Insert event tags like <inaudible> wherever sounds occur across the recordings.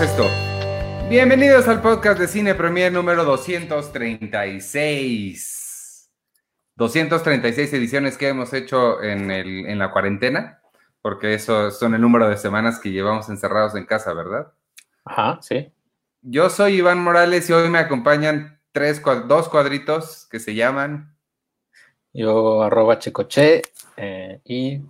Hagamos esto. Bienvenidos al podcast de Cine Premier número 236. 236 ediciones que hemos hecho en, el, en la cuarentena, porque eso son el número de semanas que llevamos encerrados en casa, ¿verdad? Ajá, sí. Yo soy Iván Morales y hoy me acompañan tres, dos cuadritos que se llaman. Yo, arroba Checoche eh, y.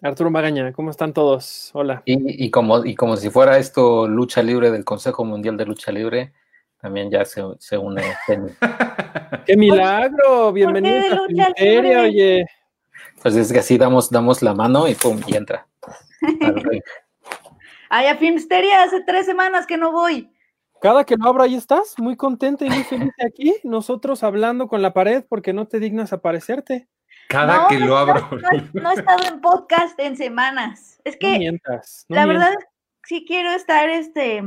Arturo Magaña, ¿cómo están todos? Hola. Y, como, y como si fuera esto lucha libre del Consejo Mundial de Lucha Libre, también ya se, se une. <laughs> ¡Qué milagro! Bienvenido a Filmsteria, oye. Pues es que así damos, damos la mano y pum, y entra. <laughs> Ay, a Filmsteria hace tres semanas que no voy. Cada que lo abro ahí estás, muy contenta y muy feliz aquí, nosotros hablando con la pared porque no te dignas aparecerte. Cada que lo abro. No, he estado en podcast en semanas. Es que la verdad sí quiero estar este.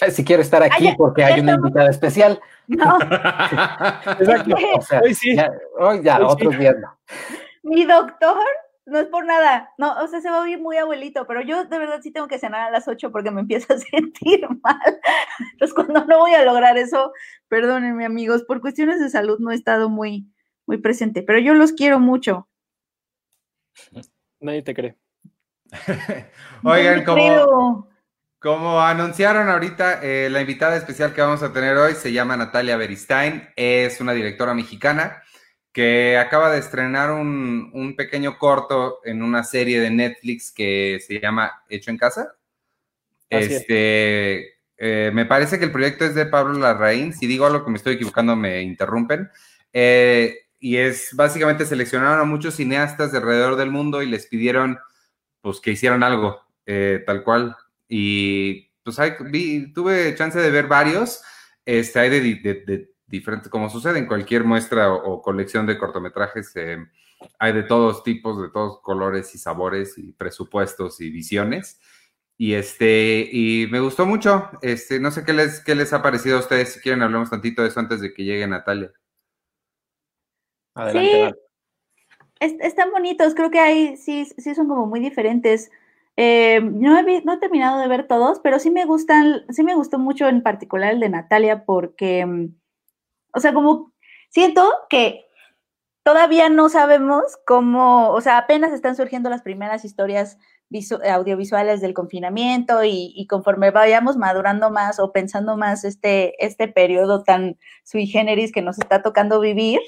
Eh, si quiero estar aquí porque hay una invitada especial. No. <laughs> Exacto. hoy sí. hoy ya, otros días no. Mi doctor no es por nada, no, o sea, se va a oír muy abuelito, pero yo de verdad sí tengo que cenar a las 8 porque me empiezo a <laughs> sentir mal. Entonces, cuando no voy a lograr eso, perdónenme amigos, por cuestiones de salud no he estado muy, muy presente, pero yo los quiero mucho. Nadie te cree. <laughs> Oigan, como, como, anunciaron ahorita, eh, la invitada especial que vamos a tener hoy se llama Natalia Beristain, es una directora mexicana que acaba de estrenar un, pequeño corto en una serie de Netflix que se llama Hecho en Casa. este, eh, me parece que el proyecto es de Pablo Larraín. Si digo algo que me estoy equivocando, me interrumpen. Eh, y es básicamente seleccionaron a muchos cineastas de alrededor del mundo y les pidieron pues que hicieran algo eh, tal cual. Y pues vi, tuve chance de ver varios. Este, hay de diferente, como sucede en cualquier muestra o, colección de cortometrajes, eh, hay de todos tipos, de todos colores y sabores y presupuestos y visiones. Y este, y me gustó mucho. Este, no sé qué les, qué les ha parecido a ustedes. Si quieren, hablemos tantito de eso antes de que llegue Natalia. Adelante. Sí, están bonitos. Creo que hay, sí, sí son como muy diferentes. Eh, no, he, no he terminado de ver todos, pero sí me gustan, sí me gustó mucho en particular el de Natalia porque mm, o sea, como siento que todavía no sabemos cómo, o sea, apenas están surgiendo las primeras historias audiovisuales del confinamiento y, conforme vayamos madurando más o pensando más este, este periodo tan sui generis que nos está tocando vivir,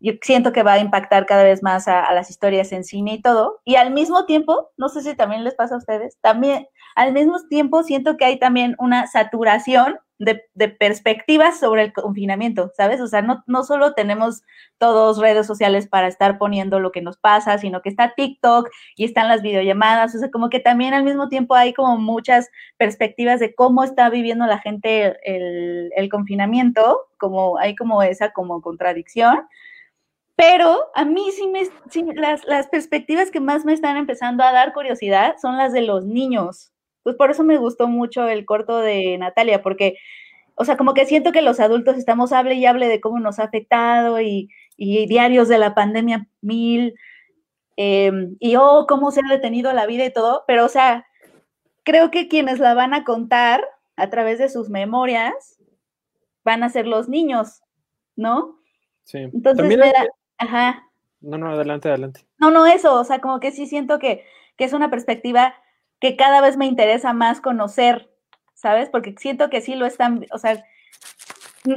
yo siento que va a impactar cada vez más a, las historias en cine y todo. Y al mismo tiempo, no sé si también les pasa a ustedes, también al mismo tiempo siento que hay también una saturación de, perspectivas sobre el confinamiento, ¿sabes? O sea, no, solo tenemos todos redes sociales para estar poniendo lo que nos pasa, sino que está TikTok y están las videollamadas, o sea, como que también al mismo tiempo hay como muchas perspectivas de cómo está viviendo la gente el, confinamiento, como hay como esa como contradicción. Pero a mí sí me, las, las perspectivas que más me están empezando a dar curiosidad son las de los niños, pues por eso me gustó mucho el corto de Natalia, porque, o sea, como que siento que los adultos estamos hable y hable de cómo nos ha afectado y, diarios de la pandemia mil, em, y oh, cómo se ha detenido la vida y todo, pero, o sea, creo que quienes la van a contar a través de sus memorias van a ser los niños, ¿no? Sí. Entonces, me ajá. No, no, adelante, adelante. No, no, eso, o sea, como que sí siento que, que es una perspectiva que cada vez me interesa más conocer, ¿sabes? Porque siento que sí lo están, o sea,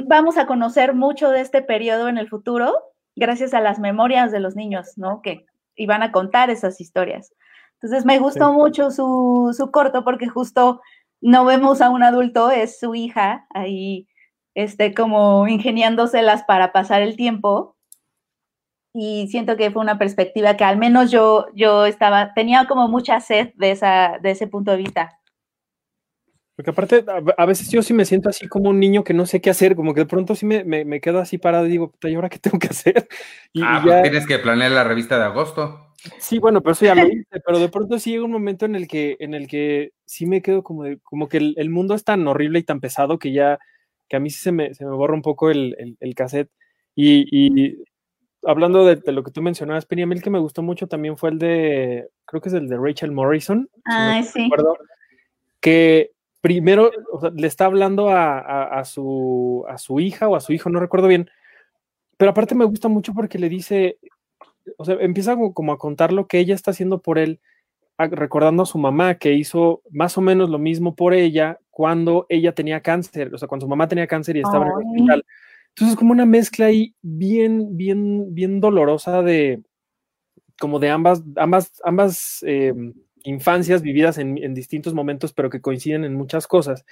vamos a conocer mucho de este periodo en el futuro gracias a las memorias de los niños, ¿no? Que iban a contar esas historias. Entonces me gustó mucho su, su, corto porque justo no vemos a un adulto, es su hija ahí, este, como ingeniándoselas para pasar el tiempo y siento que fue una perspectiva que al menos yo, yo estaba, tenía como mucha sed de, esa, de ese punto de vista. Porque aparte, a veces yo sí me siento así como un niño que no sé qué hacer, como que de pronto sí me, me, quedo así parado y digo, ¿y ahora qué tengo que hacer? <laughs> Y, ah, pues tienes que planear la revista de agosto. Sí, bueno, pero eso ya lo <laughs> hice, pero de pronto sí llega un momento en el que, en el que sí me quedo como de, como que el, mundo es tan horrible y tan pesado que ya, que a mí sí se me, se me borra un poco el, el, el cassette. Y, y, hablando de, lo que tú mencionabas, Penny, que me gustó mucho también fue el de, creo que es el de Rachel Morrison. Ah, sí. que primero le está hablando a, su, a su hija o a su hijo, no recuerdo bien, pero aparte me gusta mucho porque le dice, o sea, empieza como, a contar lo que ella está haciendo por él, recordando a su mamá que hizo más o menos lo mismo por ella cuando ella tenía cáncer, o sea, cuando su mamá tenía cáncer y estaba en el hospital. Entonces, como una mezcla ahí bien, bien, bien dolorosa de, como de ambas, ambas, ambas em, infancias vividas en, distintos momentos, pero que coinciden en muchas cosas.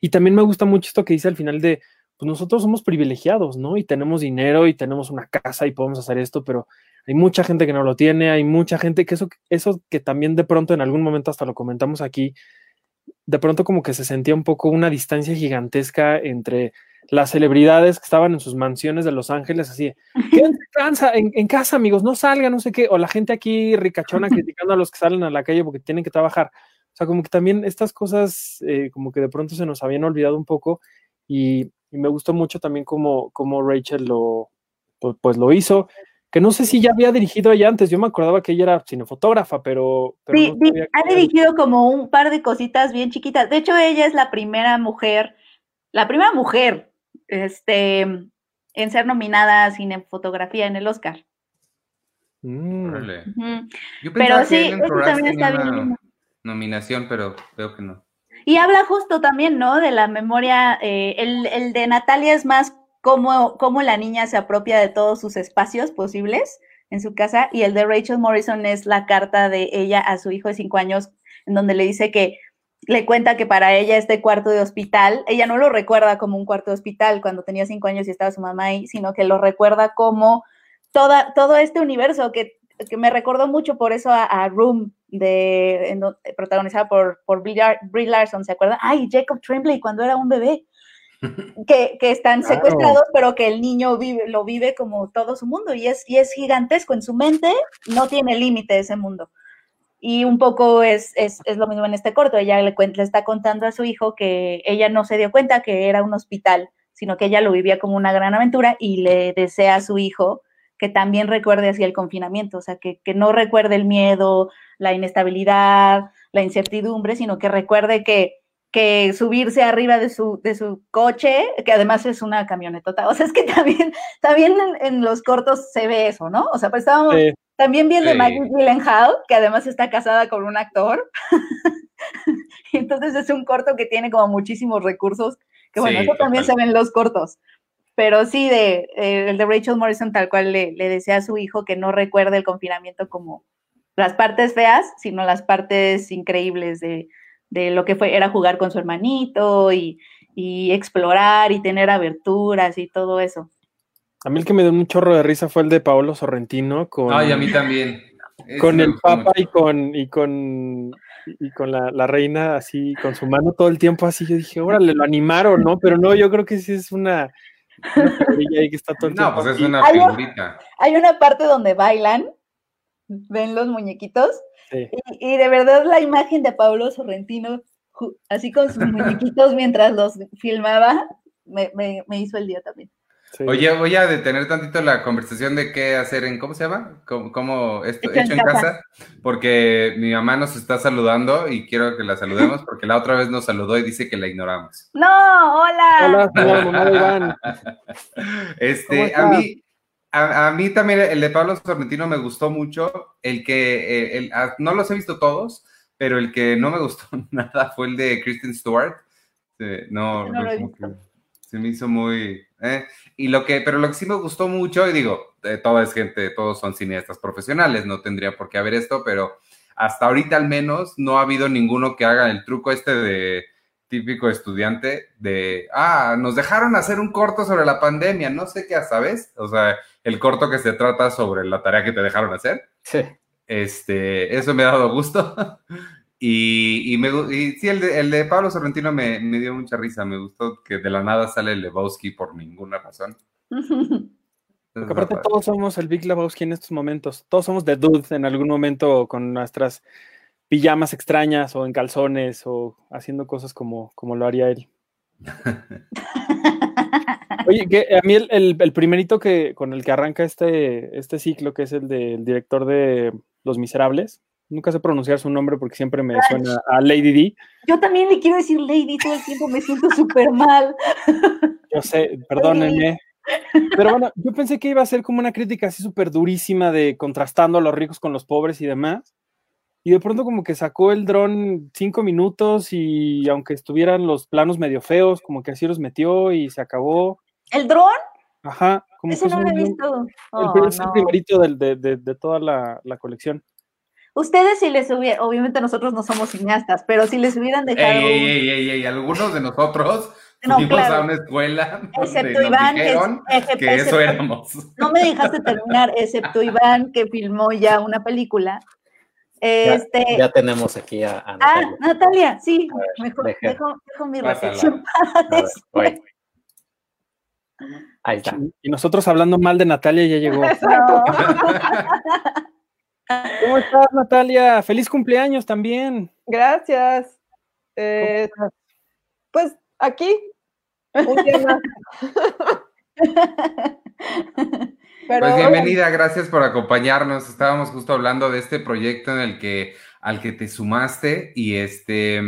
Y también me gusta mucho esto que dice al final de, pues nosotros somos privilegiados, ¿no? Y tenemos dinero y tenemos una casa y podemos hacer esto, pero hay mucha gente que no lo tiene, hay mucha gente que eso, eso que también de pronto en algún momento hasta lo comentamos aquí, de pronto como que se sentía un poco una distancia gigantesca entre las celebridades que estaban en sus mansiones de Los Ángeles, así, <laughs> quédense en, en, casa, amigos, no salgan, no sé qué, o la gente aquí ricachona <laughs> criticando a los que salen a la calle porque tienen que trabajar. O sea, como que también estas cosas, eh, como que de pronto se nos habían olvidado un poco y, me gustó mucho también como, como Rachel lo, pues, pues, lo hizo, que no sé si ya había dirigido ella antes, yo me acordaba que ella era cinefotógrafa, pero... sí, ha dirigido como un par de cositas bien chiquitas. De hecho, ella es la primera mujer, la primera mujer este, en ser nominada a fotografía en el Oscar. Mm. pero sí, eso también está bien. Nominación, pero veo que no. Y habla justo también, ¿no? De la memoria. Eh, el, de Natalia es más cómo, cómo la niña se apropia de todos sus espacios posibles en su casa. Y el de Rachel Morrison es la carta de ella a su hijo de cinco años, en donde le dice que le cuenta que para ella este cuarto de hospital, ella no lo recuerda como un cuarto de hospital cuando tenía cinco años y estaba su mamá ahí, sino que lo recuerda como toda, todo este universo que, me recordó mucho por eso a, Room, de, protagonizada por, por Brie Larson, ¿se acuerdan? Ay, Jacob Tremblay cuando era un bebé. Que, están secuestrados, pero que el niño vive, lo vive como todo su mundo y es, y es gigantesco en su mente, no tiene límite ese mundo. Y un poco es, es, es, lo mismo en este corto. Ella le, le está contando a su hijo que ella no se dio cuenta que era un hospital, sino que ella lo vivía como una gran aventura y le desea a su hijo que también recuerde así el confinamiento, o sea, que, que no recuerde el miedo, la inestabilidad, la incertidumbre, sino que recuerde que, que subirse arriba de su, de su coche, que además es una camionetota. O sea, es que <laughs> también, también en, los cortos se ve eso, ¿no? O sea, pues estábamos, también bien de Maggie Gyllenhaal, que además está casada con un actor. <laughs> entonces es un corto que tiene como muchísimos recursos, que bueno, eso también se ve en los cortos. Pero sí, de, eh, el de Rachel Morrison tal cual le, le desea a su hijo que no recuerde el confinamiento como las partes feas, sino las partes increíbles de, de lo que fue, era jugar con su hermanito y, y explorar y tener aberturas y todo eso. A mí el que me dio un chorro de risa fue el de Paolo Sorrentino con. Ay, a mí también. <laughs> Con el Papa y con, y con, y con la, reina así, con su mano todo el tiempo así. Yo dije, órale, lo animaron, ¿no? Pero no, yo creo que sí es una. ahí que está todo el no, pues es una figurita. Hay una parte donde bailan, ven los muñequitos, y, de verdad la imagen de Pablo Sorrentino, así con sus muñequitos mientras los filmaba, me, me hizo el día también. Oye, voy a detener tantito la conversación de qué hacer en, ¿cómo se llama? ¿Cómo, esto, hecho, en, casa. Porque mi mamá nos está saludando y quiero que la saludemos porque la otra vez nos saludó y dice que la ignoramos. No, hola. Hola, mamá Iván. <laughs> Este, a mí, a, mí también el de Pablo Sorrentino me gustó mucho. El que, el, ah, no los he visto todos, pero el que no me gustó <laughs> nada fue el de Kristen Stewart. no, no, no se me hizo muy... Eh, y lo que, pero lo que sí me gustó mucho, y digo, eh, toda es gente, todos son cineastas profesionales, no tendría por qué haber esto, pero hasta ahorita al menos no ha habido ninguno que haga el truco este de típico estudiante de, ah, nos dejaron hacer un corto sobre la pandemia, no sé qué, ¿sabes? O sea, el corto que se trata sobre la tarea que te dejaron hacer. Sí. Este, eso me ha dado gusto. <laughs> Y, me, sí, el de, el de Pablo Sorrentino me, dio mucha risa. Me gustó que de la nada sale Lebowski por ninguna razón. <laughs> Porque aparte todos somos el Big Lebowski en estos momentos. Todos somos de Dude en algún momento con nuestras pijamas extrañas o en calzones o haciendo cosas como, como lo haría él. Oye, que a mí el, el, primerito que con el que arranca este, este ciclo, que es el del director de Los Miserables, Nunca sé pronunciar su nombre porque siempre me suena a Lady D. Yo también le quiero decir Lady todo el tiempo, me siento súper mal. Yo sé, perdónenme. <laughs> Pero bueno, yo pensé que iba a ser como una crítica así súper durísima de contrastando a los ricos con los pobres y demás. Y de pronto como que sacó el dron cinco minutos y aunque estuvieran los planos medio feos, como que así los metió y se acabó. ¿El dron? Ajá. Como Eso que no lo he visto. el, Oh, es el no. primerito del- de, de- de toda la, la colección. Ustedes si les hubieran, obviamente nosotros no somos cineastas, pero si les hubieran dejado, Ey, ey, ey, ey, ey, algunos de nosotros <laughs> No, fuimos claro. a una escuela donde excepto nos Iván, que, que eso éramos. no me dejaste terminar, excepto Iván, que filmó ya una película. Ya, Este, ya tenemos aquí a, a ah, Natalia. Natalia, sí, ver, mejor deja. dejo, dejo mi reflexión para ver. Ahí está. Y nosotros hablando mal de Natalia ya llegó. <laughs> ¿Cómo estás, Natalia? Feliz cumpleaños también. Gracias. Eh, pues aquí, <laughs> un día más. <laughs> <laughs> Pero Pues bienvenida, gracias por acompañarnos. Estábamos justo hablando de este proyecto en el que al que te sumaste y este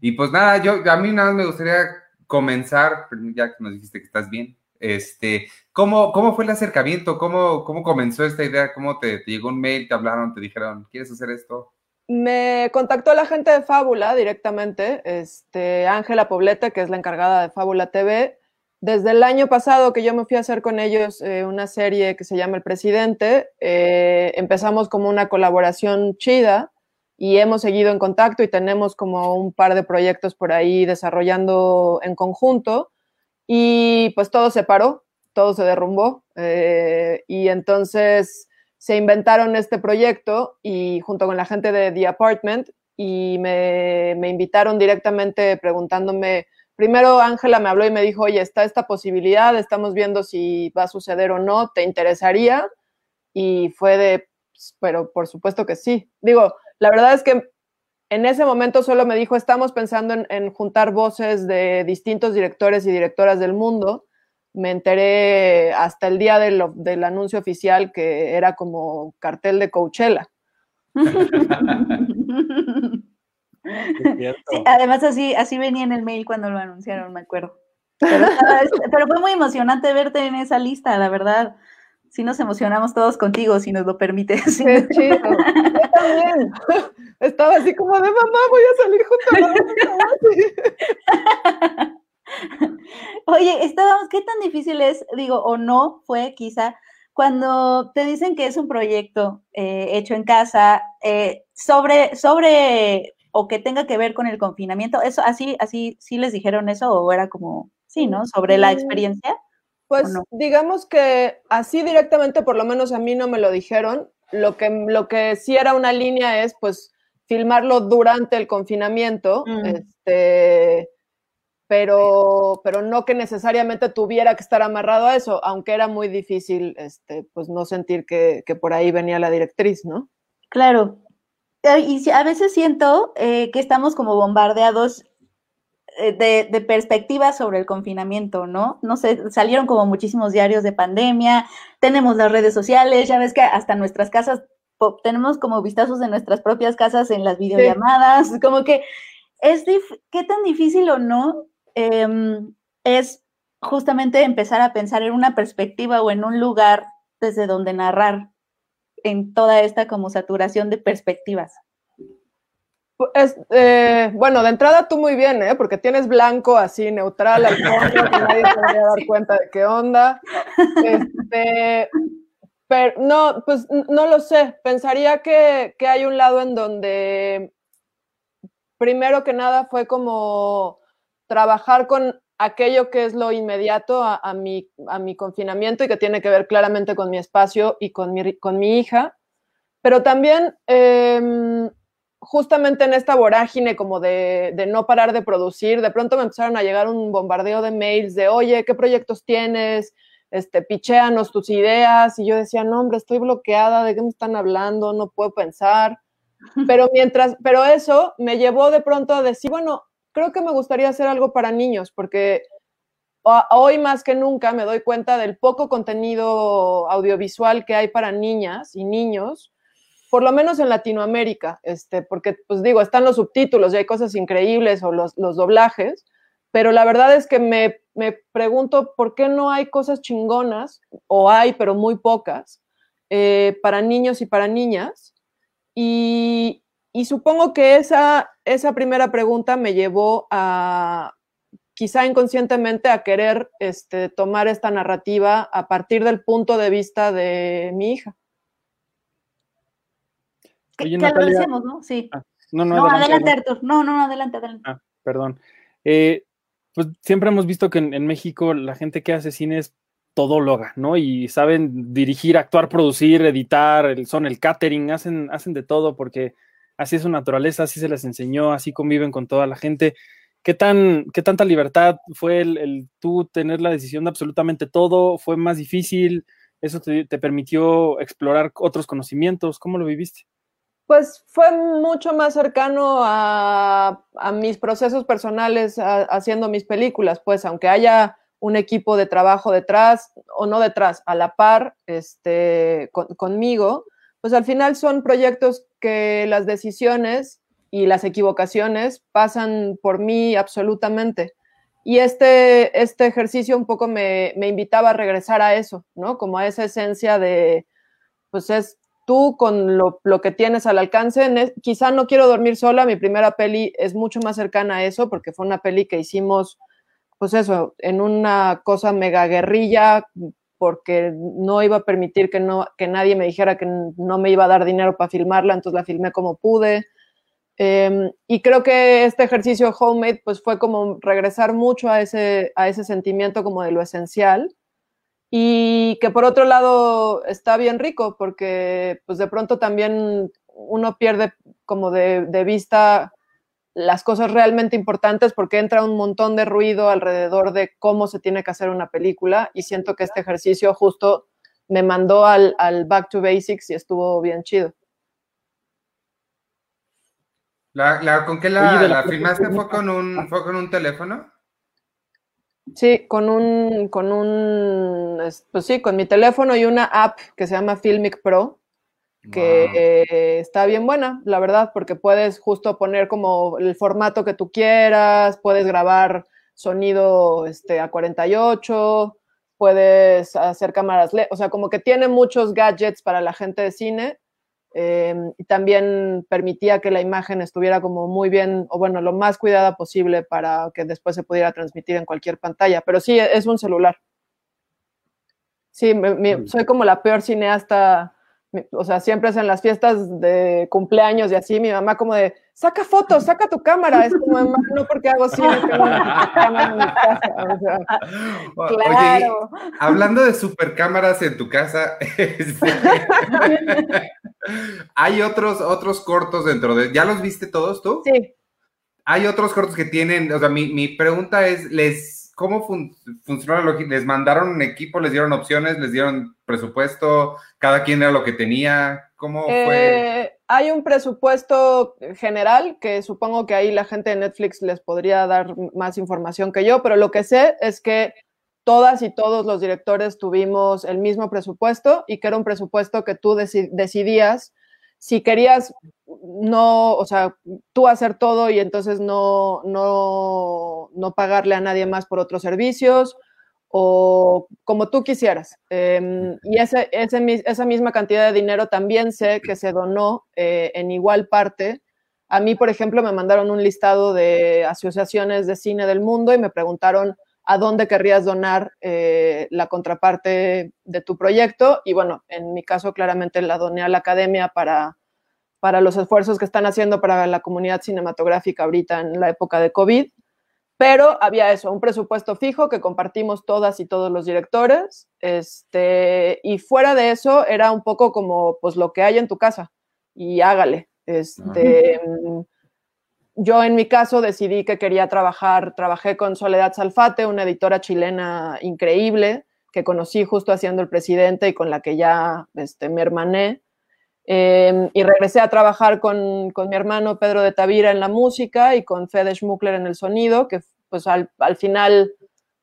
y pues nada, yo a mí nada más me gustaría comenzar, ya que nos dijiste que estás bien. Este, ¿cómo, cómo fue el acercamiento? ¿Cómo, cómo comenzó esta idea? ¿Cómo te, te llegó un mail, te hablaron, te dijeron, ¿quieres hacer esto? me contactó la gente de Fábula directamente, este, Ángela Poblete, que es la encargada de Fábula TV. Desde el año pasado que yo me fui a hacer con ellos eh, una serie que se llama El Presidente, eh, empezamos como una colaboración chida y hemos seguido en contacto y tenemos como un par de proyectos por ahí desarrollando en conjunto y pues todo se paró, todo se derrumbó eh, y entonces se inventaron este proyecto y junto con la gente de The Apartment y me, me invitaron directamente preguntándome, primero Ángela me habló y me dijo, oye, está esta posibilidad, estamos viendo si va a suceder o no, ¿te interesaría? Y fue de, "Pues, pero por supuesto que sí. Digo, la verdad es que en ese momento solo me dijo, estamos pensando en, juntar voces de distintos directores y directoras del mundo. Me enteré hasta el día del, del anuncio oficial que era como cartel de Coachella. <laughs> Sí, además así, así venía en el mail cuando lo anunciaron, me acuerdo. Pero, estaba- pero fue muy emocionante verte en esa lista, la verdad. Sí nos emocionamos todos contigo, si nos lo permites. Qué chido. Yo también. Estaba así como de mamá, voy a salir junto a la Oye, estábamos, ¿qué tan difícil es, digo, o no fue quizá, cuando te dicen que es un proyecto eh, hecho en casa, eh, sobre, sobre, o que tenga que ver con el confinamiento, eso, así, así, sí les dijeron eso, o era como, sí, ¿no? Sobre la Mm. experiencia. Pues no? digamos que así directamente, por lo menos a mí no me lo dijeron. Lo que, lo que sí era una línea es, pues, filmarlo durante el confinamiento, Mm. este, pero, pero no que necesariamente tuviera que estar amarrado a eso, aunque era muy difícil, este, pues, no sentir que, que por ahí venía la directriz, ¿no? Claro. Y a veces siento eh, que estamos como bombardeados eh, de, de perspectivas sobre el confinamiento, ¿no? No sé, salieron como muchísimos diarios de pandemia, tenemos las redes sociales, ya ves que hasta nuestras casas, tenemos como vistazos de nuestras propias casas en las videollamadas, como que es, ¿qué tan difícil o no em, es justamente empezar a pensar en una perspectiva o en un lugar desde donde narrar en toda esta como saturación de perspectivas. Eh, bueno, de entrada tú muy bien, ¿eh? Porque tienes blanco así, neutral al fondo, que nadie a <laughs> dar cuenta de qué onda. Este, pero no, pues no lo sé. Pensaría que, que hay un lado en donde, primero que nada, fue como trabajar con aquello que es lo inmediato a, a mi, a mi confinamiento y que tiene que ver claramente con mi espacio y con mi, con mi hija. Pero también, em, justamente en esta vorágine como de, de no parar de producir, de pronto me empezaron a llegar un bombardeo de mails de, oye, ¿qué proyectos tienes? Este, picheanos tus ideas. Y yo decía, no, hombre, estoy bloqueada, ¿de qué me están hablando? No puedo pensar. <laughs> Pero mientras, pero eso me llevó de pronto a decir, bueno, creo que me gustaría hacer algo para niños, porque ho- hoy más que nunca me doy cuenta del poco contenido audiovisual que hay para niñas y niños, por lo menos en Latinoamérica, este, porque pues digo, están los subtítulos y hay cosas increíbles o los, los doblajes, pero la verdad es que me, me, pregunto por qué no hay cosas chingonas, o hay, pero muy pocas, eh, para niños y para niñas. Y, y supongo que esa, esa primera pregunta me llevó a, quizá inconscientemente, a querer este, tomar esta narrativa a partir del punto de vista de mi hija. Que, Oye, que ¿no? Sí. Ah, no, no, no, adelante, Artur. No, no, adelante, adelante. Ah, perdón. Eh, pues siempre hemos visto que en, en, México la gente que hace cine es todóloga, ¿no? Y saben dirigir, actuar, producir, editar, el, son el catering, hacen, hacen de todo porque así es su naturaleza, así se les enseñó, así conviven con toda la gente. ¿Qué, tan, qué tanta libertad fue el, tú tener la decisión de absolutamente todo? ¿Fue más difícil? ¿Eso te, permitió explorar otros conocimientos? ¿Cómo lo viviste? Pues fue mucho más cercano a, a mis procesos personales haciendo mis películas, pues aunque haya un equipo de trabajo detrás o no detrás, a la par este, con, conmigo, pues al final son proyectos que las decisiones y las equivocaciones pasan por mí absolutamente. Y este, este ejercicio un poco me, me invitaba a regresar a eso, ¿no? Como a esa esencia de, pues es tú con lo, lo, que tienes al alcance. Quizá no quiero dormir sola, mi primera peli es mucho más cercana a eso porque fue una peli que hicimos, pues eso, en una cosa mega guerrilla porque no iba a permitir que, no, que nadie me dijera que no me iba a dar dinero para filmarla, entonces la filmé como pude. Eh, y creo que este ejercicio homemade pues fue como regresar mucho a ese, a ese sentimiento como de lo esencial y que por otro lado está bien rico porque pues de pronto también uno pierde como de, de, vista las cosas realmente importantes porque entra un montón de ruido alrededor de cómo se tiene que hacer una película y siento que este ejercicio justo me mandó al, al back to basics y estuvo bien chido. La, la, ¿Con qué la, la, la filmaste? ¿Fue con, un, ¿Fue con un teléfono? Sí, con un, con un, pues sí, con mi teléfono y una app que se llama Filmic Pro, que wow. eh, está bien buena, la verdad, porque puedes justo poner como el formato que tú quieras, puedes grabar sonido este, a 48, puedes hacer cámaras, o sea, como que tiene muchos gadgets para la gente de cine eh, y también permitía que la imagen estuviera como muy bien, o bueno, lo más cuidada posible para que después se pudiera transmitir en cualquier pantalla. Pero sí, es un celular. Sí, me, me, soy como la peor cineasta o sea, siempre es en las fiestas de cumpleaños y así, mi mamá como de, saca fotos, saca tu cámara, es como, mamá, no porque hago cine, tengo una <laughs> cámara en mi casa, o sea, claro. Oye, hablando de supercámaras en tu casa, <laughs> este, hay otros, otros cortos dentro de, ¿ya los viste todos tú? Sí. Hay otros cortos que tienen, o sea, mi, mi pregunta es, ¿les ¿cómo fun funcionó la lógica? ¿Les mandaron un equipo, les dieron opciones, les dieron presupuesto? ¿Cada quien era lo que tenía? ¿Cómo eh, fue? Hay un presupuesto general que supongo que ahí la gente de Netflix les podría dar más información que yo, pero lo que sé es que todas y todos los directores tuvimos el mismo presupuesto y que era un presupuesto que tú dec decidías si querías no, o sea, tú hacer todo y entonces no, no, no pagarle a nadie más por otros servicios o como tú quisieras. Eh, y ese, ese, esa misma cantidad de dinero también sé que se donó eh, en igual parte. A mí, por ejemplo, me mandaron un listado de asociaciones de cine del mundo y me preguntaron a dónde querrías donar eh, la contraparte de tu proyecto. Y bueno, en mi caso claramente la doné a la academia para, para los esfuerzos que están haciendo para la comunidad cinematográfica ahorita en la época de COVID. Pero había eso, un presupuesto fijo que compartimos todas y todos los directores. Este, y fuera de eso era un poco como pues lo que hay en tu casa y hágale. Este, uh -huh yo en mi caso decidí que quería trabajar, trabajé con Soledad Salfate, una editora chilena increíble que conocí justo haciendo el presidente y con la que ya este, me hermané. Eh, y regresé a trabajar con, con, mi hermano Pedro de Tavira en la música y con Fede Schmuckler en el sonido, que pues al, al final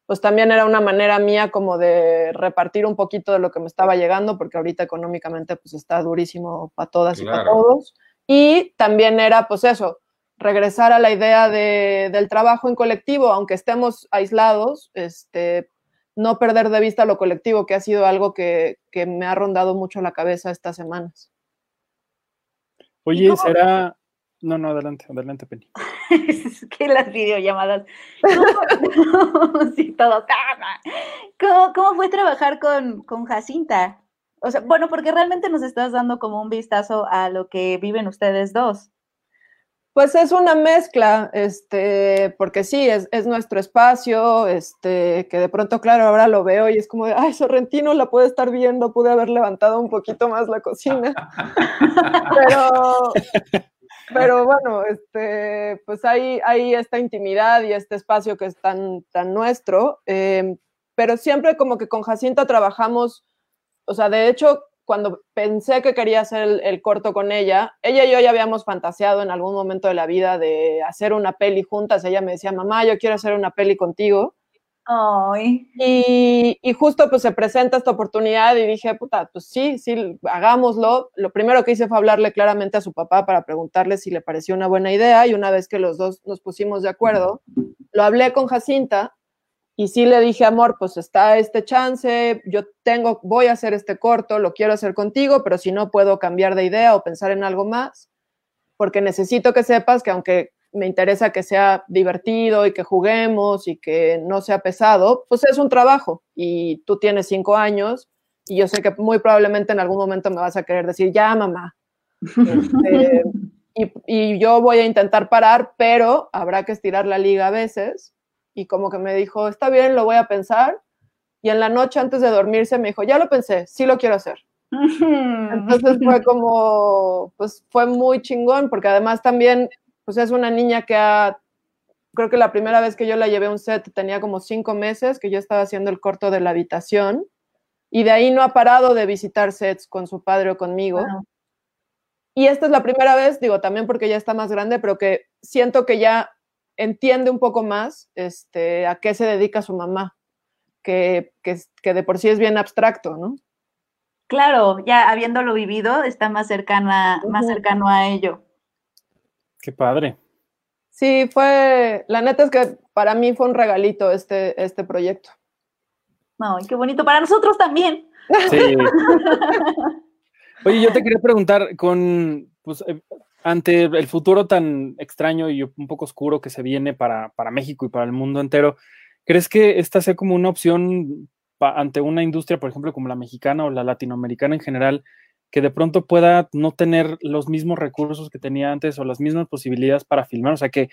pues también era una manera mía como de repartir un poquito de lo que me estaba llegando, porque ahorita económicamente pues está durísimo para todas y para todos. Y también era pues eso, regresar a la idea de, del trabajo en colectivo, aunque estemos aislados, este, no perder de vista lo colectivo, que ha sido algo que, que me ha rondado mucho la cabeza estas semanas. Oye, será, no, no, adelante, adelante, Penny. <laughs> es que las videollamadas. ¿Cómo, <laughs> sí, todo. ¿Cómo, ¿Cómo, fue trabajar con, con Jacinta? O sea, bueno, porque realmente nos estás dando como un vistazo a lo que viven ustedes dos. Pues es una mezcla, este, porque sí, es, es, nuestro espacio, este, que de pronto, claro, ahora lo veo y es como de, ay, Sorrentino la puede estar viendo, pude haber levantado un poquito más la cocina. <laughs> Pero, pero bueno, este, pues hay, hay esta intimidad y este espacio que es tan, tan nuestro, eh, pero siempre como que con Jacinta trabajamos, o sea, de hecho, cuando pensé que quería hacer el, el, corto con ella, ella y yo ya habíamos fantaseado en algún momento de la vida de hacer una peli juntas, ella me decía, mamá, yo quiero hacer una peli contigo, Ay. Y, y, justo pues se presenta esta oportunidad y dije, puta, pues sí, sí, hagámoslo. Lo primero que hice fue hablarle claramente a su papá para preguntarle si le pareció una buena idea y una vez que los dos nos pusimos de acuerdo, lo hablé con Jacinta y sí le dije, amor, pues está este chance, yo tengo, voy a hacer este corto, lo quiero hacer contigo, pero si no puedo cambiar de idea o pensar en algo más, porque necesito que sepas que aunque me interesa que sea divertido y que juguemos y que no sea pesado, pues es un trabajo y tú tienes cinco años y yo sé que muy probablemente en algún momento me vas a querer decir, ya mamá. <laughs> Este, y, y, yo voy a intentar parar, pero habrá que estirar la liga a veces. Y como que me dijo, está bien, lo voy a pensar. Y en la noche antes de dormirse me dijo, ya lo pensé, sí lo quiero hacer. Entonces fue <laughs> como, pues fue muy chingón, porque además también pues es una niña que ha, creo que la primera vez que yo la llevé a un set tenía como cinco meses, que yo estaba haciendo el corto de la habitación, y de ahí no ha parado de visitar sets con su padre o conmigo. Wow. Y esta es la primera vez, digo, también porque ya está más grande, pero que siento que ya entiende un poco más este, a qué se dedica su mamá, que, que, que de por sí es bien abstracto, ¿no? Claro, ya habiéndolo vivido, está más cercana, uh -huh. más cercano a ello. Qué padre. Sí, fue, la neta es que para mí fue un regalito este, este proyecto. Ay, qué bonito, para nosotros también. Sí. <laughs> Oye, yo te quería preguntar, con, pues, ante el futuro tan extraño y un poco oscuro que se viene para, para México y para el mundo entero, ¿crees que esta sea como una opción ante una industria, por ejemplo, como la mexicana o la latinoamericana en general, que de pronto pueda no tener los mismos recursos que tenía antes o las mismas posibilidades para filmar. O sea, que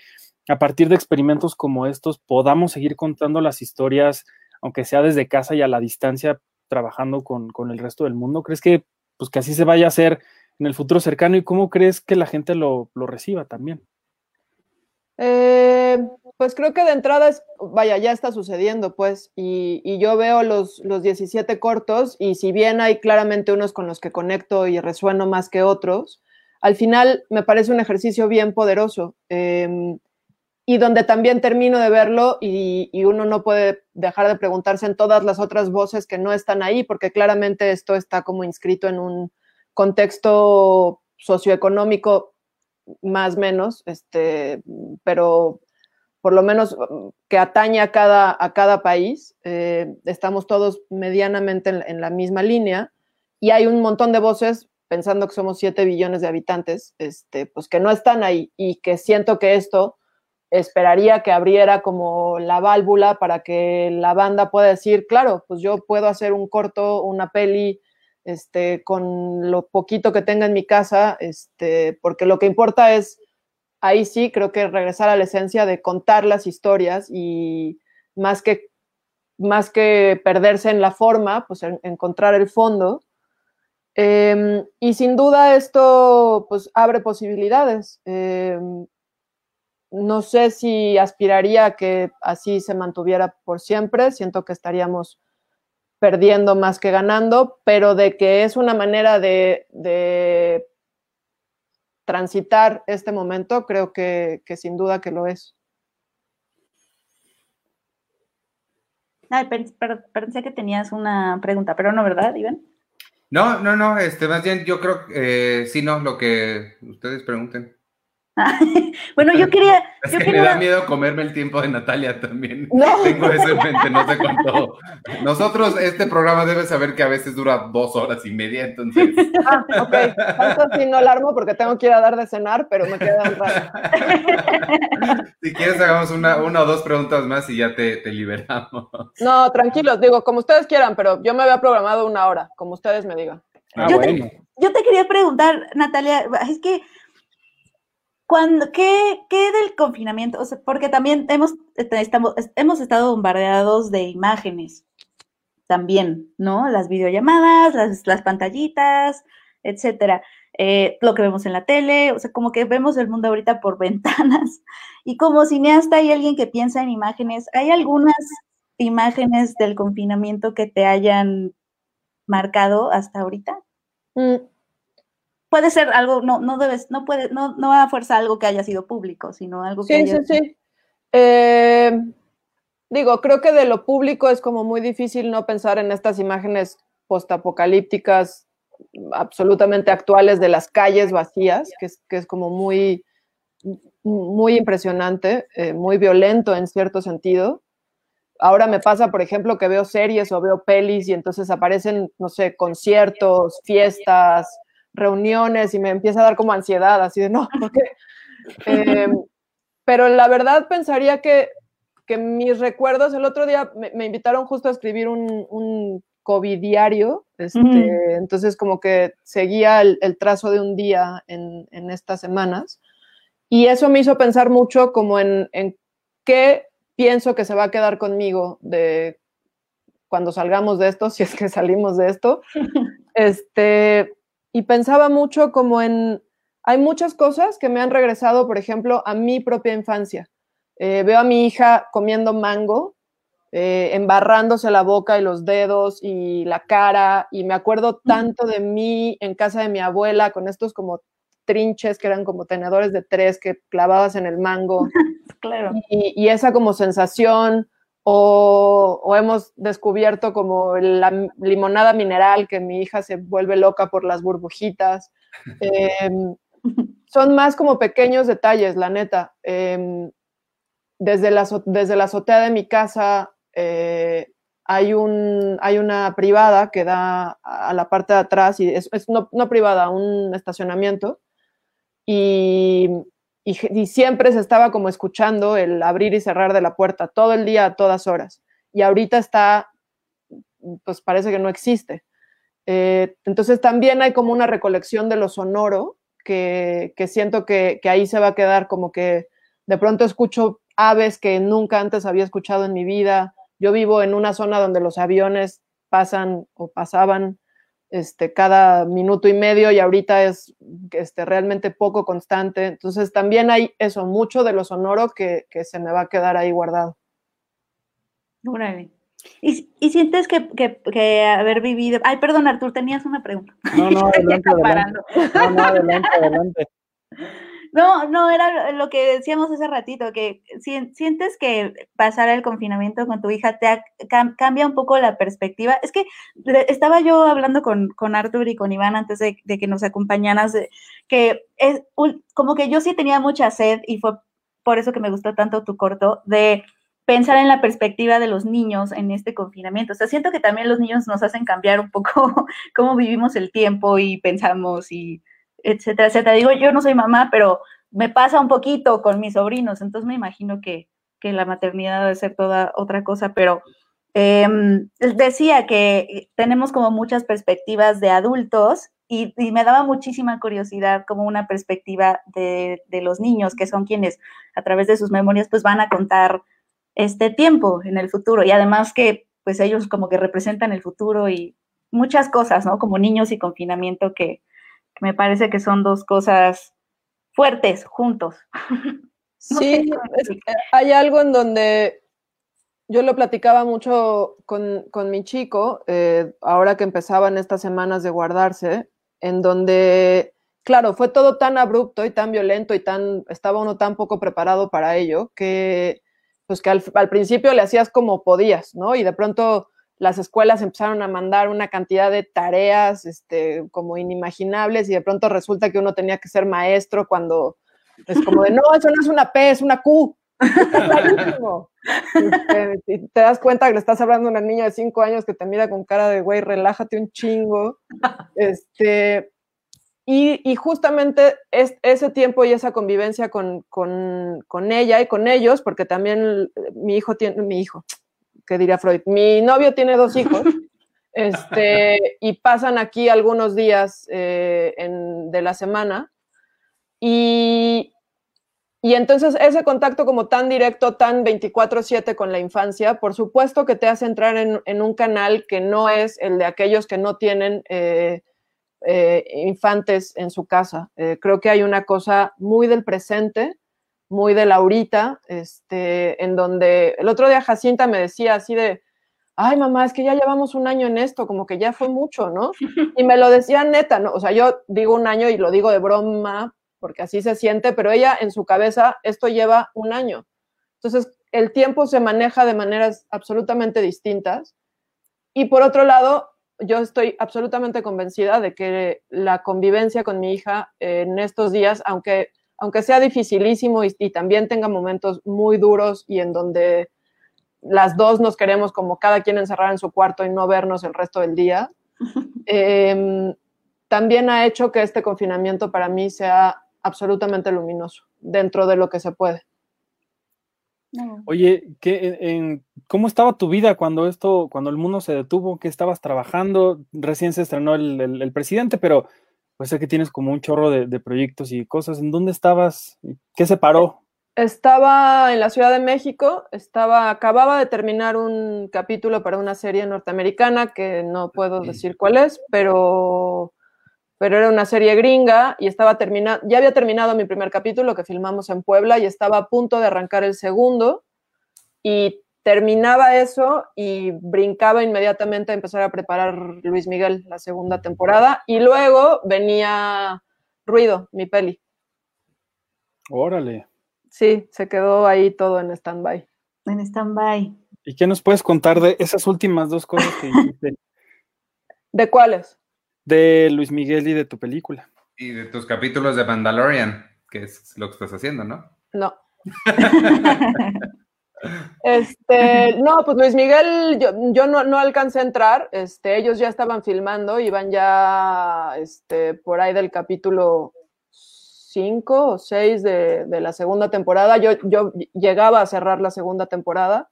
a partir de experimentos como estos podamos seguir contando las historias, aunque sea desde casa y a la distancia, trabajando con, con el resto del mundo. ¿Crees que, pues, que así se vaya a hacer en el futuro cercano y cómo crees que la gente lo, lo reciba también? Eh, pues creo que de entrada es, vaya, ya está sucediendo, pues, y, y, yo veo los, los 17 cortos y si bien hay claramente unos con los que conecto y resueno más que otros, al final me parece un ejercicio bien poderoso eh, y donde también termino de verlo y, y, uno no puede dejar de preguntarse en todas las otras voces que no están ahí, porque claramente esto está como inscrito en un contexto socioeconómico más menos, este, pero por lo menos que atañe a cada, a cada país. Eh, estamos todos medianamente en, en, la misma línea y hay un montón de voces, pensando que somos 7 billones de habitantes, este, pues que no están ahí y que siento que esto esperaría que abriera como la válvula para que la banda pueda decir, claro, pues yo puedo hacer un corto, una peli, este, con lo poquito que tenga en mi casa, este, porque lo que importa es, ahí sí creo que regresar a la esencia de contar las historias y más que, más que perderse en la forma, pues en, encontrar el fondo. Eh, y sin duda esto pues abre posibilidades. Eh, no sé si aspiraría a que así se mantuviera por siempre, siento que estaríamos perdiendo más que ganando, pero de que es una manera de, de transitar este momento, creo que, que, sin duda que lo es. Ay, pensé que tenías una pregunta, pero no, ¿verdad, Iván? No, no, no, este, más bien yo creo que eh, sí, no, lo que ustedes pregunten. <laughs> bueno, yo quería. <laughs> Es yo que quería... me da miedo comerme el tiempo de Natalia también. <laughs> No. Tengo eso en mente, no sé cuánto. Nosotros, este programa debe saber que a veces dura dos horas y media, entonces. Ah, ok. Tanto sí no alarmo porque tengo que ir a dar de cenar, pero me queda un rato. si quieres, hagamos una, una o dos preguntas más y ya te, te liberamos. No, tranquilos, digo, como ustedes quieran, pero yo me había programado una hora, como ustedes me digan. Ah, yo, bueno. te, yo te quería preguntar, Natalia, es que cuando, ¿qué, ¿Qué del confinamiento? O sea, porque también hemos, estamos, hemos estado bombardeados de imágenes también, ¿no? Las videollamadas, las, las pantallitas, etcétera. Eh, lo que vemos en la tele, o sea, como que vemos el mundo ahorita por <laughs> ventanas. Y como cineasta hay alguien que piensa en imágenes, ¿hay algunas imágenes del confinamiento que te hayan marcado hasta ahorita? Mm, puede ser algo, no, no debes, no puede, no, no a fuerza algo que haya sido público, sino algo que sí, haya... Sí, sí, eh, digo, creo que de lo público es como muy difícil no pensar en estas imágenes postapocalípticas absolutamente actuales de las calles vacías, que es, que es como muy, muy impresionante, eh, muy violento en cierto sentido. Ahora me pasa, por ejemplo, que veo series o veo pelis y entonces aparecen, no sé, conciertos, fiestas, reuniones y me empieza a dar como ansiedad, así de no, <laughs> ¿por qué? Eh, pero la verdad pensaría que, que, mis recuerdos, el otro día me, me invitaron justo a escribir un, un COVID diario, este, entonces como que seguía el, el, trazo de un día en, en, estas semanas y eso me hizo pensar mucho como en, en qué pienso que se va a quedar conmigo de cuando salgamos de esto, <laughs> si es que salimos de esto. <laughs> Este, y pensaba mucho como en, hay muchas cosas que me han regresado, por ejemplo, a mi propia infancia. Eh, veo a mi hija comiendo mango, eh, embarrándose la boca y los dedos y la cara, y me acuerdo tanto de mí en casa de mi abuela con estos como trinches que eran como tenedores de tres que clavabas en el mango. <laughs> Claro. Y, y esa como sensación, o, o, hemos descubierto como la limonada mineral, que mi hija se vuelve loca por las burbujitas. <laughs> Eh, son más como pequeños detalles, la neta. Eh, desde, la, desde la azotea de mi casa eh, hay, un, hay una privada que da a la parte de atrás, y es, es no, no privada, un estacionamiento. Y y, siempre se estaba como escuchando el abrir y cerrar de la puerta todo el día a todas horas. Y ahorita está, pues parece que no existe. Eh, entonces también hay como una recolección de lo sonoro que, que siento que, que, ahí se va a quedar como que de pronto escucho aves que nunca antes había escuchado en mi vida. Yo vivo en una zona donde los aviones pasan o pasaban este, cada minuto y medio y ahorita es este, realmente poco constante. Entonces también hay eso, mucho de lo sonoro que, que se me va a quedar ahí guardado. ¿Y, y sientes que, que, que, haber vivido... Ay, perdón, Artur, tenías una pregunta. No, no, <laughs> adelante, adelante. No, no, adelante, adelante. <laughs> No, no, era lo que decíamos hace ratito, que sientes que pasar el confinamiento con tu hija te cambia un poco la perspectiva. Es que estaba yo hablando con, con Arthur y con Iván antes de, que nos acompañaras, que es como que yo sí tenía mucha sed y fue por eso que me gustó tanto tu corto, de pensar en la perspectiva de los niños en este confinamiento. O sea, siento que también los niños nos hacen cambiar un poco <laughs> cómo vivimos el tiempo y pensamos y etcétera, etcétera. Digo, yo no soy mamá, pero me pasa un poquito con mis sobrinos, entonces me imagino que, que la maternidad debe ser toda otra cosa, pero eh, decía que tenemos como muchas perspectivas de adultos y, y, me daba muchísima curiosidad como una perspectiva de, de, los niños, que son quienes a través de sus memorias pues van a contar este tiempo en el futuro y además que pues ellos como que representan el futuro y muchas cosas, ¿no? Como niños y confinamiento que, me parece que son dos cosas fuertes juntos. <laughs> Sí, es, hay algo en donde yo lo platicaba mucho con, con mi chico, eh, ahora que empezaban estas semanas de guardarse, en donde, claro, fue todo tan abrupto y tan violento y tan, estaba uno tan poco preparado para ello, que pues que al, al principio le hacías como podías, ¿no? Y de pronto las escuelas empezaron a mandar una cantidad de tareas este, como inimaginables y de pronto resulta que uno tenía que ser maestro cuando es como de, no, eso no es una P, es una Q. Este, te das cuenta que le estás hablando a una niña de cinco años que te mira con cara de, güey, relájate un chingo. Este, y, y justamente es, ese tiempo y esa convivencia con, con, con ella y con ellos, porque también mi hijo tiene, mi hijo, que diría Freud, mi novio tiene dos hijos, <laughs> este, y pasan aquí algunos días eh, en, de la semana. Y, y entonces ese contacto como tan directo, tan 24/7 con la infancia, por supuesto que te hace entrar en, en, un canal que no es el de aquellos que no tienen eh, eh, infantes en su casa. Creo que hay una cosa muy del presente, muy de Laurita, este, en donde el otro día Jacinta me decía así de, ay mamá, es que ya llevamos un año en esto, como que ya fue mucho, ¿no? <laughs> Y me lo decía neta, ¿no? O sea, yo digo un año y lo digo de broma, porque así se siente, pero ella en su cabeza, esto lleva un año. Entonces, el tiempo se maneja de maneras absolutamente distintas. Y por otro lado, yo estoy absolutamente convencida de que la convivencia con mi hija en estos días, aunque, aunque sea dificilísimo y, y también tenga momentos muy duros y en donde las dos nos queremos como cada quien encerrar en su cuarto y no vernos el resto del día, <laughs> eh, también ha hecho que este confinamiento para mí sea absolutamente luminoso dentro de lo que se puede. Oye, ¿qué, en, ¿cómo estaba tu vida cuando esto, cuando el mundo se detuvo? ¿Qué estabas trabajando? Recién se estrenó el, el, el presidente, pero pues sé que tienes como un chorro de, de, proyectos y cosas. ¿En dónde estabas? ¿Qué se paró? Estaba en la Ciudad de México, estaba, acababa de terminar un capítulo para una serie norteamericana que no puedo decir cuál es, pero pero era una serie gringa y estaba terminando, ya había terminado mi primer capítulo que filmamos en Puebla y estaba a punto de arrancar el segundo y terminaba eso y brincaba inmediatamente a empezar a preparar Luis Miguel la segunda temporada y luego venía Ruido, mi peli. Órale. Sí, se quedó ahí todo en stand-by. En stand-by. ¿Y qué nos puedes contar de esas últimas dos cosas que dijiste? <laughs> ¿De cuáles? de Luis Miguel y de tu película. Y de tus capítulos de Mandalorian, que es lo que estás haciendo, ¿no? No. <laughs> este, no, pues Luis Miguel, yo, yo no, no, alcancé a entrar, este, ellos ya estaban filmando, iban ya este, por ahí del capítulo 5 o 6 de, de, la segunda temporada, yo, yo llegaba a cerrar la segunda temporada.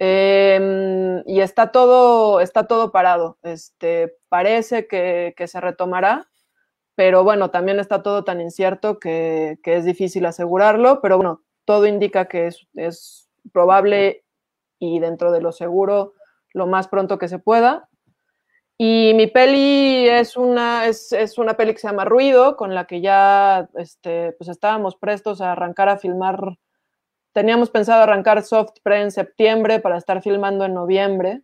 Eh, y está todo, está todo parado. Este, parece que, que, se retomará, pero bueno, también está todo tan incierto que, que, es difícil asegurarlo, pero bueno, todo indica que es, probable y dentro de lo seguro lo más pronto que se pueda. Y mi peli es una, es, es una peli que se llama Ruido, con la que ya este, pues estábamos prestos a arrancar a filmar Teníamos pensado arrancar soft pre en septiembre para estar filmando en noviembre.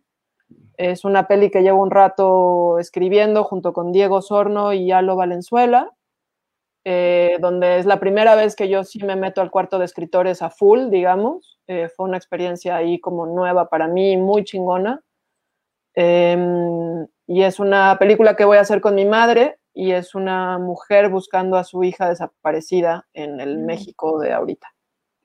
Es una peli que llevo un rato escribiendo junto con Diego Sorno y Alo Valenzuela, eh, donde es la primera vez que yo sí me meto al cuarto de escritores a full, digamos. Eh, fue una experiencia ahí como nueva para mí, muy chingona. Eh, y es una película que voy a hacer con mi madre y es una mujer buscando a su hija desaparecida en el México de ahorita.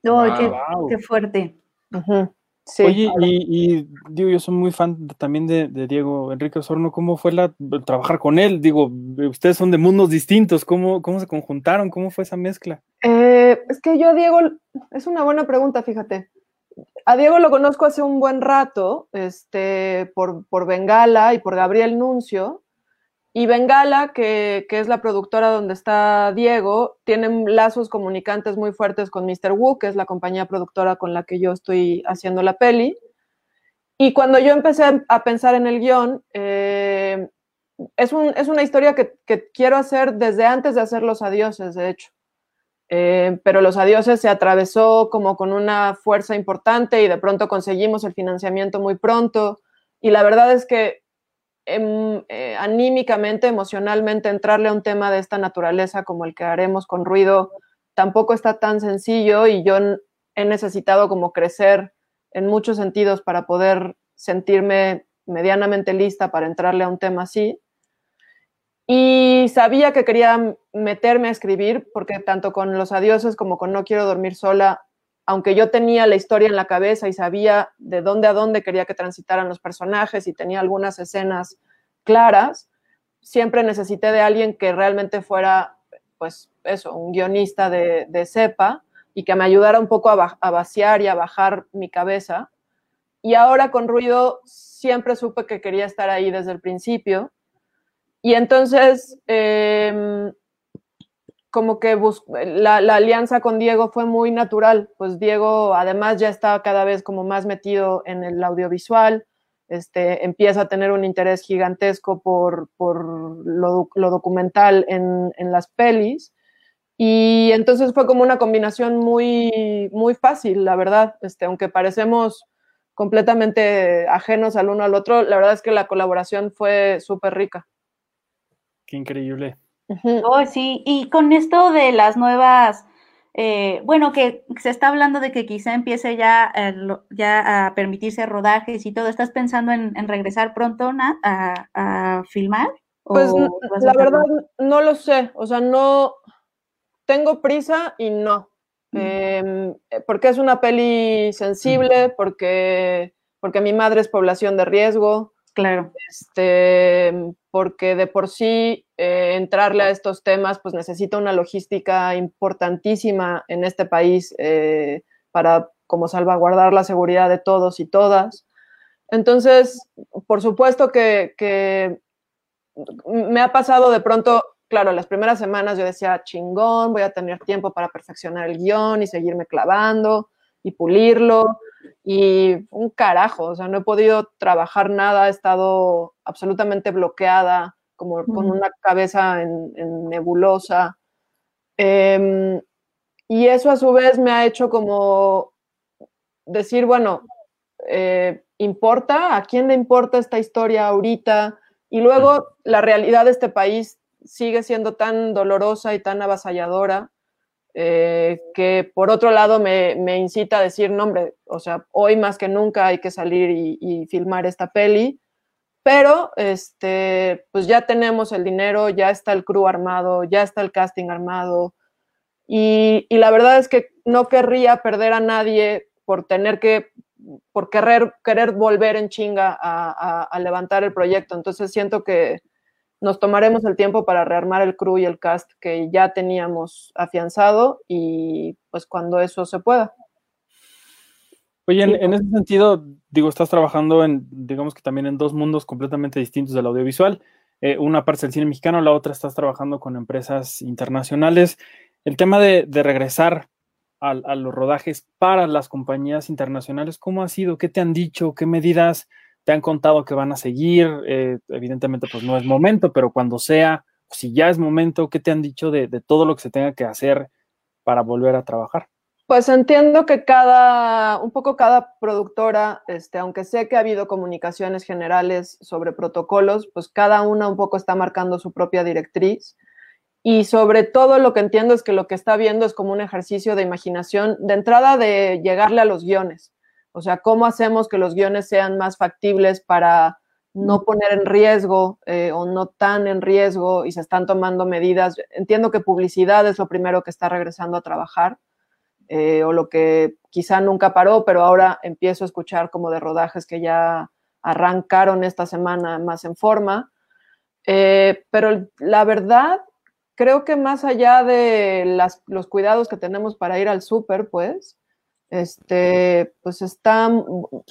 Oh, wow. qué, qué, fuerte. Uh -huh. Sí, Oye, y, y, digo, yo soy muy fan también de, de, Diego Enrique Osorno. ¿Cómo fue la, trabajar con él? Digo, ustedes son de mundos distintos. ¿Cómo, cómo se conjuntaron? ¿Cómo fue esa mezcla? Eh, es que yo a Diego, es una buena pregunta, fíjate. A Diego lo conozco hace un buen rato, este, por, por Bengala y por Gabriel Nuncio. Y Bengala, que, que, es la productora donde está Diego, tienen lazos comunicantes muy fuertes con Mr. Wu, que es la compañía productora con la que yo estoy haciendo la peli. Y cuando yo empecé a pensar en el guion, eh, es, un, es, una historia que, que, quiero hacer desde antes de hacer Los Adioses, de hecho. Eh, pero Los Adioses se atravesó como con una fuerza importante y de pronto conseguimos el financiamiento muy pronto. Y la verdad es que em, eh, anímicamente, emocionalmente, entrarle a un tema de esta naturaleza como el que haremos con ruido tampoco está tan sencillo y yo he necesitado como crecer en muchos sentidos para poder sentirme medianamente lista para entrarle a un tema así. Y sabía que quería meterme a escribir, porque tanto con Los Adioses como con No Quiero Dormir Sola, aunque yo tenía la historia en la cabeza y sabía de dónde a dónde quería que transitaran los personajes y tenía algunas escenas claras, siempre necesité de alguien que realmente fuera, pues eso, un guionista de, de cepa y que me ayudara un poco a, vaciar y a bajar mi cabeza. Y ahora con ruido siempre supe que quería estar ahí desde el principio y entonces, eh, como que la, alianza con Diego fue muy natural, pues Diego además ya está cada vez como más metido en el audiovisual, este, empieza a tener un interés gigantesco por, por lo, lo, documental en, en, las pelis. Y entonces fue como una combinación muy, muy fácil, la verdad, este, aunque parecemos completamente ajenos al uno al otro, la verdad es que la colaboración fue súper rica. Qué increíble. Oh, sí, y con esto de las nuevas, eh, bueno, que se está hablando de que quizá empiece ya, eh, ya a permitirse rodajes y todo, ¿estás pensando en, en regresar pronto, Nat, a, a filmar? Pues la verdad no lo sé, o sea, no tengo prisa y no, mm. eh, porque es una peli sensible, porque, porque mi madre es población de riesgo, Claro. Este, porque de por sí eh, entrarle a estos temas pues necesita una logística importantísima en este país eh, para como salvaguardar la seguridad de todos y todas. Entonces, por supuesto que, que me ha pasado de pronto, claro, las primeras semanas yo decía, chingón, voy a tener tiempo para perfeccionar el guion y seguirme clavando y pulirlo y un carajo, o sea, no he podido trabajar nada, he estado absolutamente bloqueada, como con una cabeza en, en nebulosa. Eh, y eso a su vez me ha hecho como decir, bueno, eh, ¿importa? ¿A quién le importa esta historia ahorita? Y luego la realidad de este país sigue siendo tan dolorosa y tan avasalladora eh, que por otro lado me, me, incita a decir, no hombre, o sea, hoy más que nunca hay que salir y, filmar esta peli, pero este, pues ya tenemos el dinero, ya está el crew armado, ya está el casting armado, y, y la verdad es que no querría perder a nadie por tener que, por querer, querer volver en chinga a, a levantar el proyecto, entonces siento que nos tomaremos el tiempo para rearmar el crew y el cast que ya teníamos afianzado y pues cuando eso se pueda. Oye, en, en, ese sentido, digo, estás trabajando en, digamos que también en dos mundos completamente distintos del audiovisual. Eh, una parte del cine mexicano, la otra estás trabajando con empresas internacionales. El tema de, de regresar a, a, los rodajes para las compañías internacionales, ¿cómo ha sido? ¿Qué te han dicho? ¿Qué medidas? Te han contado que van a seguir, eh, evidentemente pues no es momento, pero cuando sea, si ya es momento, ¿qué te han dicho de, de, todo lo que se tenga que hacer para volver a trabajar? Pues entiendo que cada, un poco cada productora, este, aunque sé que ha habido comunicaciones generales sobre protocolos, pues cada una un poco está marcando su propia directriz. Y sobre todo lo que entiendo es que lo que está viendo es como un ejercicio de imaginación, de entrada de llegarle a los guiones o sea, ¿cómo hacemos que los guiones sean más factibles para no poner en riesgo eh, o no tan en riesgo y se están tomando medidas? Entiendo que publicidad es lo primero que está regresando a trabajar eh, o lo que quizá nunca paró, pero ahora empiezo a escuchar como de rodajes que ya arrancaron esta semana más en forma. Eh, pero la verdad, creo que más allá de las, los cuidados que tenemos para ir al súper, pues, este, pues está,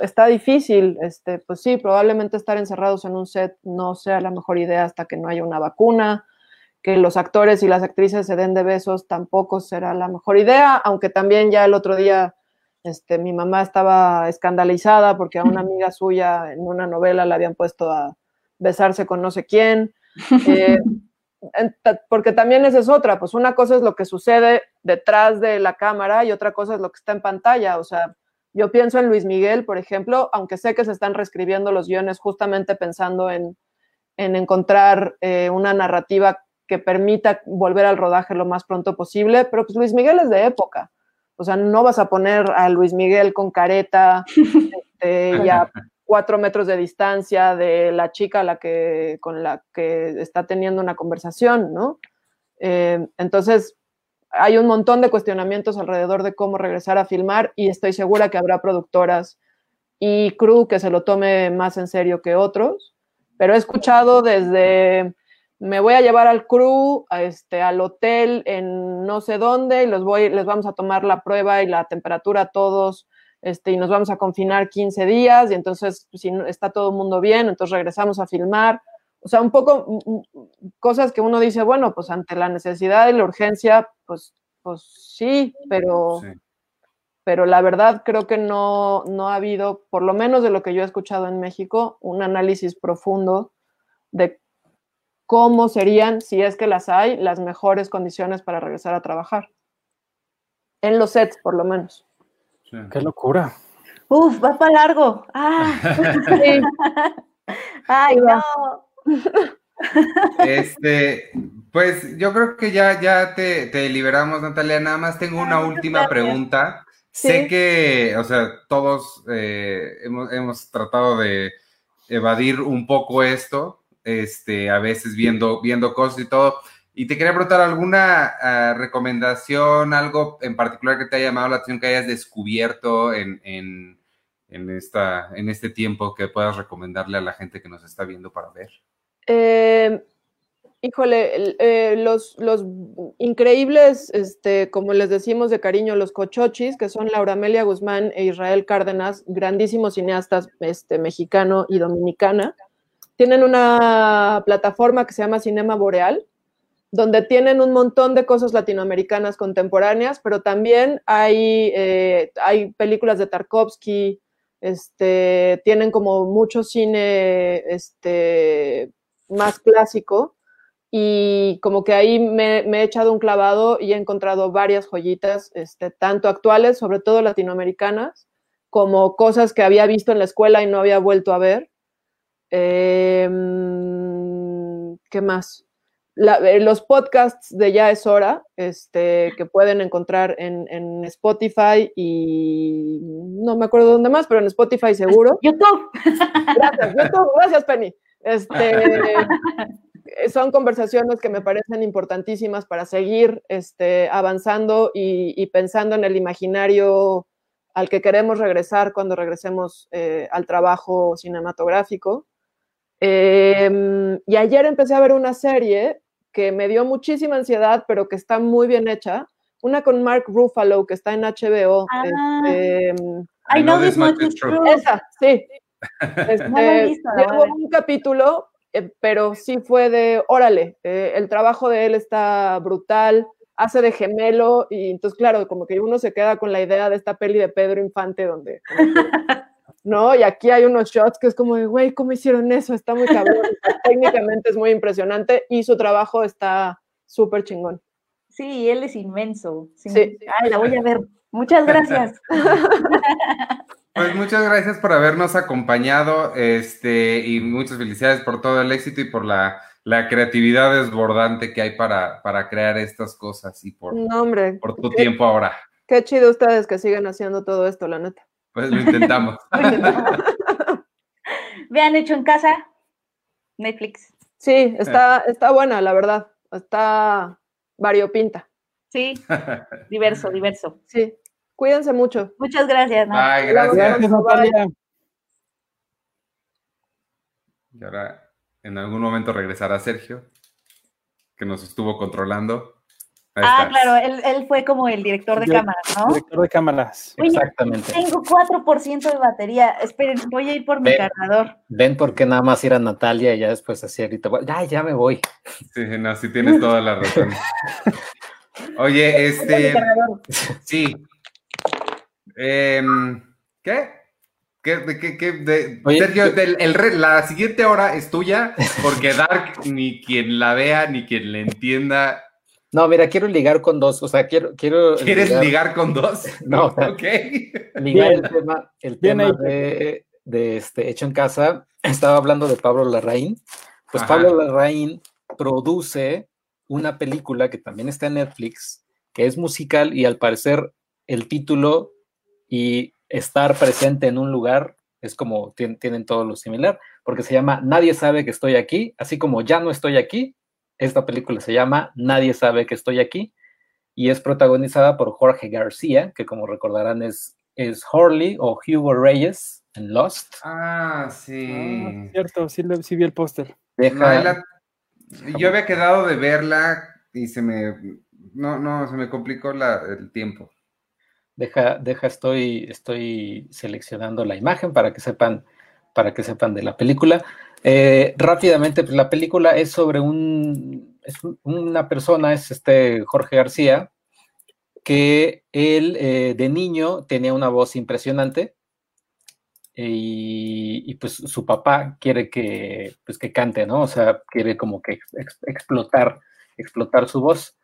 está difícil, este, pues sí, probablemente estar encerrados en un set no sea la mejor idea hasta que no haya una vacuna, que los actores y las actrices se den de besos tampoco será la mejor idea, aunque también ya el otro día este, mi mamá estaba escandalizada porque a una <laughs> amiga suya en una novela la habían puesto a besarse con no sé quién. Eh, <laughs> porque también esa es otra, pues una cosa es lo que sucede detrás de la cámara y otra cosa es lo que está en pantalla, o sea, yo pienso en Luis Miguel, por ejemplo, aunque sé que se están reescribiendo los guiones justamente pensando en, en encontrar eh, una narrativa que permita volver al rodaje lo más pronto posible, pero pues Luis Miguel es de época, O sea, no vas a poner a Luis Miguel con careta <laughs> este, y a cuatro metros de distancia de la chica la que, con la que está teniendo una conversación, ¿no? Eh, entonces, hay un montón de cuestionamientos alrededor de cómo regresar a filmar y estoy segura que habrá productoras y crew que se lo tome más en serio que otros, pero he escuchado desde me voy a llevar al crew a este, al hotel en no sé dónde y los voy, les vamos a tomar la prueba y la temperatura a todos este, y nos vamos a confinar 15 días y entonces pues, si está todo el mundo bien, entonces regresamos a filmar. O sea, un poco mm, mm, cosas que uno dice, bueno, pues ante la necesidad y la urgencia, pues, pues sí, pero, pero la verdad creo que no, no ha habido, por lo menos de lo que yo he escuchado en México, un análisis profundo de cómo serían, si es que las hay, las mejores condiciones para regresar a trabajar. En los sets, por lo menos. Qué locura. Uf, va para largo. Ah. <laughs> Ay, no. Este, pues yo creo que ya, ya te, te liberamos, Natalia. Nada más tengo una última pregunta. Sé que, o sea, todos eh, hemos, hemos tratado de evadir un poco esto, este, a veces viendo, viendo cosas y todo. Y te quería preguntar alguna ah, recomendación, algo en particular que te haya llamado la atención, que hayas descubierto en, en, esta, en este tiempo que puedas recomendarle a la gente que nos está viendo para ver. Eh, híjole, eh, los, los, increíbles, este, como les decimos de cariño, los cochochis, que son Laura Amelia Guzmán e Israel Cárdenas, grandísimos cineastas este, mexicano y dominicana tienen una plataforma que se llama Cinema Boreal, donde tienen un montón de cosas latinoamericanas contemporáneas, pero también hay, eh, hay películas de Tarkovsky, este, tienen como mucho cine este, más clásico y como que ahí me, he echado un clavado y he encontrado varias joyitas, este, tanto actuales, sobre todo latinoamericanas, como cosas que había visto en la escuela y no había vuelto a ver. Em, ¿Qué más? Eh, los podcasts de Ya es hora, este, que pueden encontrar en, Spotify y no me acuerdo dónde más, pero en Spotify seguro. YouTube. Gracias, YouTube, gracias Penny. Este, <laughs> son conversaciones que me parecen importantísimas para seguir este, avanzando y, pensando en el imaginario al que queremos regresar cuando regresemos eh, al trabajo cinematográfico. Em, y ayer empecé a ver una serie que me dio muchísima ansiedad, pero que está muy bien hecha. Una con Mark Ruffalo, que está en HBO. Ah. Este, I know this much is true. Esa, sí. <laughs> Este, no un capítulo, eh, pero sí fue de, órale, eh, el trabajo de él está brutal, hace de gemelo, y entonces, claro, como que uno se queda con la idea de esta peli de Pedro Infante, donde <laughs> ¿no? Y aquí hay unos shots que es como de, güey, ¿cómo hicieron eso? Está muy cabrón. <laughs> Técnicamente es muy impresionante y su trabajo está súper chingón. Sí, él es inmenso. Sí. Ay, la voy a ver. Muchas gracias. <laughs> Pues muchas gracias por habernos acompañado este, y muchas felicidades por todo el éxito y por la, creatividad desbordante que hay para, para crear estas cosas y por, por tu tiempo ahora. Qué chido ustedes que siguen haciendo todo esto, la neta. Pues lo intentamos. <laughs> <laughs> Vean hecho en casa, Netflix. Sí, está, está buena, la verdad. Está variopinta. Sí, <laughs> diverso, diverso. Sí. Cuídense mucho. Muchas gracias. Ay, gracias. Natalia. Y ahora, en algún momento regresará Sergio, que nos estuvo controlando ah, claro, él, fue como el director de cámaras, ¿no? Director de cámaras, exactamente. Tengo 4% de batería. Esperen, voy a ir por mi cargador. Ven porque nada más ir a Natalia y ya después así ahorita. Ya, ya me voy. Sí, no, sí tienes toda la razón. <laughs> Oye, este. Sí. Em, ¿Qué? ¿Qué, de, qué, qué, de, Sergio, el, la siguiente hora es tuya, porque Dark ni quien la vea ni quien le entienda no, mira, quiero ligar con dos, o sea, quiero... quiero ¿Quieres ligar, con dos? <laughs> No, ok. Ligar el tema, el tema de, este Hecho en Casa, estaba hablando de Pablo Larraín, pues Pablo Larraín produce una película que también está en Netflix, que es musical y al parecer el título y estar presente en un lugar es como tienen todo lo similar, porque se llama Nadie sabe que estoy aquí, así como Ya no estoy aquí, esta película se llama Nadie sabe que estoy aquí y es protagonizada por Jorge García, que como recordarán es, es Horley o Hugo Reyes en Lost. Ah, sí. Ah, cierto, sí, sí, vi el póster. Yo había quedado de verla y se me no, no, se me complicó el tiempo. Deja, deja, estoy, estoy seleccionando la imagen para que sepan, para que sepan de la película. Eh, rápidamente, pues la película es sobre un, es una persona, es este Jorge García, que él eh, de niño tenía una voz impresionante y, pues su papá quiere que, pues que cante, ¿no? O sea, quiere como que explotar, explotar su voz.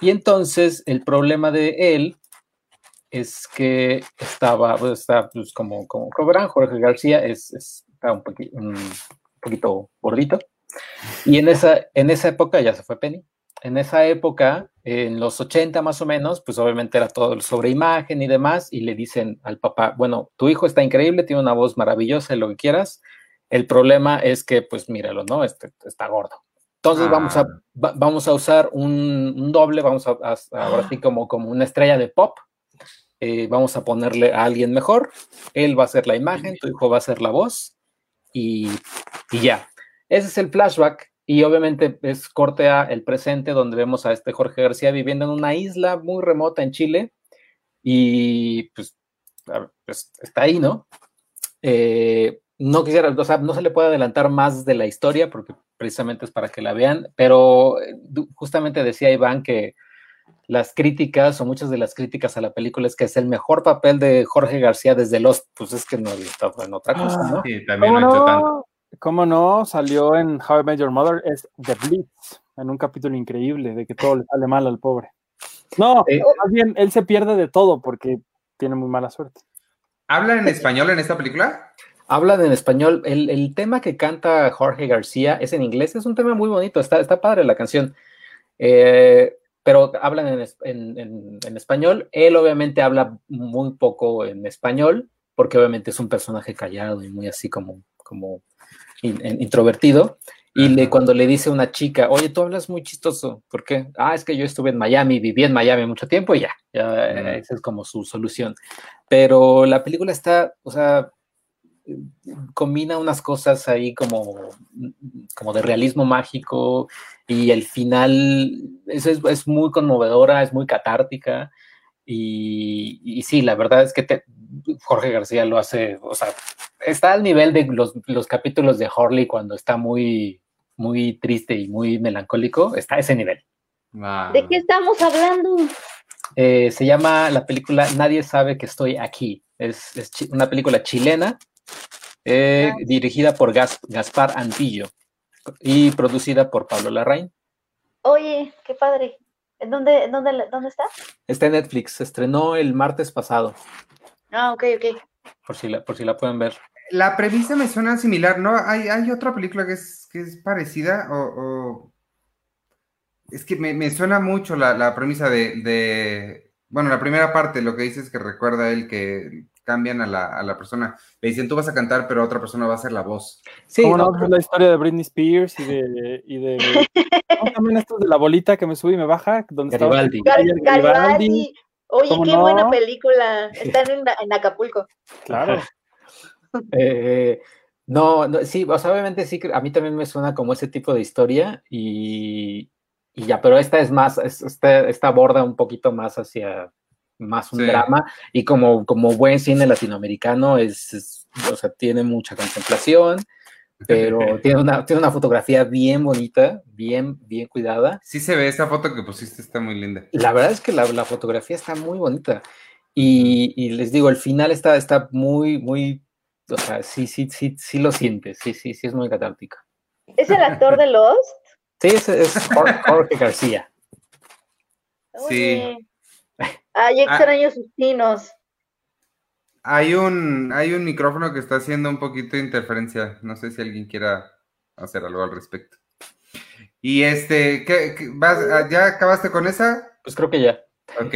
Y entonces el problema de él es que estaba, pues está pues, como, como cobran, Jorge García es, está un, un, poquito gordito. Y en esa, en esa época, ya se fue Penny, en esa época, en los 80 más o menos, pues obviamente era todo sobre imagen y demás, y le dicen al papá, bueno, tu hijo está increíble, tiene una voz maravillosa, lo que quieras, el problema es que, pues míralo, ¿no? Este, está gordo. Entonces vamos, a, ah. vamos a usar un, doble, vamos a, ahora sí como, como una estrella de pop. Eh, vamos a ponerle a alguien mejor. Él va a ser la imagen, tu hijo va a ser la voz y, ya. Ese es el flashback y obviamente es corte a el presente donde vemos a este Jorge García viviendo en una isla muy remota en Chile y pues, pues está ahí, ¿no? Eh, no quisiera, o sea, no se le puede adelantar más de la historia porque precisamente es para que la vean, pero eh, justamente decía Iván que las críticas o muchas de las críticas a la película es que es el mejor papel de Jorge García desde los, pues es que no había estado en otra cosa, ¿no? Sí, también ¿Cómo, no? ¿Cómo no? Salió en How I Met Your Mother, es The Blitz, en un capítulo increíble de que todo le sale mal al pobre. No, eh, más bien él se pierde de todo porque tiene muy mala suerte. ¿Habla en español en esta película? Hablan en español. El, tema que canta Jorge García es en inglés. Es un tema muy bonito. Está, está padre la canción. Eh, pero hablan en, español. Él obviamente habla muy poco en español, porque obviamente es un personaje callado y muy así como, como introvertido. Y le, cuando le dice a una chica, oye, tú hablas muy chistoso, ¿por qué? Ah, es que yo estuve en Miami, viví en Miami mucho tiempo y ya, ya esa es como su solución. Pero la película está, o sea, combina unas cosas ahí como, como de realismo mágico y el final es, es, muy conmovedora, es muy catártica y, y sí, la verdad es que Jorge García lo hace, o sea, está al nivel de los, los capítulos de Horley cuando está muy, muy triste y muy melancólico, está a ese nivel. ¿De qué estamos hablando? Eh, se llama la película Nadie sabe que estoy aquí. Es, es una película chilena eh, dirigida por Gaspar Antillo y producida por Pablo Larraín. Oye, qué padre. ¿Dónde, dónde, dónde está? Está en Netflix, se estrenó el martes pasado. Ah, ok, ok. Por si la, por si la pueden ver. La premisa me suena similar, ¿no? Hay, hay otra película que es, que es parecida o, Es que me, suena mucho la, premisa de, de, Bueno, la primera parte, lo que dice es que recuerda él que cambian a la, a la, persona. Le dicen, tú vas a cantar, pero otra persona va a ser la voz. Sí, no, no, la historia de Britney Spears y de... Y de <laughs> también esto de la bolita que me sube y me baja. Donde Garibaldi. Garibaldi. Oye, qué buena película. <laughs> Están en, en Acapulco. Claro. <laughs> eh, no, no, sí, o sea, obviamente sí, a mí también me suena como ese tipo de historia y, y ya, pero esta es más, esta, esta aborda un poquito más hacia más un drama y como, como buen cine latinoamericano es, o sea, tiene mucha contemplación, pero <laughs> tiene una, tiene una fotografía bien bonita, bien, bien cuidada. Sí se ve, esa foto que pusiste está muy linda. La verdad es que la, la fotografía está muy bonita y, y, les digo, el final está, está muy, muy, o sea, sí, sí, sí, sí lo sientes, sí, sí, sí es muy catártico. ¿Es el actor de <laughs> Lost? Sí, es, es Jorge García. Sí. Ay, ah. extraños sus pinos. Hay un, hay un micrófono que está haciendo un poquito de interferencia. No sé si alguien quiera hacer algo al respecto. Y este, ¿qué, vas, ah, ¿ya acabaste con esa? Pues creo que ya. Ok.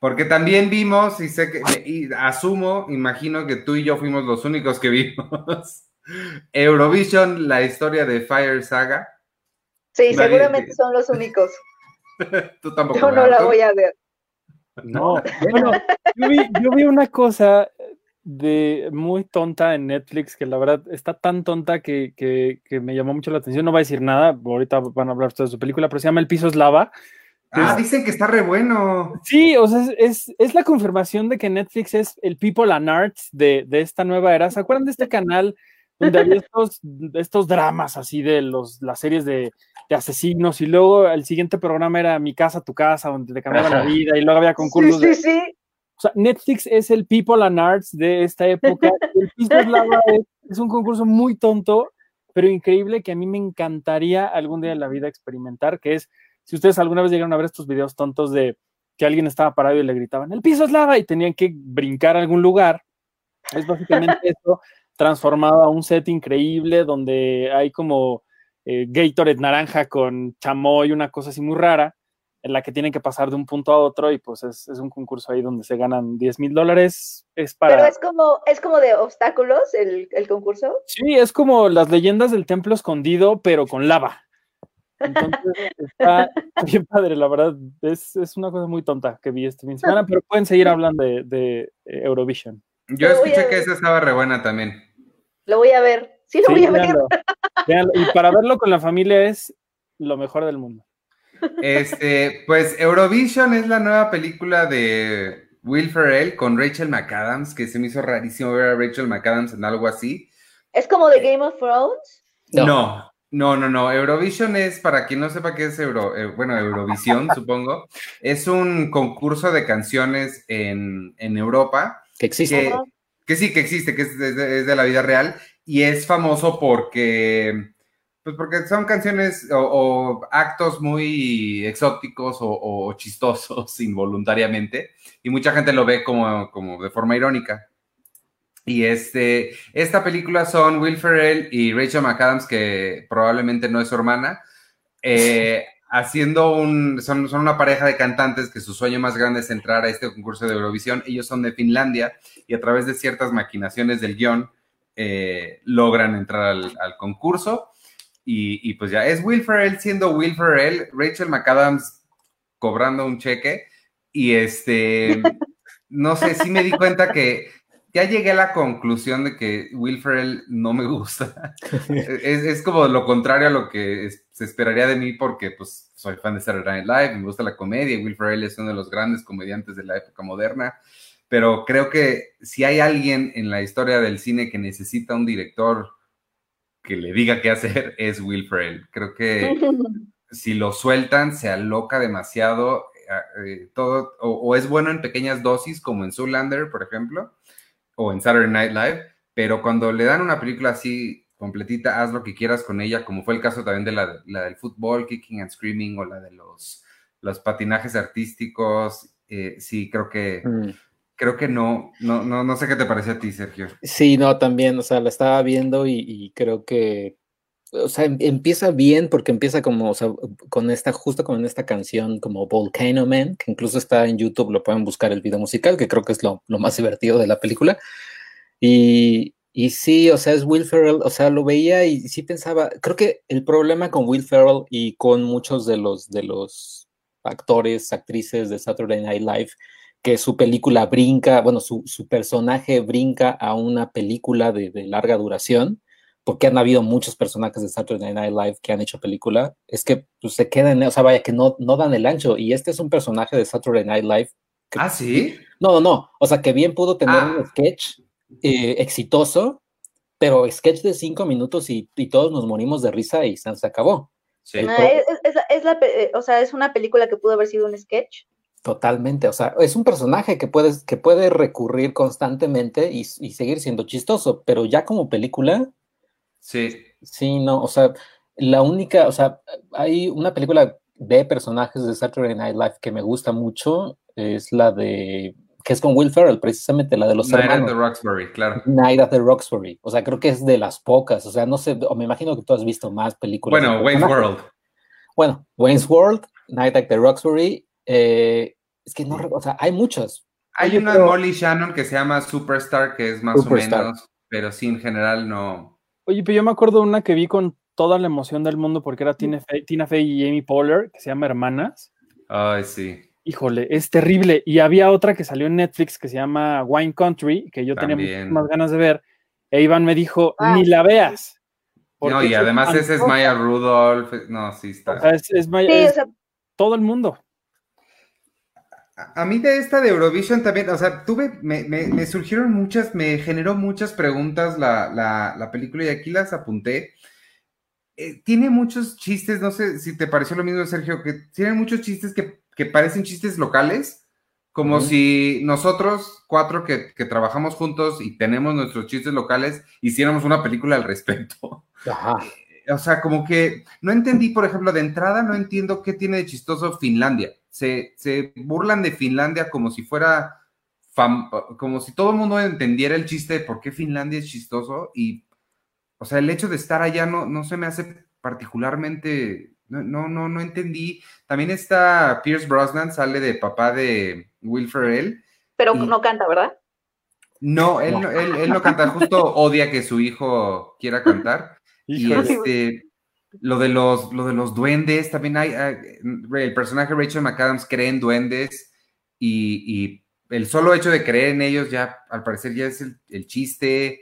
Porque también vimos, y sé que, y asumo, imagino que tú y yo fuimos los únicos que vimos <laughs> Eurovision, la historia de Fire Saga. Sí, seguramente son los únicos. <laughs> tú tampoco. Yo no la voy a ver. <laughs> No, bueno, yo vi, yo vi una cosa de muy tonta en Netflix, que la verdad está tan tonta que, que, que, me llamó mucho la atención. No va a decir nada, ahorita van a hablar ustedes de su película, pero se llama El piso es lava. Ah, dicen que está re bueno. Sí, o sea, es, es, la confirmación de que Netflix es el People and Arts de, de esta nueva era. ¿Se acuerdan de este canal donde había estos, estos dramas así de los, las series de, de, asesinos y luego el siguiente programa era Mi casa, tu casa, donde te cambiaba la vida y luego había concursos. Sí, de, sí, sí. O sea, Netflix es el People and Arts de esta época. El Piso es, Lava es, es un concurso muy tonto, pero increíble que a mí me encantaría algún día en la vida experimentar, que es, si ustedes alguna vez llegaron a ver estos videos tontos de que alguien estaba parado y le gritaban, el piso es lava, y tenían que brincar a algún lugar, es básicamente <laughs> eso transformado a un set increíble donde hay como eh, Gatorade naranja con chamoy, una cosa así muy rara en la que tienen que pasar de un punto a otro y pues es, es un concurso ahí donde se ganan 10 mil dólares. Es para... Pero es como, es como de obstáculos el, el, concurso. Sí, es como las leyendas del templo escondido, pero con lava. Entonces <laughs> está bien padre, la verdad. Es, es una cosa muy tonta que vi este fin de semana, pero pueden seguir hablando de, de Eurovision. Yo escuché que esa estaba re buena también. Lo voy a ver. Sí, lo sí, voy a véanlo, ver. <laughs> Véanlo. Y para verlo con la familia es lo mejor del mundo. Este, pues Eurovision es la nueva película de Will Ferrell con Rachel McAdams, que se me hizo rarísimo ver a Rachel McAdams en algo así. ¿Es como de Game of Thrones? No, no, no, no. no. Eurovision es, para quien no sepa qué es Euro, eh, bueno, Eurovisión, <laughs> supongo, es un concurso de canciones en, en Europa. Que existe. Que, que, sí, que existe, que es de, la vida real y es famoso porque pues porque son canciones o, o actos muy exóticos o, o, chistosos <laughs> involuntariamente y mucha gente lo ve como, como de forma irónica. Y este, esta película son Will Ferrell y Rachel McAdams, que probablemente no es su hermana, eh, haciendo un, son, son una pareja de cantantes que su sueño más grande es entrar a este concurso de Eurovisión. Ellos son de Finlandia y a través de ciertas maquinaciones del guion eh, logran entrar al, al concurso. Y, y, pues ya es Will Ferrell siendo Will Ferrell, Rachel McAdams cobrando un cheque y este, <laughs> no sé, sí me di cuenta que ya llegué a la conclusión de que Will Ferrell no me gusta. <laughs> es, es, como lo contrario a lo que es, se esperaría de mí porque pues soy fan de Saturday Night Live, me gusta la comedia y Will Ferrell es uno de los grandes comediantes de la época moderna. Pero creo que si hay alguien en la historia del cine que necesita un director que le diga qué hacer <laughs> es Will Ferrell. Creo que <laughs> si lo sueltan, se aloca demasiado. Eh, todo, o, o, es bueno en pequeñas dosis, como en Zoolander, por ejemplo, o en Saturday Night Live, pero cuando le dan una película así completita, haz lo que quieras con ella, como fue el caso también de la, la del fútbol, Kicking and Screaming, o la de los, los patinajes artísticos. Eh, sí, creo que. Mm creo que no, no, no, no sé qué te parece a ti, Sergio. Sí, no, también, o sea, la estaba viendo y, y creo que, o sea, em, empieza bien porque empieza como, o sea, con esta, justo como en esta canción como Volcano Man, que incluso está en YouTube, lo pueden buscar el video musical, que creo que es lo, más divertido de la película. Y, y sí, o sea, es Will Ferrell, o sea, lo veía y sí pensaba, creo que el problema con Will Ferrell y con muchos de los, de los actores, actrices de Saturday Night Live, que su película brinca, bueno, su, su personaje brinca a una película de, larga duración, porque han habido muchos personajes de Saturday Night Live que han hecho película, es que pues, se quedan, o sea, vaya, que no, no dan el ancho. Y este es un personaje de Saturday Night Live. Que, ah, sí. No, no, no. O sea, que bien pudo tener ah. un sketch eh, exitoso, pero sketch de cinco minutos y, y, todos nos morimos de risa y se, se acabó. Sí. No, es, es, es, la, o sea, es una película que pudo haber sido un sketch. Totalmente, o sea, es un personaje que, puedes, que puede recurrir constantemente y, y, seguir siendo chistoso, pero ya como película. Sí. Sí, no, o sea, la única, o sea, hay una película de personajes de Saturday Night Live que me gusta mucho, es la de, que es con Will Ferrell, precisamente la de los Night hermanos. at the Roxbury, claro. Night at the Roxbury, o sea, creo que es de las pocas, o sea, no sé, o me imagino que tú has visto más películas. Bueno, Wayne's World. Bueno, Wayne's World, Night at the Roxbury, eh, Es que no, o sea, hay muchos. Hay una pero- Molly Shannon que se llama Superstar, que es más Superstar. o menos, pero sí, en general no. Oye, pero yo me acuerdo de una que vi con toda la emoción del mundo porque era Tina Fey, Tina Fey y Amy Poehler, que se llama Hermanas. Ay, sí. Híjole, es terrible. Y había otra que salió en Netflix que se llama Wine Country, que yo tenía También. muchísimas ganas de ver. E Iván me dijo, Ah. ni la veas. No, y además ese es. Maya Rudolph. No, sí O está. sea, es, es Maya- Sí, es o sea, todo el mundo. A mí de esta de Eurovision también, o sea, tuve, me, me- me surgieron muchas, me generó muchas preguntas la, la- la película y aquí las apunté. Eh, tiene muchos chistes, no sé si te pareció lo mismo, Sergio, que tiene muchos chistes que, que parecen chistes locales, como si nosotros cuatro que, que trabajamos juntos y tenemos nuestros chistes locales, hiciéramos una película al respecto. Ajá. O sea, como que no entendí, por ejemplo, de entrada no entiendo qué tiene de chistoso Finlandia. Se, se burlan de Finlandia como si fuera, fam- como si todo el mundo entendiera el chiste de por qué Finlandia es chistoso y, o sea, el hecho de estar allá no, no se me hace particularmente, no, no, no, no entendí. También está Pierce Brosnan, sale de papá de Will Ferrell. pero Y- no canta, ¿verdad? No, él, no- él, él no canta, justo <laughs> odia que su hijo quiera cantar. Y este, lo de los, lo de los duendes, también hay, hay- el personaje Rachel McAdams cree en duendes y, y el solo hecho de creer en ellos ya, al parecer, ya es el, el chiste.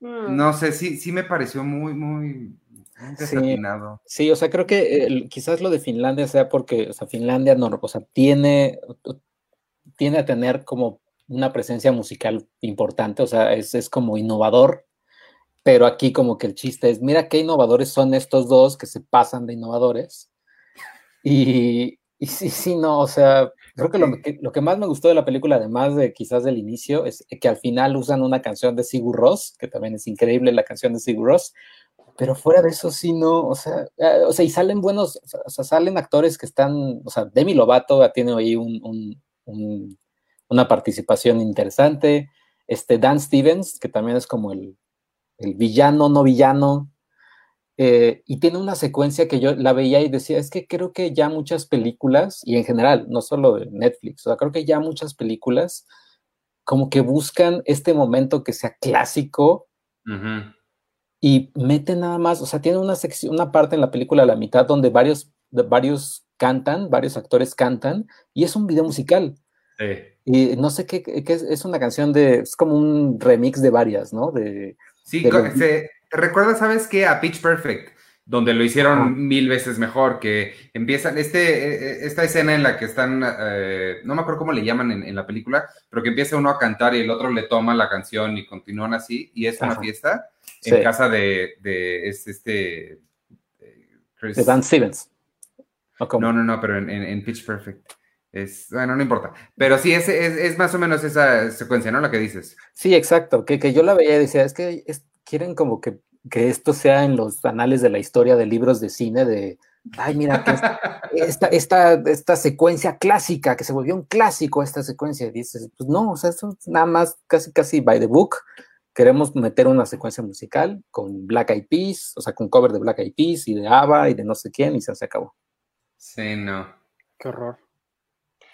Mm. No sé, sí, sí me pareció muy, muy, Sí. desatinado. Sí, o sea, creo que eh, quizás lo de Finlandia sea porque, o sea, Finlandia no, o sea, tiene, tiene a tener como una presencia musical importante, o sea, es, es como innovador, pero aquí como que el chiste es, mira qué innovadores son estos dos que se pasan de innovadores. Y, y sí, sí, no, o sea, creo que lo, que lo que más me gustó de la película, además de quizás del inicio, es que al final usan una canción de Sigur Rós, que también es increíble la canción de Sigur Rós, pero fuera de eso sí no, o sea, eh, o sea, y salen buenos, o sea, o sea, salen actores que están, o sea, Demi Lovato tiene ahí un, un- un- una participación interesante, este Dan Stevens, que también es como el, el villano, no villano, eh, y tiene una secuencia que yo la veía y decía, es que creo que ya muchas películas, y en general, no solo de Netflix, o sea, creo que ya muchas películas como que buscan este momento que sea clásico y mete nada más, o sea, tiene una sección, una parte en la película a la mitad donde varios, de- varios cantan, varios actores cantan, y es un video musical. Sí. Y no sé qué, qué es, es una canción de, es como un remix de varias, ¿no? De, Sí, los- se- ¿te recuerdas, sabes qué? A Pitch Perfect, donde lo hicieron mil veces mejor, que empiezan, este, eh, eh, esta escena en la que están, eh, no me acuerdo cómo le llaman en, en la película, pero que empieza uno a cantar y el otro le toma la canción y continúan así, y es una Ajá. fiesta Sí. en casa de, de es- este... eh, Chris- de Dan Stevens. No, no, no, pero en, en- en Pitch Perfect. Es, bueno, no importa. Pero sí, es, es, es más o menos esa secuencia, ¿no? La que dices. Sí, exacto, que, que yo la veía y decía, es que es- quieren como que, que esto sea en los anales de la historia de libros de cine, de, ay, mira, que <laughs> esta, esta, esta secuencia clásica, que se volvió un clásico esta secuencia, y dices, pues no, o sea, eso es nada más casi, casi by the book, queremos meter una secuencia musical con Black Eyed Peas, o sea, con cover de Black Eyed Peas y de ABBA y de no sé quién, y se, se acabó. Sí, no. Qué horror.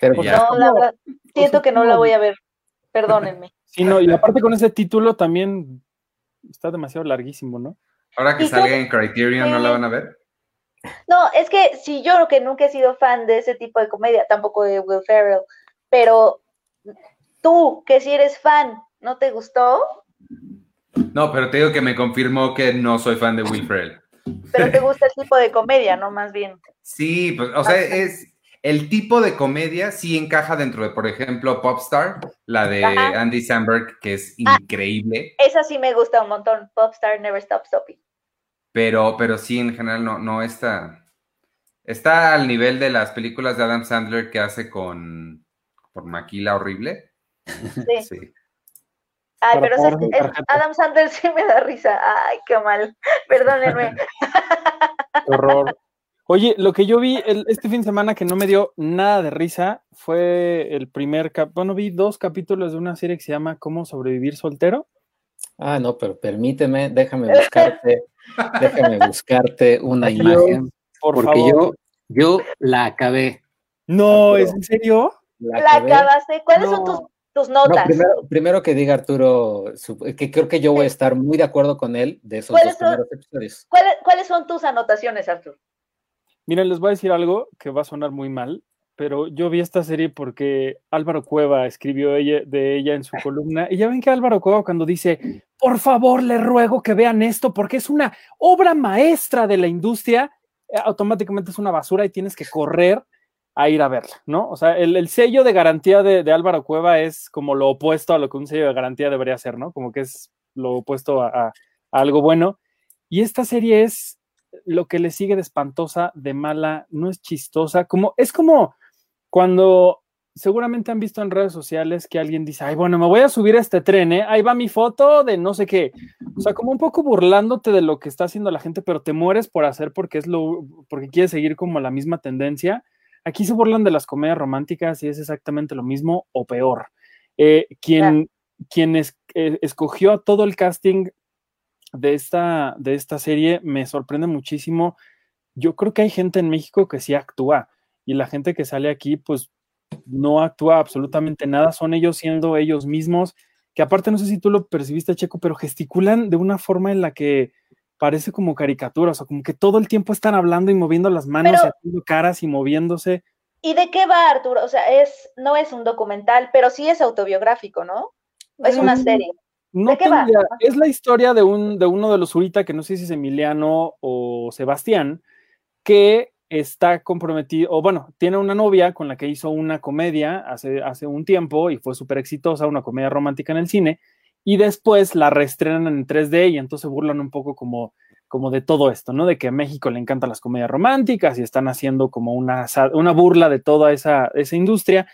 Pero pues, ya. No, la verdad, siento que no la voy a ver. Perdónenme. <laughs> Sí, no, y aparte con ese título también está demasiado larguísimo, ¿no? Ahora que salga en Criterion, ¿no la van a ver? No, es que si yo que nunca he sido fan de ese tipo de comedia, tampoco de Will Ferrell, pero tú, que si eres fan, ¿no te gustó? No, pero te digo que me confirmó que no soy fan de Will Ferrell. Pero te gusta el tipo de comedia, ¿no? Más bien. Sí, pues, o sea, es el tipo de comedia sí encaja dentro de, por ejemplo, Popstar, la de Ajá. Andy Samberg, que es Ah. increíble, Esa sí me gusta un montón. Popstar Never Stop Stopping. pero, pero sí, en general no, no está. Está al nivel de las películas de Adam Sandler que hace con, con Maquila horrible. Sí. <laughs> Sí. Ay, pero es- es-. Adam Sandler sí me da risa. Ay, qué mal. Perdónenme. <laughs> Horror. Oye, lo que yo vi el- este fin de semana que no me dio nada de risa fue el primer cap bueno, vi dos capítulos de una serie que se llama ¿Cómo sobrevivir soltero? ah, no, pero permíteme, déjame buscarte, <laughs> déjame buscarte una Dios, imagen. Por porque favor. yo, yo la acabé. No, ¿es en serio? la, acabaste. ¿Cuáles son tus, tus notas? primero, que diga Arturo, que creo que yo voy a estar muy de acuerdo con él de esos dos primeros episodios. ¿Cuáles son tus anotaciones, Arturo? Miren, les voy a decir algo que va a sonar muy mal, pero yo vi esta serie porque Álvaro Cueva escribió de ella en su columna. Y ya ven que Álvaro Cueva cuando dice, por favor, le ruego que vean esto porque es una obra maestra de la industria, eh, automáticamente es una basura y tienes que correr a ir a verla, ¿no? O sea, el, sello de garantía de, Álvaro Cueva es como lo opuesto a lo que un sello de garantía debería ser, ¿no? Como que es lo opuesto a algo bueno. Y esta serie es lo que le sigue de espantosa, de mala, no es chistosa, como es como cuando seguramente han visto en redes sociales que alguien dice, ay, bueno, me voy a subir a este tren, ¿eh? ahí va mi foto de no sé qué. O sea, como un poco burlándote de lo que está haciendo la gente, pero te mueres por hacer porque es lo, porque quieres seguir como la misma tendencia. Aquí se burlan de las comedias románticas y es exactamente lo mismo o peor. Eh, quien, quien eh, escogió a todo el casting de esta, de esta serie me sorprende muchísimo. Yo creo que hay gente en México que sí actúa y la gente que sale aquí, pues no actúa absolutamente nada, son ellos siendo ellos mismos, que aparte no sé si tú lo percibiste, Checo, pero gesticulan de una forma en la que parece como caricatura, o sea, como que todo el tiempo están hablando y moviendo las manos, y haciendo caras y moviéndose. ¿Y de qué va, Arturo? O sea, es, no es un documental, pero sí es autobiográfico, ¿no? Es una mm, serie. No? Es la historia de, un, de uno de los Zurita, que no sé si es Emiliano o Sebastián, que está comprometido, o bueno, tiene una novia con la que hizo una comedia hace, hace un tiempo y fue súper exitosa, una comedia romántica en el cine, y después la reestrenan en 3D y entonces burlan un poco como, como de todo esto, ¿no? De que a México le encantan las comedias románticas y están haciendo como una, una burla de toda esa, esa industria.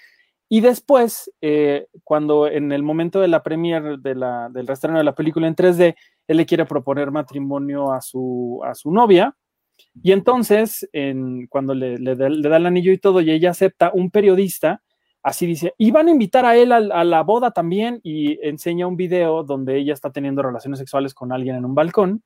Y después, eh, cuando en el momento de la la, del reestreno de la película en 3D, él le quiere proponer matrimonio a su, a su novia, y entonces, cuando le, da, el anillo y todo, y ella acepta, un periodista así dice, y van a invitar a él a, la boda también, y enseña un video donde ella está teniendo relaciones sexuales con alguien en un balcón,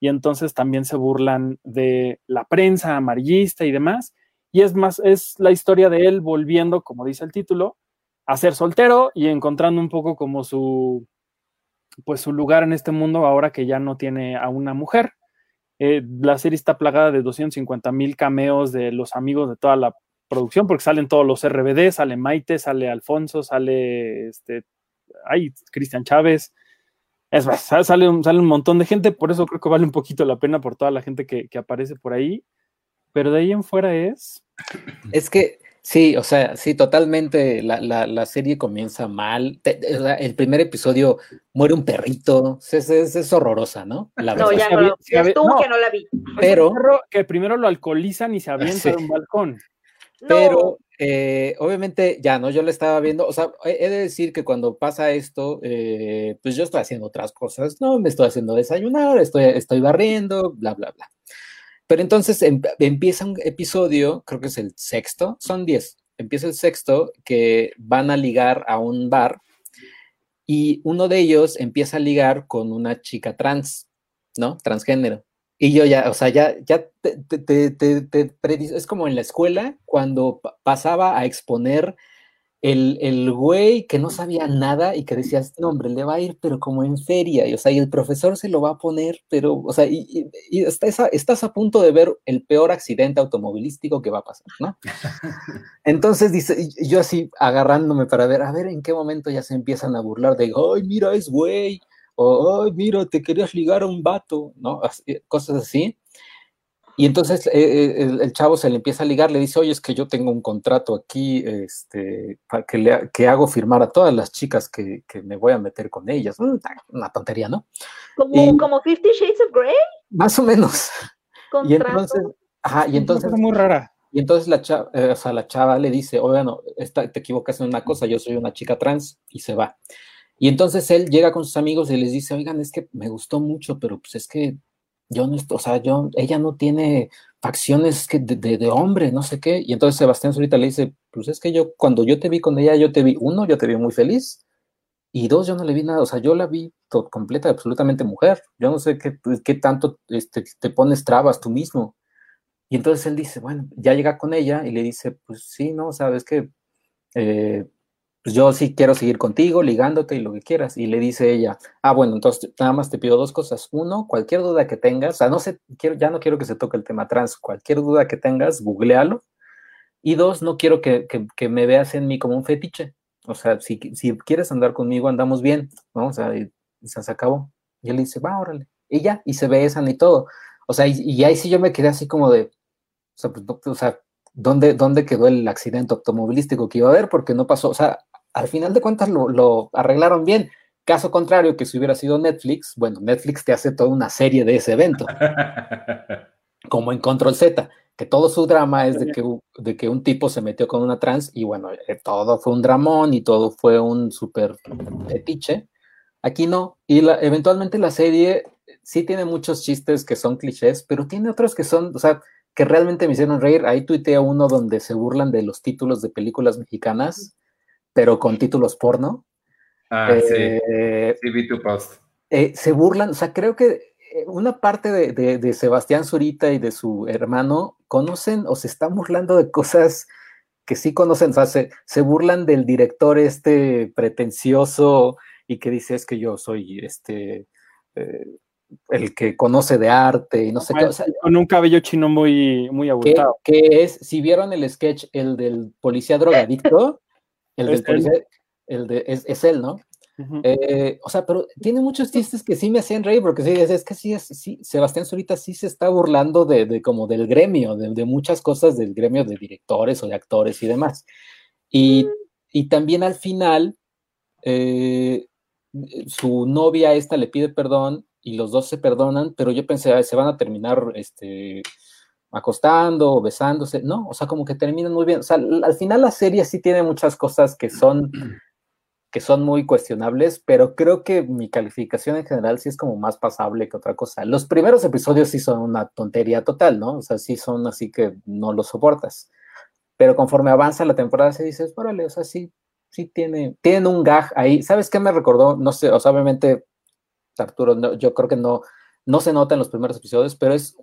y entonces también se burlan de la prensa amarillista y demás, y es más, es la historia de él volviendo, como dice el título, a ser soltero y encontrando un poco como su, pues su lugar en este mundo ahora que ya no tiene a una mujer. Eh, la serie está plagada de 250 mil cameos de los amigos de toda la producción, porque salen todos los RBD, sale Maite, sale Alfonso, sale este, ay, Cristian Chávez. Es más, sale un, sale un montón de gente, por eso creo que vale un poquito la pena por toda la gente que, que aparece por ahí. Pero de ahí en fuera es. Es que Sí, o sea, sí, totalmente. La, la, la serie comienza mal. el primer episodio muere un perrito. Es, es, horrorosa, ¿no? La no, ya no, ya estuvo que no la vi. Pero que primero lo alcoholizan y se avienta de un balcón. Pero eh, obviamente ya, ¿no? Yo le estaba viendo, o sea, he de decir que cuando pasa esto, eh, pues yo estoy haciendo otras cosas, ¿no? Me estoy haciendo desayunar, estoy, estoy barriendo, bla, bla, bla. Pero entonces em, empieza un episodio, creo que es el sexto, son diez, empieza el sexto que van a ligar a un bar y uno de ellos empieza a ligar con una chica trans, ¿no? Transgénero. Y yo ya, o sea, ya, ya te, te, es como en la escuela cuando pasaba a exponer el, el güey que no sabía nada y que decía, no, hombre, le va a ir, pero como en feria, y, o sea, y el profesor se lo va a poner, pero, o sea, y, y, estás, a, estás, a, punto de ver el peor accidente automovilístico que va a pasar, ¿no? <laughs> Entonces, dice, yo así agarrándome para ver, a ver en qué momento ya se empiezan a burlar de, ay, mira, es güey, o, ay, mira, te querías ligar a un vato, ¿no? cosas así. Y entonces eh, eh, el, chavo se le empieza a ligar, le dice, oye, es que yo tengo un contrato aquí este, para que, le, que hago firmar a todas las chicas que, que, me voy a meter con ellas. Mm, una tontería, ¿no? Como, como Fifty Shades of Grey. Más o menos. <laughs> Y entonces, ajá, y entonces... Es muy rara. Y entonces la chava, eh, o sea, la chava le dice, oye, no, te equivocas en una cosa, yo soy una chica trans, y se va. Y entonces él llega con sus amigos y les dice, oigan, es que me gustó mucho, pero pues es que yo no, o sea, yo, ella no tiene facciones que de, de, hombre, no sé qué. Y entonces Sebastián ahorita le dice, pues es que yo, cuando yo te vi con ella, yo te vi, uno, yo te vi muy feliz, y dos, yo no le vi nada, o sea, yo la vi completa, absolutamente mujer. Yo no sé qué, pues, qué tanto este, te pones trabas tú mismo. Y entonces él dice, bueno, ya llega con ella y le dice, pues sí, no, sabes que eh, yo sí quiero seguir contigo, ligándote y lo que quieras. Y le dice ella, ah, bueno, entonces nada más te pido dos cosas. Uno, cualquier duda que tengas, o sea, no sé, quiero, ya no quiero que se toque el tema trans, cualquier duda que tengas, googlealo. Y dos, no quiero que, que, me veas en mí como un fetiche. O sea, si, si quieres andar conmigo, andamos bien, ¿no? O sea, y, se acabó. Y él dice, va, órale. Y ya, y se besan y todo. O sea, y, y ahí sí yo me quedé así como de, o sea, pues, o sea ¿dónde, ¿dónde quedó el accidente automovilístico que iba a haber? Porque no pasó, o sea, al final de cuentas lo, arreglaron bien. Caso contrario, que si hubiera sido Netflix, bueno, Netflix te hace toda una serie de ese evento, <laughs> como en Control Z, que todo su drama es de que, de que un tipo se metió con una trans y bueno, eh, todo fue un dramón y todo fue un súper fetiche. Aquí no, y la, eventualmente la serie sí tiene muchos chistes que son clichés, pero tiene otros que son, o sea, que realmente me hicieron reír. Ahí tuiteé uno donde se burlan de los títulos de películas mexicanas pero con títulos porno. Ah, sí. Eh, sí, vi tu post. Eh, se burlan, o sea, creo que eh, una parte de, Sebastián Zurita y de su hermano conocen o se están burlando de cosas que sí conocen, o sea, se, burlan del director este pretencioso y que dice es que yo soy este el que conoce de arte y no sé qué. con un cabello chino muy, muy abultado. Que, es, si vieron el sketch, el del policía drogadicto, <laughs> El del policía, el de, es, él, ¿no? Eh, o sea, pero tiene muchos chistes que sí me hacían reír, porque sí, es, que sí, es, sí, Sebastián Zurita sí se está burlando de, de como del gremio, de, muchas cosas del gremio de directores o de actores y demás. Y, y también al final, eh, su novia esta le pide perdón y los dos se perdonan, pero yo pensé, se van a terminar este, acostando o besándose, no, o sea, como que terminan muy bien. O sea, al final la serie sí tiene muchas cosas que son, <clears throat> que son muy cuestionables, pero creo que mi calificación en general sí es como más pasable que otra cosa. Los primeros episodios sí son una tontería total, ¿no? O sea, sí son así que no los soportas. Pero conforme avanza la temporada se dices, órale, o sea, sí, sí tiene, tienen un gag ahí. ¿Sabes qué me recordó? No sé, o sea, obviamente, Arturo, yo creo que no, no se nota en los primeros episodios, pero es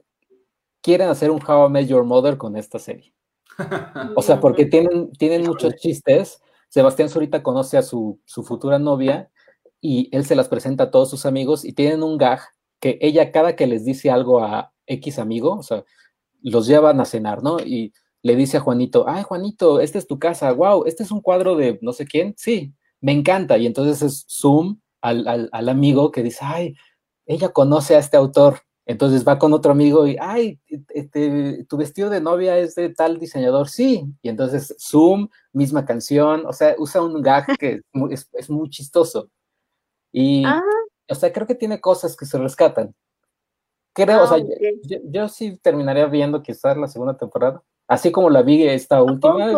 quieren hacer un How I Met Your Mother con esta serie. <laughs> O sea, porque tienen, tienen muchos chistes. Sebastián Zurita conoce a su, su futura novia y él se las presenta a todos sus amigos y tienen un gag que ella cada que les dice algo a X amigo, o sea, los llevan a cenar, ¿no? Y le dice a Juanito, ay Juanito, esta es tu casa, wow, este es un cuadro de no sé quién, sí, me encanta. Y entonces es zoom al, al, al amigo que dice, ay, ella conoce a este autor entonces va con otro amigo y, ay, este, tu vestido de novia es de tal diseñador, sí. Y entonces Zoom, misma canción, o sea, usa un gag que es, muy chistoso. Y, ah. o sea, creo que tiene cosas que se rescatan. Creo, o sea, ah, yo, sí terminaría viendo quizás la segunda temporada, así como la vi esta última,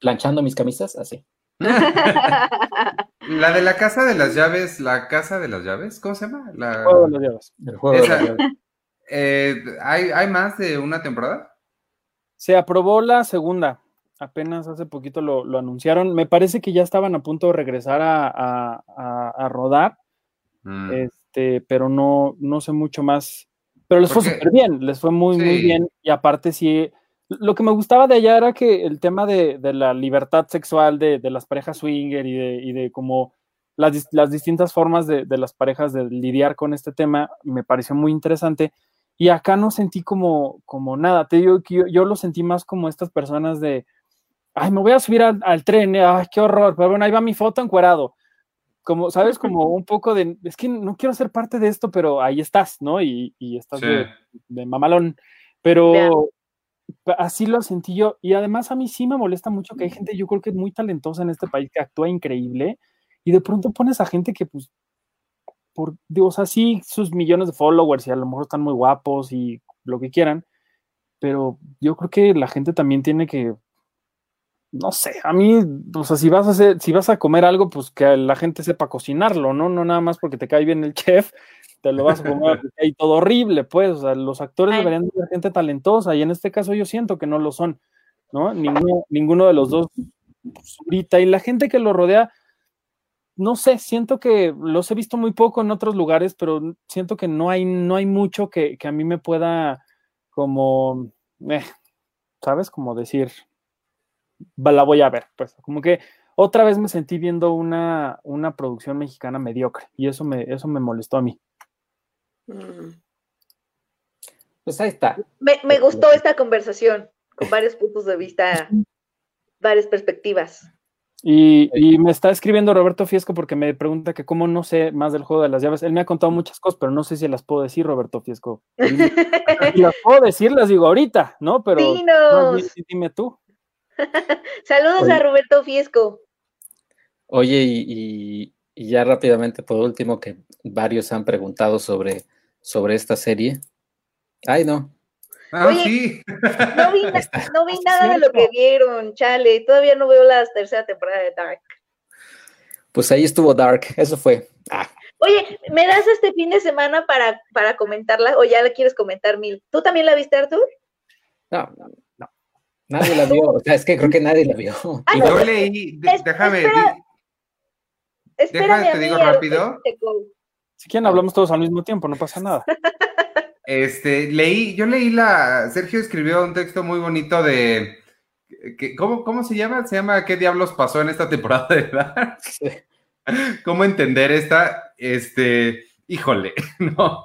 planchando mis camisas, así. <laughs> la de la casa de las llaves, la casa de las llaves, ¿cómo se llama? El juego de las llaves. El juego de las llaves. Eh, ¿hay, más de una temporada? Se aprobó la segunda. Apenas hace poquito lo, anunciaron. Me parece que ya estaban a punto de regresar a, rodar. Mm. Este, pero no, no sé mucho más. Pero les fue súper bien, les fue muy, muy bien. Y aparte, sí, lo que me gustaba de allá era que el tema de, la libertad sexual de, las parejas swinger y de, y de como las, las distintas formas de, las parejas de lidiar con este tema me pareció muy interesante. Y acá no sentí como, como nada. Te digo que yo, lo sentí más como estas personas de, ay, me voy a subir al, tren, ay, qué horror. Pero bueno, ahí va mi foto encuerado. Como, ¿sabes? Como un poco de, es que no quiero ser parte de esto, pero ahí estás, ¿no? Y, y estás de, mamalón. Pero así lo sentí yo. Y además a mí sí me molesta mucho que hay gente, yo creo que es muy talentosa en este país, que actúa increíble. Y de pronto pones a gente que pues por, o sea, sí, sus millones de followers y a lo mejor están muy guapos y lo que quieran, pero yo creo que la gente también tiene que, no sé, a mí, o sea, si vas a hacer, si vas a comer algo, pues que la gente sepa cocinarlo, ¿no? No nada más porque te cae bien el <laughs> chef, te lo vas a comer <laughs> y todo horrible, pues, o sea, los actores deberían ser gente talentosa y en este caso yo siento que no lo son, ¿no? Ninguno, ninguno de los dos pues, ahorita y la gente que lo rodea, no sé, siento que los he visto muy poco en otros lugares, pero siento que no hay, no hay mucho que, a mí me pueda como, eh, ¿sabes? Como decir, la voy a ver. Pues como que otra vez me sentí viendo una, una producción mexicana mediocre y eso me, eso me molestó a mí. Mm. Pues ahí está. Me, me gustó esta conversación con varios puntos de vista, varias perspectivas. Y, y me está escribiendo Roberto Fiesco porque me pregunta que cómo no sé más del juego de las llaves. Él me ha contado muchas cosas, pero no sé si las puedo decir, Roberto Fiesco. <laughs> Si las puedo decir, las digo ahorita, ¿no? Pero dime tú. <laughs> Saludos Oye. a Roberto Fiesco. Oye, y, y- y ya rápidamente, por último, que varios han preguntado sobre, sobre esta serie. Ay, no. Ah, Oye. sí. No vi, na- no vi nada de lo que vieron, chale. Todavía no veo la tercera temporada de Dark. Pues ahí estuvo Dark, eso fue. Ah, Oye, ¿me das este fin de semana para, para comentarla o ya la quieres comentar mil? ¿Tú también la viste, Artur? no, no, no. Nadie la vio. O sea, es que creo que nadie la vio. Ah, <laughs> Y no, Yo leí, Es- déjame, espera. Espérame a te digo rápido. Si quieren, hablamos todos al mismo tiempo, no pasa nada. <laughs> Este, leí, yo leí la, Sergio escribió un texto muy bonito de, que, ¿cómo, ¿cómo se llama? Se llama ¿Qué diablos pasó en esta temporada de Dark? <laughs> ¿Cómo entender esta? Este, híjole, <laughs> no.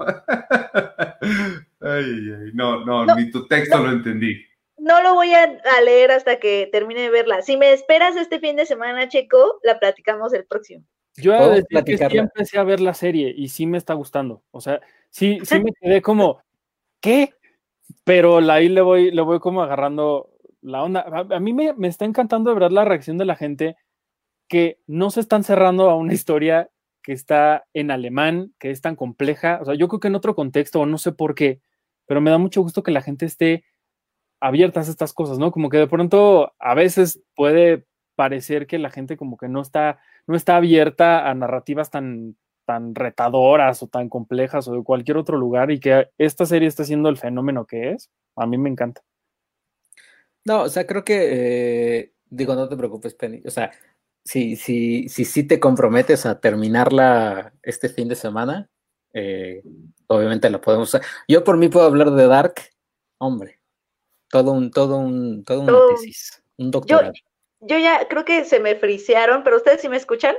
Ay, ay, no, no, No, ni tu texto no. lo entendí. No lo voy a, a leer hasta que termine de verla. Si me esperas este fin de semana, Checo, la platicamos el próximo. Yo Podemos decir que sí empecé a ver la serie y sí me está gustando. O sea, sí, sí <laughs> me quedé como, ¿qué? Pero ahí le voy, le voy como agarrando la onda. A, a mí me, me está encantando de verdad la reacción de la gente que no se están cerrando a una historia que está en alemán, que es tan compleja. O sea, yo creo que en otro contexto, o no sé por qué, pero me da mucho gusto que la gente esté abierta a estas cosas, ¿no? Como que de pronto a veces puede parecer que la gente como que no está, no está abierta a narrativas tan, tan retadoras o tan complejas o de cualquier otro lugar y que esta serie está siendo el fenómeno que es. A mí me encanta. No, o sea, creo que, eh, digo, no te preocupes, Penny. O sea, si, si, si, sí te comprometes a terminarla este fin de semana, eh, obviamente la podemos usar. Yo por mí puedo hablar de Dark, hombre, todo un, todo un, todo una Todo- tesis, un doctorado. Yo ya creo que se me frisearon, pero ustedes sí me escuchan.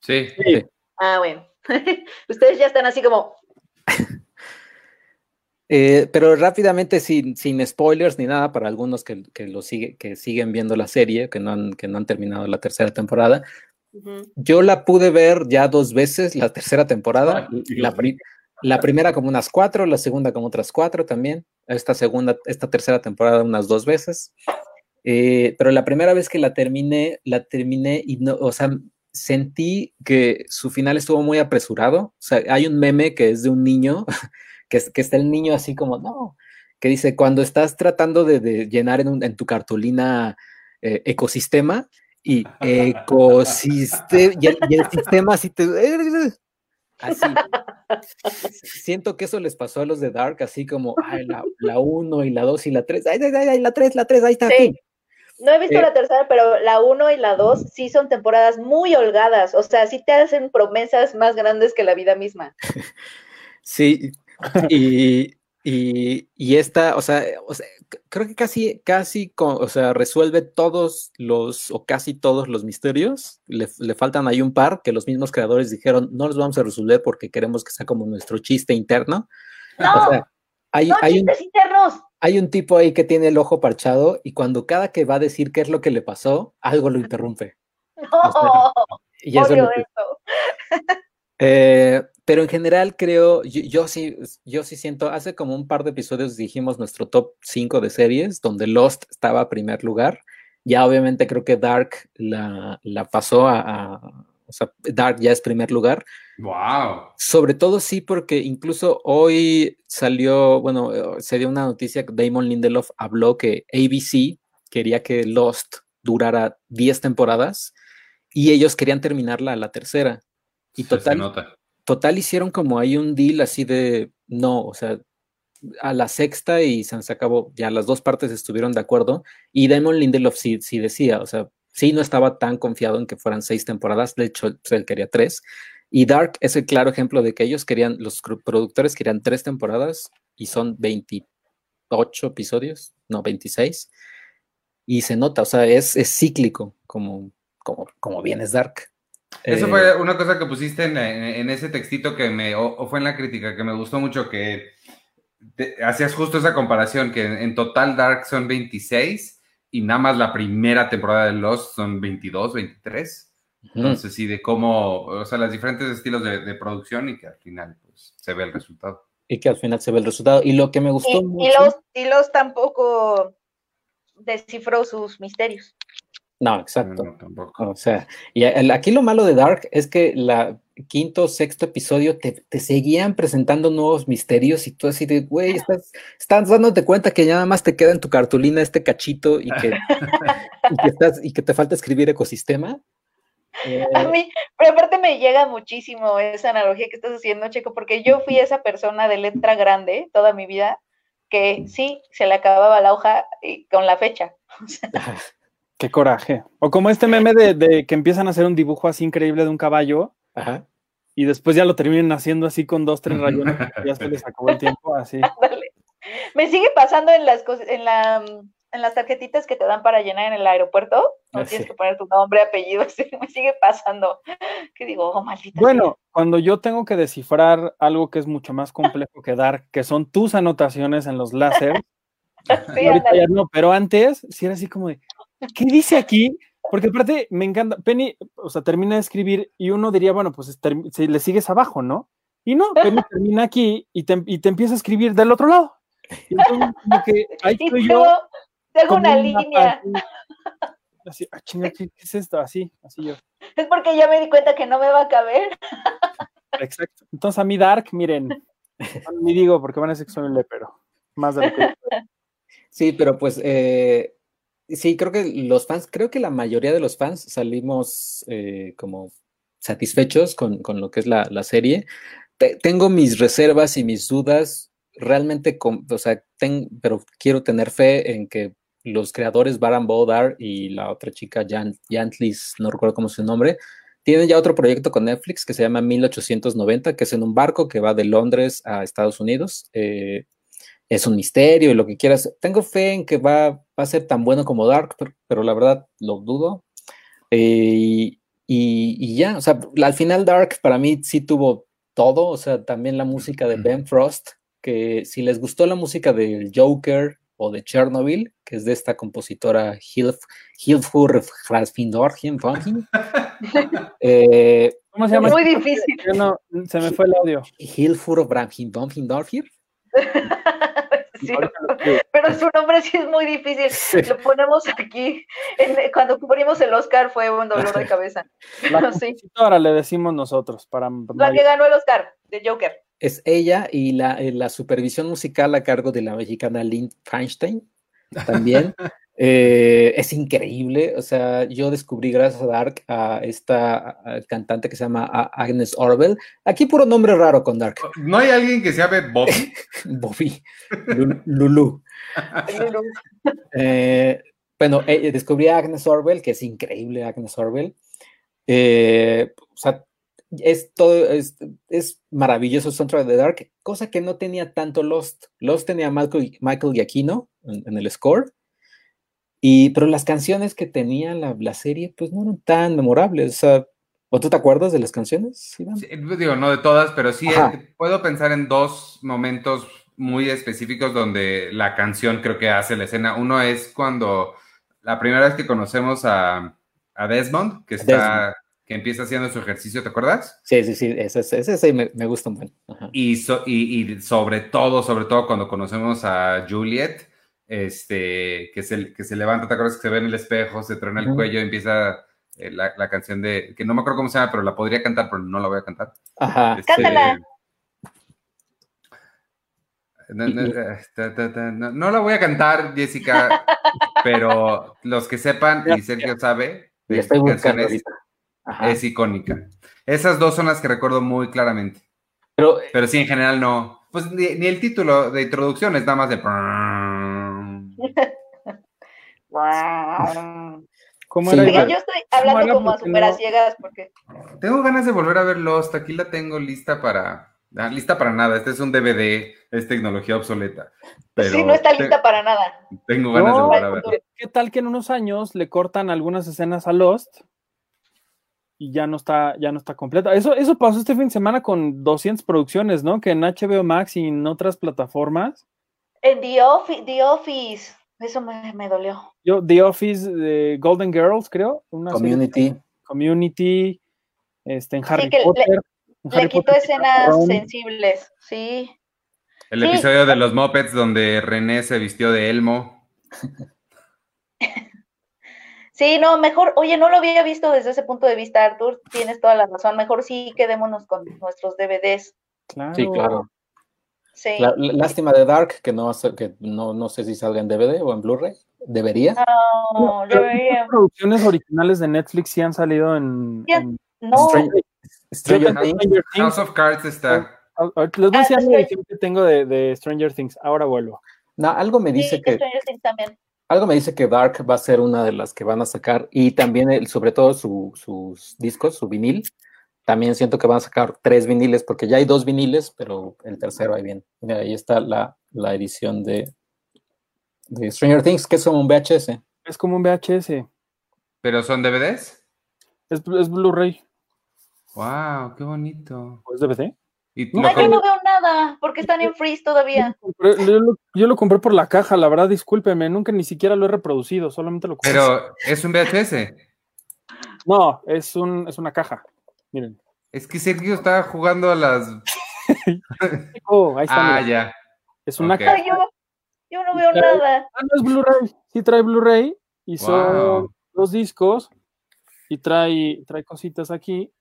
Sí. Sí. Ah, bueno. <laughs> ustedes ya están así como, Eh, pero rápidamente, sin, sin spoilers ni nada, para algunos que, que, lo sigue, que siguen viendo la serie, que no, han, que no han terminado la tercera temporada, ujú, yo la pude ver ya dos veces, la tercera temporada, Dios la, pri- la primera como unas cuatro, la segunda como otras cuatro también, esta segunda, esta tercera temporada unas dos veces, Eh, pero la primera vez que la terminé, la terminé y no, o sea, sentí que su final estuvo muy apresurado, o sea, hay un meme que es de un niño, <laughs> que, es- que está el niño así como, no, que dice, cuando estás tratando de, de llenar en, un- en tu cartulina eh, ecosistema, y <laughs> ecosistema, y el, y el sistema así te... <laughs> Así. Siento que eso les pasó a los de Dark, así como, ay, la, la 1 y la 2 y la 3, ay, ay, ay, ay, la 3, la 3, ahí está. Sí. No he visto Eh, la tercera, pero la uno y la dos sí son temporadas muy holgadas. O sea, sí te hacen promesas más grandes que la vida misma. <laughs> Sí, y, y, y esta, o sea, o sea, c- creo que casi, casi, o sea, resuelve todos los, o casi todos los misterios. Le, le faltan ahí un par que los mismos creadores dijeron, no los vamos a resolver porque queremos que sea como nuestro chiste interno. No, O sea, hay, no hay un, chistes internos. Hay un tipo ahí que tiene el ojo parchado y cuando cada que va a decir qué es lo que le pasó, algo lo interrumpe. <laughs> No, Y eso es odio lo que- eso. <laughs> Eh, pero en general creo, yo, yo sí, yo sí siento, hace como un par de episodios dijimos nuestro top 5 de series, donde Lost estaba a primer lugar. Ya obviamente creo que Dark la, la pasó a, a- o sea, Dark ya es primer lugar. Wow. Sobre todo sí, porque incluso hoy salió, bueno, se dio una noticia que Damon Lindelof habló que ABC quería que Lost durara 10 temporadas y ellos querían terminarla a la tercera. Y total, nota. total hicieron como ahí un deal así de no, o sea, a la sexta y se, se acabó, ya las dos partes estuvieron de acuerdo y Damon Lindelof sí, sí decía, o sea, sí no estaba tan confiado en que fueran seis temporadas, de hecho pues, él quería tres y Dark es el claro ejemplo de que ellos querían, los productores querían tres temporadas y son 28 episodios, no, 26 y se nota, o sea, es, es cíclico, como, como, como bien es Dark. Eso Eh, fue una cosa que pusiste en, en- en ese textito que me, o, o fue en la crítica, que me gustó mucho, que te- hacías justo esa comparación, que en, en total Dark son 26 y nada más la primera temporada de Lost son 22, 23. ujú. Entonces, sí, de cómo, o sea, los diferentes estilos de, de producción y que al final pues, se ve el resultado. y que al final se ve el resultado. Y lo que me gustó Y, y mucho. los, y los tampoco descifró sus misterios. No, exacto. No, tampoco. O sea, y aquí lo malo de Dark es que la quinto, sexto episodio te, te seguían presentando nuevos misterios y tú así de, güey, estás, estás dándote cuenta que ya nada más te queda en tu cartulina este cachito y que, <laughs> y que, estás, y que te falta escribir ecosistema. Eh, A mí, pero aparte me llega muchísimo esa analogía que estás haciendo, Checo, porque yo fui esa persona de letra grande toda mi vida que sí, se le acababa la hoja y con la fecha. <laughs> Qué coraje. O como este meme de, de que empiezan a hacer un dibujo así increíble de un caballo ajá. y después ya lo terminan haciendo así con dos, tres rayones, <laughs> ya se les acabó el tiempo, así. Me sigue pasando en las cosas, en la en las tarjetitas que te dan para llenar en el aeropuerto, no tienes que poner tu nombre, apellido, <laughs> sí, me sigue pasando. Que digo, oh, maldita. Bueno, cuando yo tengo que descifrar algo que es mucho más complejo que dar, que son tus anotaciones en los láser. <laughs> Sí, ahorita ándale. ya no, pero antes sí era así como de, ¿qué dice aquí? Porque aparte me encanta, Penny, o sea, termina de escribir y uno diría, bueno, pues si le sigues abajo, ¿no? Y no, Penny <laughs> termina aquí y te, y te empieza a escribir del otro lado. Y entonces, como que ahí estoy yo. te hago con una línea. así, Así, ah, chinga, ¿qué, es esto? Así, así yo. Es porque ya me di cuenta que no me va a caber. Exacto. Entonces a mí Dark, miren, no, ni digo porque van a soy un lepero. Más de lo que Sí, pero pues eh, sí, creo que los fans, creo que la mayoría de los fans salimos eh, como satisfechos con, con lo que es la, la serie. Te- tengo mis reservas y mis dudas, realmente, con- o sea, ten- pero quiero tener fe en que los creadores Baran Bodar y la otra chica, Jan, Jantlis, no recuerdo cómo es su nombre, tienen ya otro proyecto con Netflix que se llama 1890, que es en un barco que va de Londres a Estados Unidos. eh, es un misterio y lo que quieras. Tengo fe en que va, va a ser tan bueno como Dark, pero, pero la verdad lo dudo. Eh, y, ya, o sea, la- al final Dark para mí sí tuvo todo, o sea, también la música de Ben Frost, que si les gustó la música del Joker o de Chernobyl, que es de esta compositora Hilf, Hilfur <laughs> eh, ¿Cómo se llama? Muy difícil. No, se me fue el audio. Hilfur <laughs> Sí, <laughs> pero su nombre sí es muy difícil. Sí. Lo ponemos aquí. En- cuando cubrimos el Oscar fue un dolor de cabeza. <laughs> La <laughs> Sí. compositora le decimos nosotros para La que ganó el Oscar de Joker. es ella y la, eh, la supervisión musical a cargo de la mexicana Lynn Feinstein también. Eh, es increíble, o sea, yo descubrí gracias a Dark a esta a- a cantante que se llama Agnes Orwell. Aquí puro nombre raro con Dark. ¿No hay alguien que se llame Bobby? <laughs> Bobby, Lu- Lulu. Eh, bueno, eh, descubrí a Agnes Orwell, que es increíble Agnes Orwell. Eh, o sea, es todo, es, es maravilloso el soundtrack de Dark, cosa que no tenía tanto Lost. Lost tenía a Michael, Michael Giacchino en, en el score, y, pero las canciones que tenía la, la serie, pues no eran tan memorables. O sea, ¿o tú te acuerdas de las canciones? Iván? Sí, digo, no de todas, pero sí eh, puedo pensar en dos momentos muy específicos donde la canción creo que hace la escena. Uno es cuando la primera vez que conocemos a, a Desmond, que está, que empieza haciendo su ejercicio, ¿te acuerdas? Sí, sí, sí, ese, ese, ese me, me gusta un buen. Ajá. Y, so- y, y sobre todo, sobre todo cuando conocemos a Juliet, este, que se, que se levanta, ¿te acuerdas que se ve en el espejo, se truena el Ujú. cuello, empieza eh, la, la canción de, que no me acuerdo cómo se llama, pero la podría cantar, pero no la voy a cantar. Ajá. Este, Cántala. No, no, ta, ta, ta, no- no la voy a cantar, Jessica, <laughs> pero los que sepan, y Sergio sabe, de estoy canción es, es icónica. Esas dos son las que recuerdo muy claramente. Pero Pero sí, en general no. Pues ni, ni el título de introducción es nada más de. Wow. ¿Cómo Sí. era? Yo estoy hablando era? como a super a no- ciegas porque Tengo ganas de volver a ver Lost. Aquí la tengo lista para, Ah, lista para nada, este es un DVD, es tecnología obsoleta. Pero sí, no está te- lista para nada. Tengo ganas de volver a verlo. ¿Qué, qué tal que en unos años le cortan algunas escenas a Lost y ya no está, ya no está completa? Eso, eso pasó este fin de semana con 200 producciones, ¿no? Que en HBO Max y en otras plataformas. En The Office, The Office. Eso me, me dolió. Yo, The Office de Golden Girls, creo. Una serie- Community. Community, este, en Harry que le- Potter. en Le Harry quitó Potter, escenas Ron. sensibles, sí. El Sí. episodio de los Muppets donde René se vistió de Elmo. <laughs> Sí, no, mejor, oye, no lo había visto desde ese punto de vista, Artur, tienes toda la razón. Mejor sí quedémonos con nuestros DVDs. Claro. Sí, claro. Sí. La- lástima de Dark, que no, que no, no sé si salga en DVD o en Blu-ray. Debería. No, Pero debería- Las producciones originales de Netflix sí han salido en. No. Stranger, Things. Stranger Things. House of Cards está. Ahorita Les voy a enseñar la Stranger- edición que tengo de, de Stranger Things. Ahora vuelvo. No, algo me dice Sí, que Stranger Things también. algo me dice que Dark va a ser una de las que van a sacar y también el- sobre todo su- sus discos, su vinil. También siento que van a sacar tres viniles porque ya hay dos viniles, pero el tercero ahí bien. Mira, ahí está la, la edición de, de Stranger Things, que es como un VHS. Es como un VHS. ¿Pero son DVDs? Es, es Blu-ray. ¡Wow! ¡Qué bonito! ¿O es DVD? Y No, yo no veo nada, porque están en freeze todavía. Compré- Yo lo, yo lo compré por la caja, la verdad, discúlpeme. Nunca ni siquiera lo he reproducido, solamente lo compré. Pero es un VHS. No, es, un, es una caja. Miren. Es que Sergio estaba jugando a las. <laughs> Oh, ahí está. Ah, mira. ya. Es una ok. caja. Ay, yo, yo no veo nada. Ah, no es Blu-ray. Sí trae Blu-ray y son dos discos y trae, trae cositas aquí.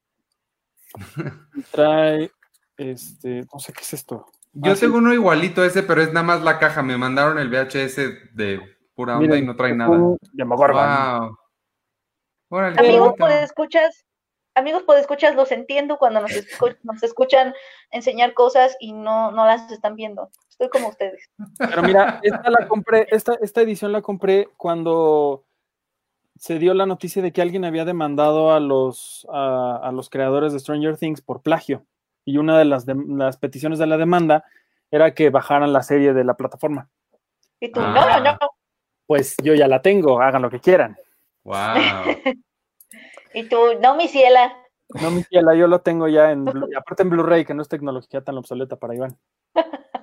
<laughs> Y trae, este, no sé qué es esto. Yo Ah, sí. tengo uno igualito a ese, pero es nada más la caja. Me mandaron el VHS de pura onda Miren, y no trae nada. un Demogorgon. Wow. Órale, Amigos, pues escuchas, amigos, pues escuchas, los entiendo cuando nos, <laughs> escu- nos escuchan enseñar cosas y no, no las están viendo. Estoy como ustedes. Pero mira, esta la compré, esta, esta edición la compré cuando se dio la noticia de que alguien había demandado a los, a, a los creadores de Stranger Things por plagio. Y una de las, dem- las peticiones de la demanda era que bajaran la serie de la plataforma. Y tú, Ah. no, no, no. Pues yo ya la tengo, hagan lo que quieran. Wow. <laughs> Y tú, no, mi ciela. No, mi fiela, yo lo tengo ya en, <laughs> aparte en Blu-ray, que no es tecnología tan obsoleta para Iván.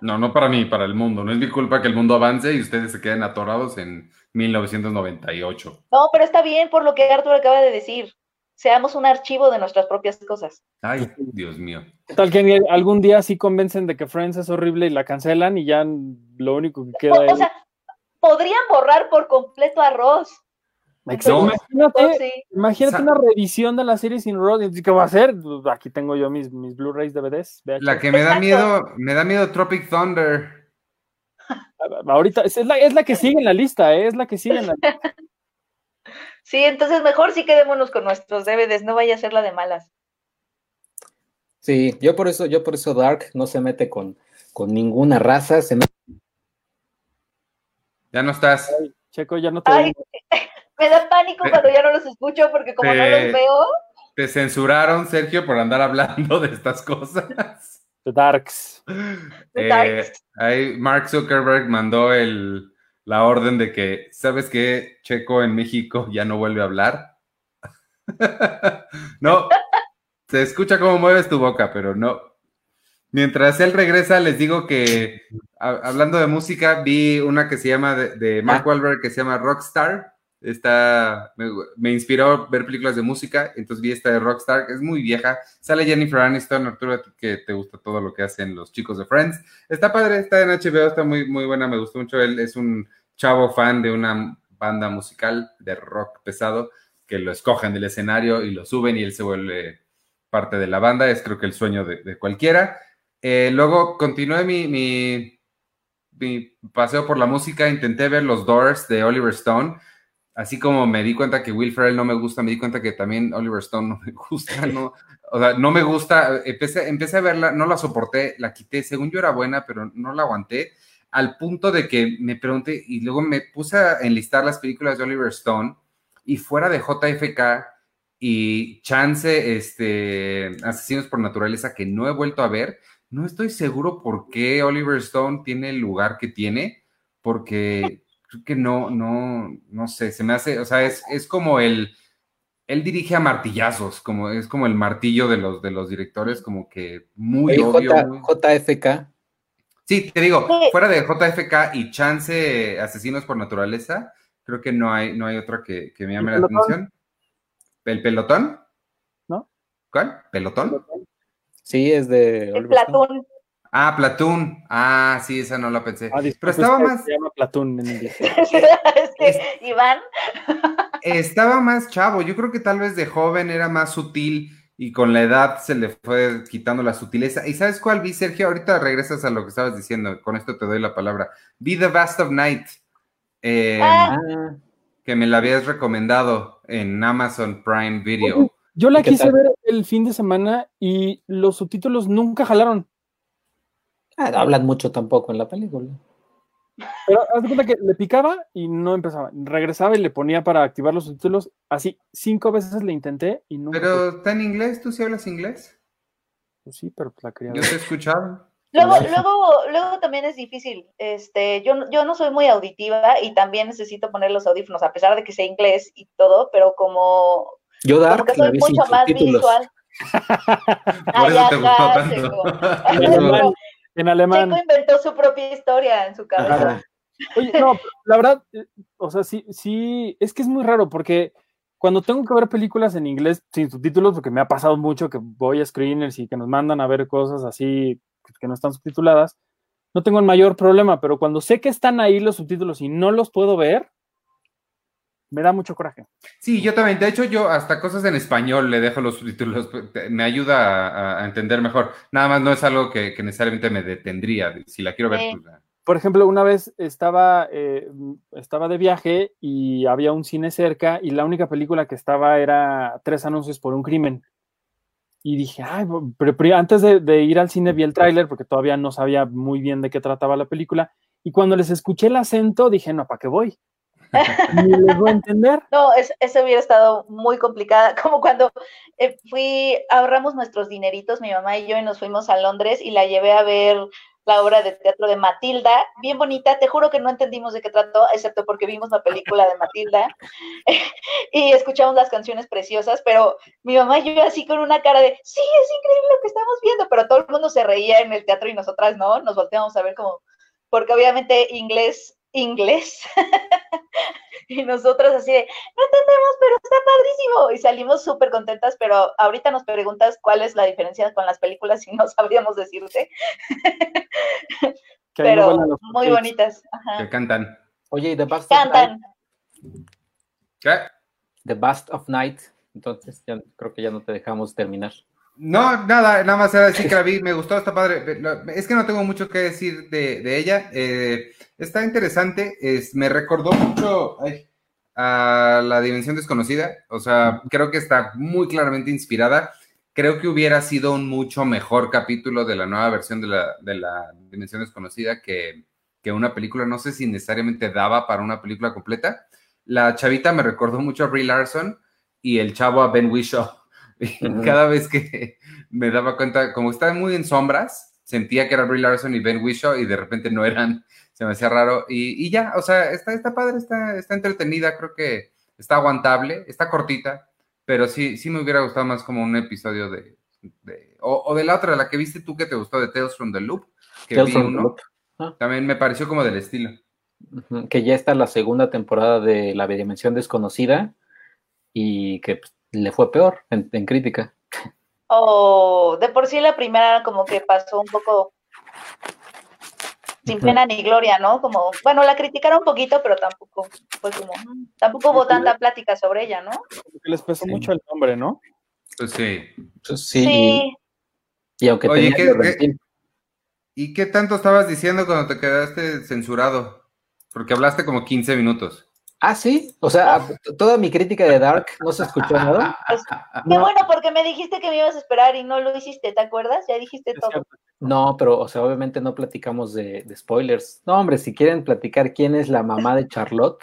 No, no para mí, para el mundo. No es mi culpa que el mundo avance y ustedes se queden atorados en 1998. No, pero está bien por lo que Arthur acaba de decir. Seamos un archivo de nuestras propias cosas. Ay, Dios mío. ¿Qué tal que algún día sí convencen de que Friends es horrible y la cancelan y ya lo único que queda O, o es... sea, podrían borrar por completo a Ross. Exacto. no. Imagínate, Oh, sí. imagínate una reedición de la serie sin Rod. y ¿Qué va a hacer? Pues, Aquí tengo yo mis, mis Blu-rays, DVDs. VHS. La que me da miedo, me da miedo Tropic Thunder. Ahorita es la, es la que sigue en la lista, ¿eh? es la que sigue en la lista. <laughs> Sí, entonces mejor sí quedémonos con nuestros DVDs, no vaya a ser la de malas. Sí, yo por eso, yo por eso Dark no se mete con, con ninguna raza, se mete Ya no estás. Checo, ya no te Ay. <laughs> me da pánico cuando ya no los escucho porque como no Eh, los veo, Te censuraron, Sergio, por andar hablando de estas cosas. The Darks. Eh, Darks. ahí Mark Zuckerberg mandó el, la orden de que, ¿sabes qué? Checo en México ya no vuelve a hablar. <laughs> no, se escucha cómo mueves tu boca, pero no. Mientras él regresa, les digo que, a- hablando de música, vi una que se llama, de, de Mark Ah. Wahlberg, que se llama Rockstar. Está, me, inspiró ver películas de música, entonces vi esta de Rockstar, que es muy vieja. Sale Jennifer Aniston, Arturo, que te gusta todo lo que hacen los chicos de Friends. Está padre, está en HBO, está muy, muy buena, me gustó mucho. Él es un chavo fan de una banda musical de rock pesado, que lo escogen del escenario y lo suben y él se vuelve parte de la banda. Es creo que el sueño de, cualquiera. Eh, luego continué mi, mi paseo por la música, intenté ver los Doors de Oliver Stone. Así como me di cuenta que Will Ferrell no me gusta, me di cuenta que también Oliver Stone no me <laughs> gusta, no, o sea, no me gusta. Empecé, empecé a verla, no la soporté, la quité. Según yo era buena, pero no la aguanté. Al punto de que me pregunté y luego me puse a enlistar las películas de Oliver Stone y fuera de JFK y Chance, este, Asesinos por Naturaleza, que no he vuelto a ver, no estoy seguro por qué Oliver Stone tiene el lugar que tiene, porque creo que no, no, no sé, se me hace, o sea, es, es como el, él dirige a martillazos, como es como el martillo de los, de los directores, como que muy Oye, obvio. J- muy- JFK. Sí, te digo, fuera de JFK y Chance Asesinos por Naturaleza, creo que no hay, no hay otra que, que me llame ¿El la pelotón? atención. ¿El pelotón? ¿No? ¿Cuál? ¿Pelotón? Sí, es de El. Platón. Ah, Platoon. Ah, sí, esa no la pensé. Ah, Pero estaba es que más, Se llama Platoon en inglés. <laughs> es que, Iván, estaba más chavo. Yo creo que tal vez de joven era más sutil y con la edad se le fue quitando la sutileza. ¿Y sabes cuál vi, Sergio? Ahorita regresas a lo que estabas diciendo. Con esto te doy la palabra. Vi The Vast of Night. eh, Ah. Que me la habías recomendado en Amazon Prime Video. Yo la ¿Y qué quise tal? ver el fin de semana y los subtítulos nunca jalaron. Ah, no hablan mucho tampoco en la película. Pero haz de cuenta que le picaba y no empezaba. Regresaba y le ponía para activar los subtítulos. Así, cinco veces le intenté y pude. Pero está en inglés, ¿tú sí hablas inglés? Pues sí, pero pues la quería Yo te he escuchado. Luego, luego, luego también es difícil. Este, yo, no- yo no soy muy auditiva y también necesito poner los audífonos, a pesar de que sé inglés y todo, pero como, Yo como Dark que soy mucho más subtítulos. visual. <laughs> Por Ah, eso ya te gustó tanto. <laughs> <laughs> En alemán. Checo inventó su propia historia en su cabeza. Oye, no, la verdad, eh, o sea, sí, sí, es que es muy raro porque cuando tengo que ver películas en inglés sin subtítulos, porque me ha pasado mucho que voy a screeners y que nos mandan a ver cosas así que no están subtituladas, no tengo el mayor problema, pero cuando sé que están ahí los subtítulos y no los puedo ver, me da mucho coraje. Sí, yo también. De hecho, yo hasta cosas en español le dejo los subtítulos. Me ayuda a, a entender mejor. Nada más no es algo que, que necesariamente me detendría. Si la quiero ver, pues. Por ejemplo, una vez estaba, eh, estaba de viaje y había un cine cerca y la única película que estaba era Tres anuncios por un crimen. Y dije, ay, pero antes de, de ir al cine vi el tráiler porque todavía no sabía muy bien de qué trataba la película. Y cuando les escuché el acento, dije, no, ¿para qué voy? <laughs> No, es- eso hubiera estado muy complicada, <laughs> como cuando eh, fui, ahorramos nuestros dineritos, mi mamá y yo, y nos fuimos a Londres y la llevé a ver la obra de teatro de Matilda, bien bonita, te juro que no entendimos de qué trató, excepto porque vimos la película de Matilda <laughs> y escuchamos las canciones preciosas, pero mi mamá y yo así con una cara de, sí, es increíble lo que estamos viendo, pero todo el mundo se reía en el teatro y nosotras no, nos volteamos a ver como, porque obviamente inglés, inglés. <laughs> Y nosotros así de, no entendemos, pero está padrísimo. Y salimos súper contentas, pero ahorita nos preguntas cuál es la diferencia con las películas y no sabríamos decirte, no pero muy bonitas. Ajá. que cantan. Oye, y The Bast of Night. Cantan. ¿Qué? The Bast of Night. Entonces, ya, creo que ya no te dejamos terminar. No, nada, nada más era decir que la vi, me gustó, está padre. Es que no tengo mucho que decir de, ella. eh, está interesante, es, me recordó mucho a La Dimensión Desconocida. O sea, creo que está muy claramente inspirada. Creo que hubiera sido un mucho mejor capítulo de la nueva versión de la, de la Dimensión Desconocida que, que una película. No sé si necesariamente daba para una película completa. La chavita me recordó mucho a Brie Larson y el chavo a Ben Whishaw. Y cada vez que me daba cuenta, como estaban muy en sombras, sentía que era Brie Larson y Ben Whishaw y de repente no eran, se me hacía raro. Y, y ya, o sea, está, está padre, está, está entretenida, creo que está aguantable, está cortita, pero sí, sí me hubiera gustado más como un episodio de... de- o, o de la otra, la que viste tú que te gustó, de Tales from the Loop, que Tales vi from the uno, Loop. también me pareció como del estilo. Que ya está la segunda temporada de La Dimensión Desconocida y que pues, le fue peor en, en crítica. O de por sí la primera como que pasó un poco sin pena ni gloria, ¿no? Como, bueno, la criticaron un poquito, pero tampoco fue como, tampoco hubo tanta plática sobre ella, ¿no? Como que les pesó Sí. mucho el nombre, ¿no? Pues sí. Pues sí, Sí, Y, aunque Oye, ¿qué- ¿Y qué tanto estabas diciendo cuando te quedaste censurado? Porque hablaste como 15 minutos. Ah, sí. O sea, t- toda mi crítica de Dark no se escuchó <laughs> nada. pues, <laughs> qué No. bueno, porque me dijiste que me ibas a esperar y no lo hiciste, ¿te acuerdas? Ya dijiste todo. No, pero, o sea, obviamente no platicamos de, de spoilers. No, hombre, si quieren platicar quién es la mamá de Charlotte.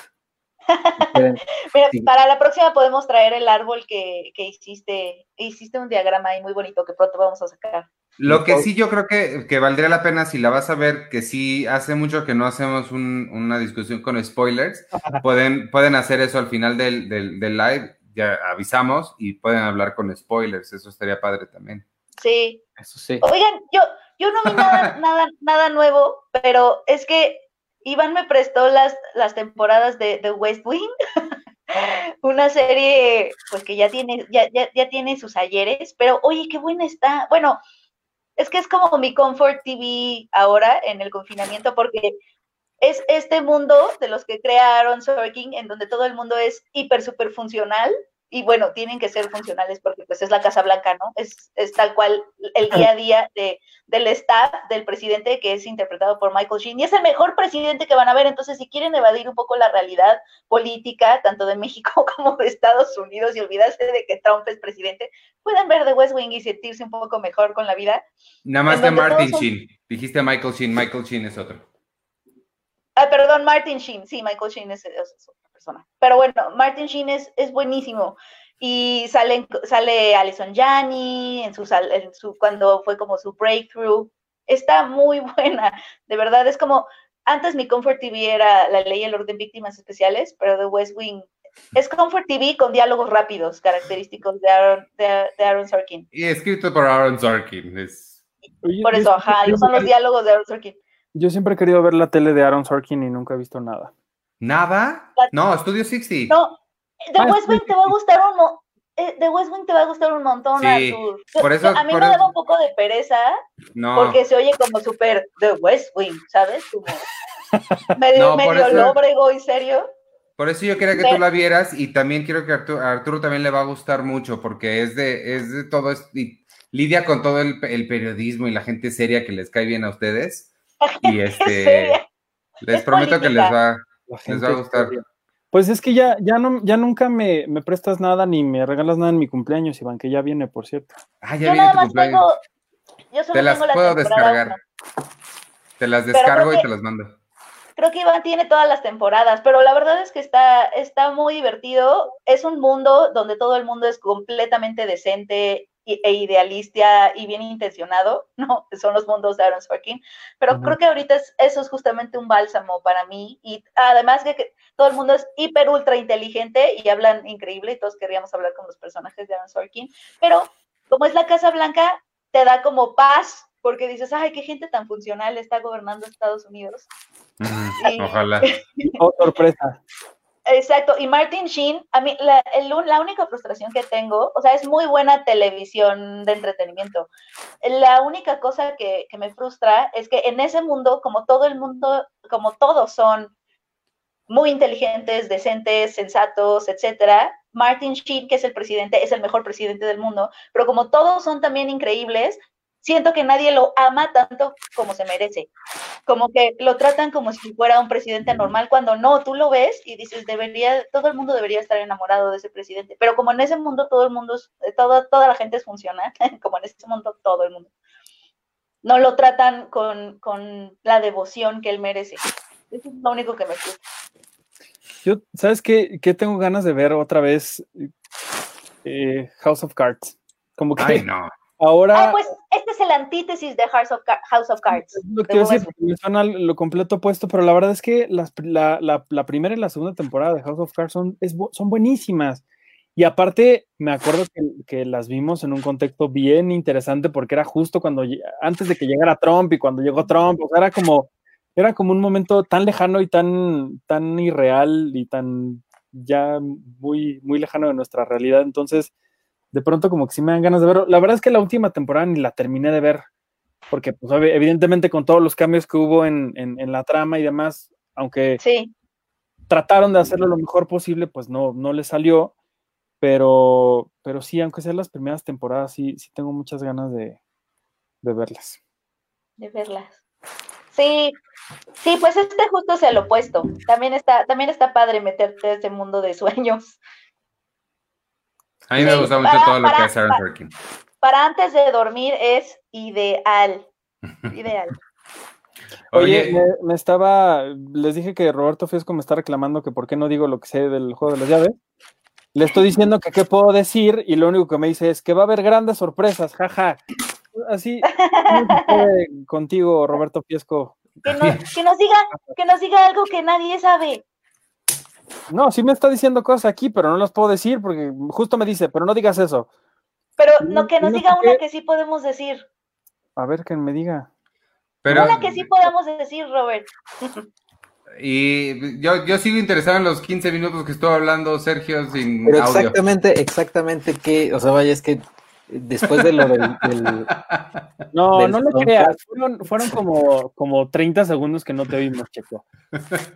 <laughs> Mira, Sí. para la próxima podemos traer el árbol que, que hiciste. Hiciste un diagrama ahí muy bonito que pronto vamos a sacar. Lo que sí yo creo que, que, valdría la pena si la vas a ver, que sí hace mucho que no hacemos un, una discusión con spoilers, <laughs> pueden, pueden hacer eso al final del, del, del, live, ya avisamos y pueden hablar con spoilers, eso estaría padre también. Sí. Eso sí. Oigan, yo, yo no vi nada, <laughs> nada, nada nuevo, pero es que Iván me prestó las, las temporadas de, de West Wing. <laughs> una serie pues que ya tiene, ya, ya, ya, tiene sus ayeres, pero oye, qué buena está. Bueno, es que es como mi comfort TV ahora en el confinamiento, porque es este mundo de los que crea Aaron Sorkin, en donde todo el mundo es hiper, super funcional, y bueno, tienen que ser funcionales porque pues es la Casa Blanca, ¿no? Es, es tal cual el día a día de, del staff del presidente que es interpretado por Michael Sheen y es el mejor presidente que van a ver, entonces si quieren evadir un poco la realidad política, tanto de México <laughs> como de Estados Unidos y olvidarse de que Trump es presidente, pueden ver The West Wing y sentirse un poco mejor con la vida. Nada más de Martin son... Sheen, dijiste Michael Sheen, Michael Sheen es otro. Ah, perdón, Martin Sheen, sí, Michael Sheen es, es persona. Pero bueno, Martin Sheen es, es buenísimo. Y sale, sale Alison Janney en su, en su, cuando fue como su breakthrough. Está muy <laughs> buena, de verdad, es como, antes mi Comfort TV era La Ley y el Orden Víctimas Especiales, pero The West Wing es Comfort TV con diálogos rápidos, característicos de Aaron, de, de Aaron Sorkin. Y escrito por Aaron Sorkin. Es... Por eso, ajá, son los diálogos de Aaron Sorkin. Yo siempre he querido ver la tele de Aaron Sorkin y nunca he visto nada. ¿Nada? No, Studio 60. No, The ah, West Wing te va a gustar un mo The West Wing te va a gustar un montón, sí, Arthur. Por eso, a mí por me eso... daba un poco de pereza no. porque se oye como súper The West Wing, ¿sabes? Como <laughs> medio, No, medio eso- lóbrego y serio. Por eso yo quería que tú la vieras y también quiero que a Arturo, a Arturo también le va a gustar mucho porque es de, es de todo, es- y lidia con todo el, el periodismo y la gente seria que les cae bien a ustedes. <laughs> Y este, les Es prometo que les va, les gente va a gustar. Pues es que ya, ya, no, ya nunca me, me prestas nada ni me regalas nada en mi cumpleaños, Iván, que ya viene, por cierto. Ah, ya Yo viene nada tu más cumpleaños. tengo. Yo solo Te las tengo la puedo temporada descargar. Te las descargo creo y que- te las mando. Creo que Iván tiene todas las temporadas, pero la verdad es que está, está muy divertido. Es un mundo donde todo el mundo es completamente decente e idealista y bien intencionado, <laughs> ¿no? Son los mundos de Aaron Sorkin. Pero creo que ahorita es- eso es justamente un bálsamo para mí. Y además de que todo el mundo es hiper ultra inteligente y hablan increíble y todos querríamos hablar con los personajes de Aaron Sorkin. Pero como es la Casa Blanca, te da como paz porque dices, ay, qué gente tan funcional está gobernando Estados Unidos. Y- Ojalá. <laughs> Oh, sorpresa. Exacto, y Martin Sheen, a mí la, el- la única frustración que tengo, o sea, es muy buena televisión de entretenimiento. La única cosa que, que me frustra es que en ese mundo, como todo el mundo, como todos son muy inteligentes, decentes, sensatos, etcétera, Martin Sheen, que es el presidente, es el mejor presidente del mundo, pero como todos son también increíbles, siento que nadie lo ama tanto como se merece como que lo tratan como si fuera un presidente normal, cuando no, tú lo ves y dices, debería, todo el mundo debería estar enamorado de ese presidente, pero como en ese mundo todo el mundo, es- eh, toda, toda la gente es funcional, <laughs> como en ese mundo todo el mundo, no lo tratan con, con la devoción que él merece. Eso es lo único que me gusta. Yo, ¿sabes qué, qué tengo ganas de ver otra vez? Eh, House of Cards. Como que Ay, no. Ahora Ah, pues este es el antítesis de House of, Ca- House of Cards. lo que decir, me suena lo completo opuesto, pero la verdad es que las la, la- la primera y la segunda temporada de House of Cards son, es son buenísimas. Y aparte, me acuerdo que, que las vimos en un contexto bien interesante porque era justo cuando, antes de que llegara Trump y cuando llegó Trump, o sea, era como, era como un momento tan lejano y tan, tan irreal y tan ya muy, muy lejano de nuestra realidad. Entonces, de pronto como que sí me dan ganas de verlo. La verdad es que la última temporada ni la terminé de ver, porque pues evidentemente con todos los cambios que hubo en, en- en la trama y demás, aunque Sí, trataron de hacerlo lo mejor posible, pues no, no les salió. Pero, pero sí, aunque sean las primeras temporadas, sí, sí tengo muchas ganas de, de verlas. de verlas. Sí, sí, pues este justo es el opuesto. También está, también está padre meterte a ese mundo de sueños. A mí me Sí, gusta mucho para- todo lo que hace Aaron para- Sorkin. Para antes de dormir es ideal. <laughs> Ideal. Oye, Oye, me, me estaba, les dije que Roberto Fiesco me está reclamando que por qué no digo lo que sé del juego de las llaves. Le estoy diciendo que qué puedo decir y lo único que me dice es que va a haber grandes sorpresas, jaja. así ¿cómo se puede contigo, Roberto Fiesco. Que nos, que nos diga, que nos diga algo que nadie sabe. No, sí me está diciendo cosas aquí, pero no las puedo decir porque justo me dice, pero no digas eso. Pero no, que nos no diga una que sí podemos decir. A ver, que me diga. Pero, Una que sí podamos decir, Robert. <laughs> y yo, yo sigo interesado en los 15 minutos que estuvo hablando Sergio sin Pero audio. exactamente, exactamente que, o sea, vaya, es que después de lo del, del- <laughs> No, Del no soundtrack. creas. Fueron, fueron como, como 30 segundos que no te vimos, Checo.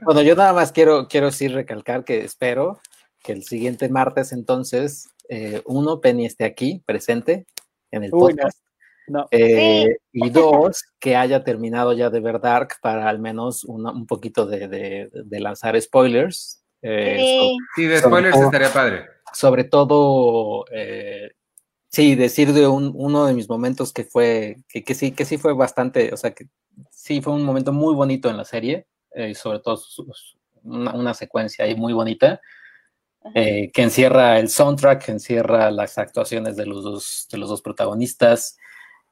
Bueno, yo nada más quiero, quiero sí recalcar que espero que el siguiente martes entonces, eh, uno, Penny esté aquí, presente en el Uy, podcast. No. Eh, Y dos, que haya terminado ya de ver Dark para al menos una- un poquito de, de- de lanzar spoilers. eh, Sí. Sí, de Sobre spoilers estaría padre. sobre todo, eh, sí, decir de un- uno de mis momentos que fue, que, que sí, que sí fue bastante, o sea, que sí fue un momento muy bonito en la serie, eh, y sobre todo una, una secuencia ahí muy bonita, eh, que encierra el soundtrack, que encierra las actuaciones de los dos, de los dos protagonistas,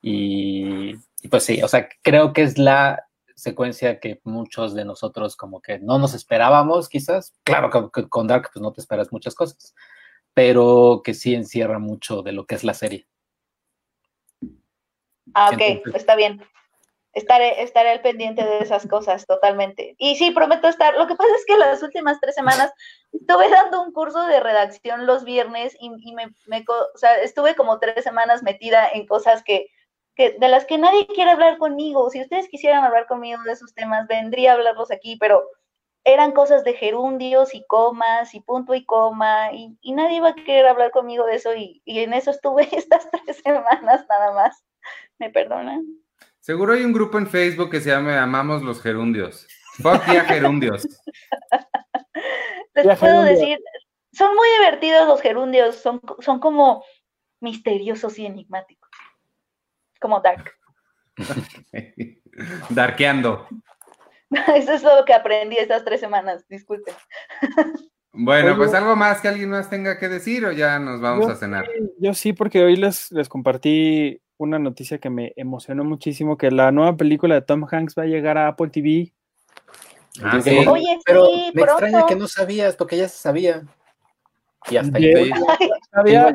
y, y pues sí, o sea, creo que es la secuencia que muchos de nosotros como que no nos esperábamos quizás. Claro que, que con Dark pues no te esperas muchas cosas, pero que sí encierra mucho de lo que es la serie. Ah, ok, Entonces- está bien. Estaré, estaré al pendiente de esas cosas totalmente. Y sí, prometo estar. Lo que pasa es que las últimas tres semanas <laughs> estuve dando un curso de redacción los viernes y, y me, me o sea, estuve como tres semanas metida en cosas que, que de las que nadie quiere hablar conmigo. Si ustedes quisieran hablar conmigo de esos temas, vendría a hablarlos aquí, pero eran cosas de gerundios y comas y punto y coma y, y nadie iba a querer hablar conmigo de eso y, y en eso estuve <laughs> estas tres semanas nada más. ¿Me perdonan? Seguro hay un grupo en Facebook que se llama Amamos los Gerundios. Fuck Gerundios. <laughs> Les Ya, puedo gerundio. decir, son muy divertidos los gerundios, son, son como misteriosos y enigmáticos. Como Dark. <laughs> Darkeando. <laughs> Eso es lo que aprendí estas tres semanas, disculpen. Bueno, Oye. pues algo más que alguien más tenga que decir o ya nos vamos Yo a cenar. sí, Yo sí, porque hoy les, les compartí una noticia que me emocionó muchísimo, que la nueva película de Tom Hanks va a llegar a Apple TV. Ah, Sí. Oye, Pero sí, me extraña que no sabías, porque ya se sabía. Y hasta ahí. Sabía-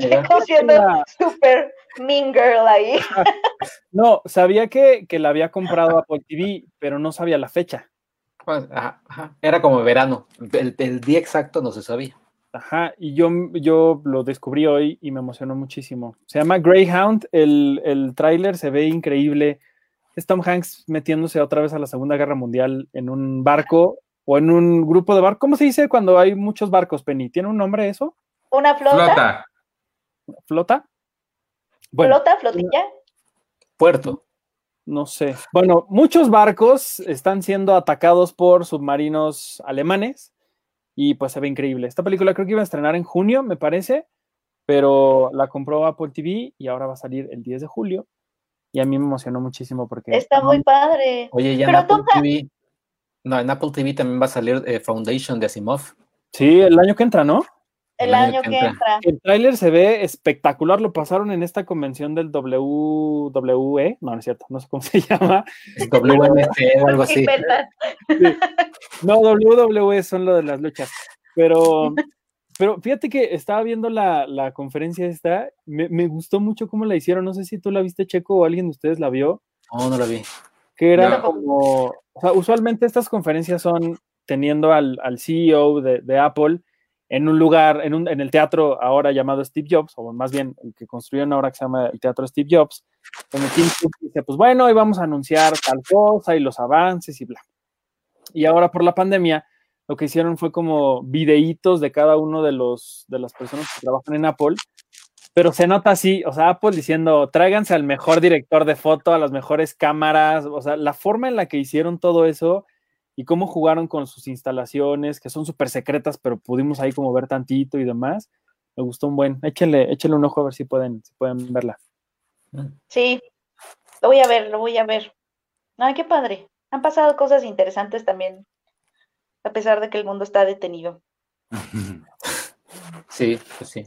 la- super mean girl ahí. <laughs> no, sabía que, que la había comprado Apple TV, pero no sabía la fecha. Pues, ajá, ajá. Era como verano. El, el día exacto no se sabía. Ajá, y yo, yo lo descubrí hoy y me emocionó muchísimo. Se llama Greyhound, el, el tráiler se ve increíble. Es Tom Hanks metiéndose otra vez a la Segunda Guerra Mundial en un barco o en un grupo de barcos. ¿Cómo se dice cuando hay muchos barcos, Penny? ¿Tiene un nombre eso? Una flota, Flota. ¿Flota? Bueno, flota, flotilla. Puerto. no sé. Bueno, muchos barcos están siendo atacados por submarinos alemanes y pues se ve increíble. Esta película creo que iba a estrenar en junio, me parece, pero la compró Apple TV y ahora va a salir el 10 de julio y a mí me emocionó muchísimo porque Está muy padre. Oye, ya en Apple TV. No, en Apple TV también va a salir eh, Foundation de Asimov. sí, el año que entra, ¿no? El año que entra. El tráiler se ve espectacular, lo pasaron en esta convención del WWE, no, no es cierto, no sé cómo <laughs> se llama. O <laughs> algo así. No, WWE son lo de las luchas, pero, pero fíjate que estaba viendo la, la conferencia esta, me, me gustó mucho cómo la hicieron, no sé si tú la viste, Checo, o alguien de ustedes la vio, No, no lo vi. que era No. como, o sea, usualmente estas conferencias son teniendo al, al CEO de, de Apple en un lugar, en, un, en el teatro ahora llamado Steve Jobs, o más bien el que construyeron ahora que se llama el teatro Steve Jobs, donde Tim Cook dice, pues bueno, hoy vamos a anunciar tal cosa y los avances y bla. Y ahora por la pandemia, lo que hicieron fue como videitos de cada uno de los de las personas que trabajan en Apple, pero se nota así, o sea, Apple diciendo, tráiganse al mejor director de foto, a las mejores cámaras, o sea, la forma en la que hicieron todo eso y cómo jugaron con sus instalaciones, que son súper secretas, pero pudimos ahí como ver tantito y demás, me gustó un buen. Échenle, échenle un ojo a ver si pueden, si pueden verla. Sí, lo voy a ver, lo voy a ver. Ay, qué padre. Han pasado cosas interesantes también, a pesar de que el mundo está detenido. <laughs> Sí, pues sí.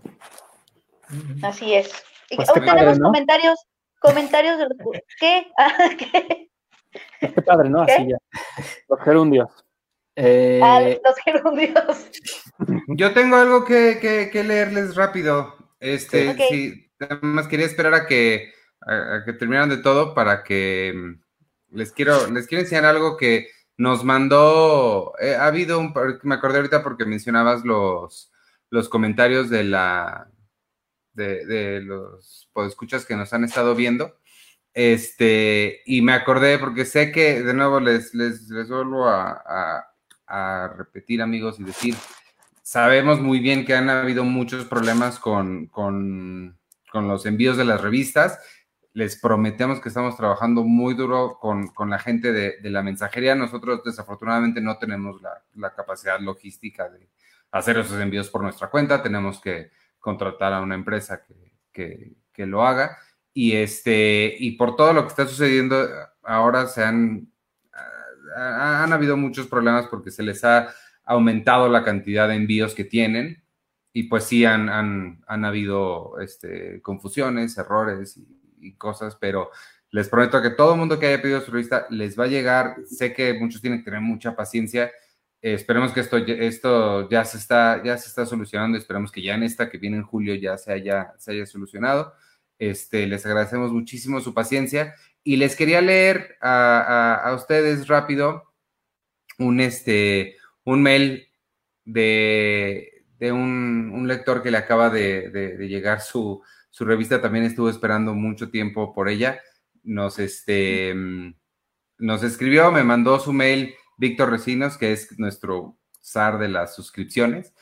Así es. Y Pues padre, tenemos ¿no? comentarios, comentarios de los... ¿Qué? <laughs> Ah, ¿Qué? Qué padre, ¿no? Así ya. Los gerundios. Eh, Ah, los gerundios. Yo tengo algo que, que- que leerles rápido. Este, Ok. sí, nada más quería esperar a que, a, a que terminaran de todo para que mm, les quiero, les quiero enseñar algo que nos mandó. eh, ha habido un, par- me acordé ahorita porque mencionabas los, los comentarios de la de, de los escuchas que nos han estado viendo. Este, y me acordé porque sé que, de nuevo, les, les, les vuelvo a, a- repetir, amigos, y decir, sabemos muy bien que han habido muchos problemas con, con, con los envíos de las revistas. Les prometemos que estamos trabajando muy duro con, con la gente de, de la mensajería. Nosotros, desafortunadamente, no tenemos la, la capacidad logística de hacer esos envíos por nuestra cuenta. Tenemos que contratar a una empresa que, que, que lo haga. Y, este, y por todo lo que está sucediendo, ahora se han, han habido muchos problemas porque se les ha aumentado la cantidad de envíos que tienen. Y pues sí, han, han, han habido este, confusiones, errores y, y cosas, pero les prometo que todo el mundo que haya pedido su revista les va a llegar. Sé que muchos tienen que tener mucha paciencia. Eh, esperemos que esto, esto ya, se está, ya se está solucionando. Esperemos que ya en esta que viene en julio ya se haya, se haya solucionado. Este, les agradecemos muchísimo su paciencia y les quería leer a, ustedes rápido un, este, un mail de, de un, un, lector que le acaba de llegar su, su, revista. También estuvo esperando mucho tiempo por ella. Nos, este, nos escribió, me mandó su mail Víctor Recinos, que es nuestro zar de las suscripciones.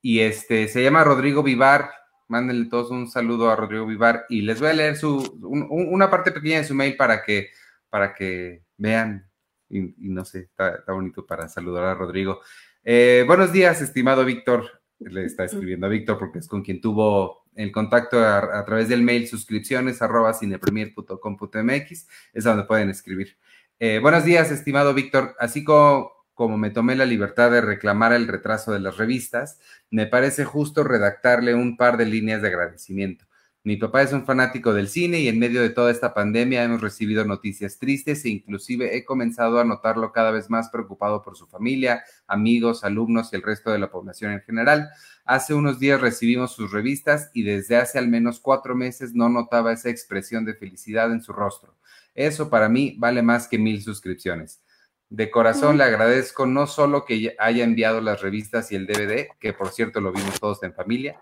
Y este, se llama Rodrigo Vivar. Mándenle todos un saludo a Rodrigo Vivar y les voy a leer su, un, una parte pequeña de su mail para que, para que vean. Y, y no sé, está, está, bonito para saludar a Rodrigo. Eh, buenos días, estimado Víctor. Le está escribiendo a Víctor porque es con quien tuvo el contacto a, a través del mail suscripciones arroba cinepremier.com.mx. Es donde pueden escribir. Eh, buenos días, estimado Víctor. Así como, como me tomé la libertad de reclamar el retraso de las revistas, me parece justo redactarle un par de líneas de agradecimiento. Mi papá es un fanático del cine y en medio de toda esta pandemia hemos recibido noticias tristes e inclusive he comenzado a notarlo cada vez más preocupado por su familia, amigos, alumnos y el resto de la población en general. Hace unos días recibimos sus revistas y desde hace al menos cuatro meses no notaba esa expresión de felicidad en su rostro. Eso para mí vale más que mil suscripciones. De corazón le agradezco no solo que haya enviado las revistas y el DVD, que por cierto lo vimos todos en familia,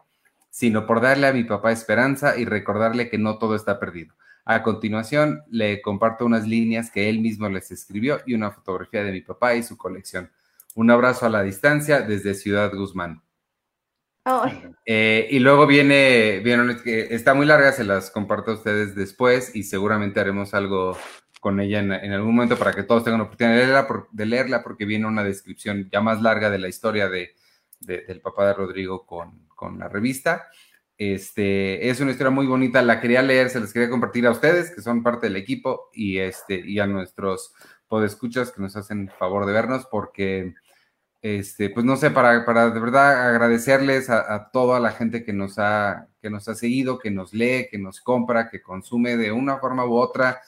sino por darle a mi papá esperanza y recordarle que no todo está perdido. A continuación, le comparto unas líneas que él mismo les escribió y una fotografía de mi papá y su colección. Un abrazo a la distancia desde Ciudad Guzmán. Oh. Eh, y luego viene, viene, está muy larga, se las comparto a ustedes después y seguramente haremos algo con ella en, en, algún momento para que todos tengan la oportunidad de leerla, porque viene una descripción ya más larga de la historia de, del papá de Rodrigo con, con, la revista. Este, es una historia muy bonita, la quería leer, se las quería compartir a ustedes, que son parte del equipo, y, este, y a nuestros podescuchas que nos hacen favor de vernos, porque, este, pues no sé, para, para de verdad agradecerles a, a, toda la gente que nos, ha, que nos ha seguido, que nos lee, que nos compra, que consume de una forma u otra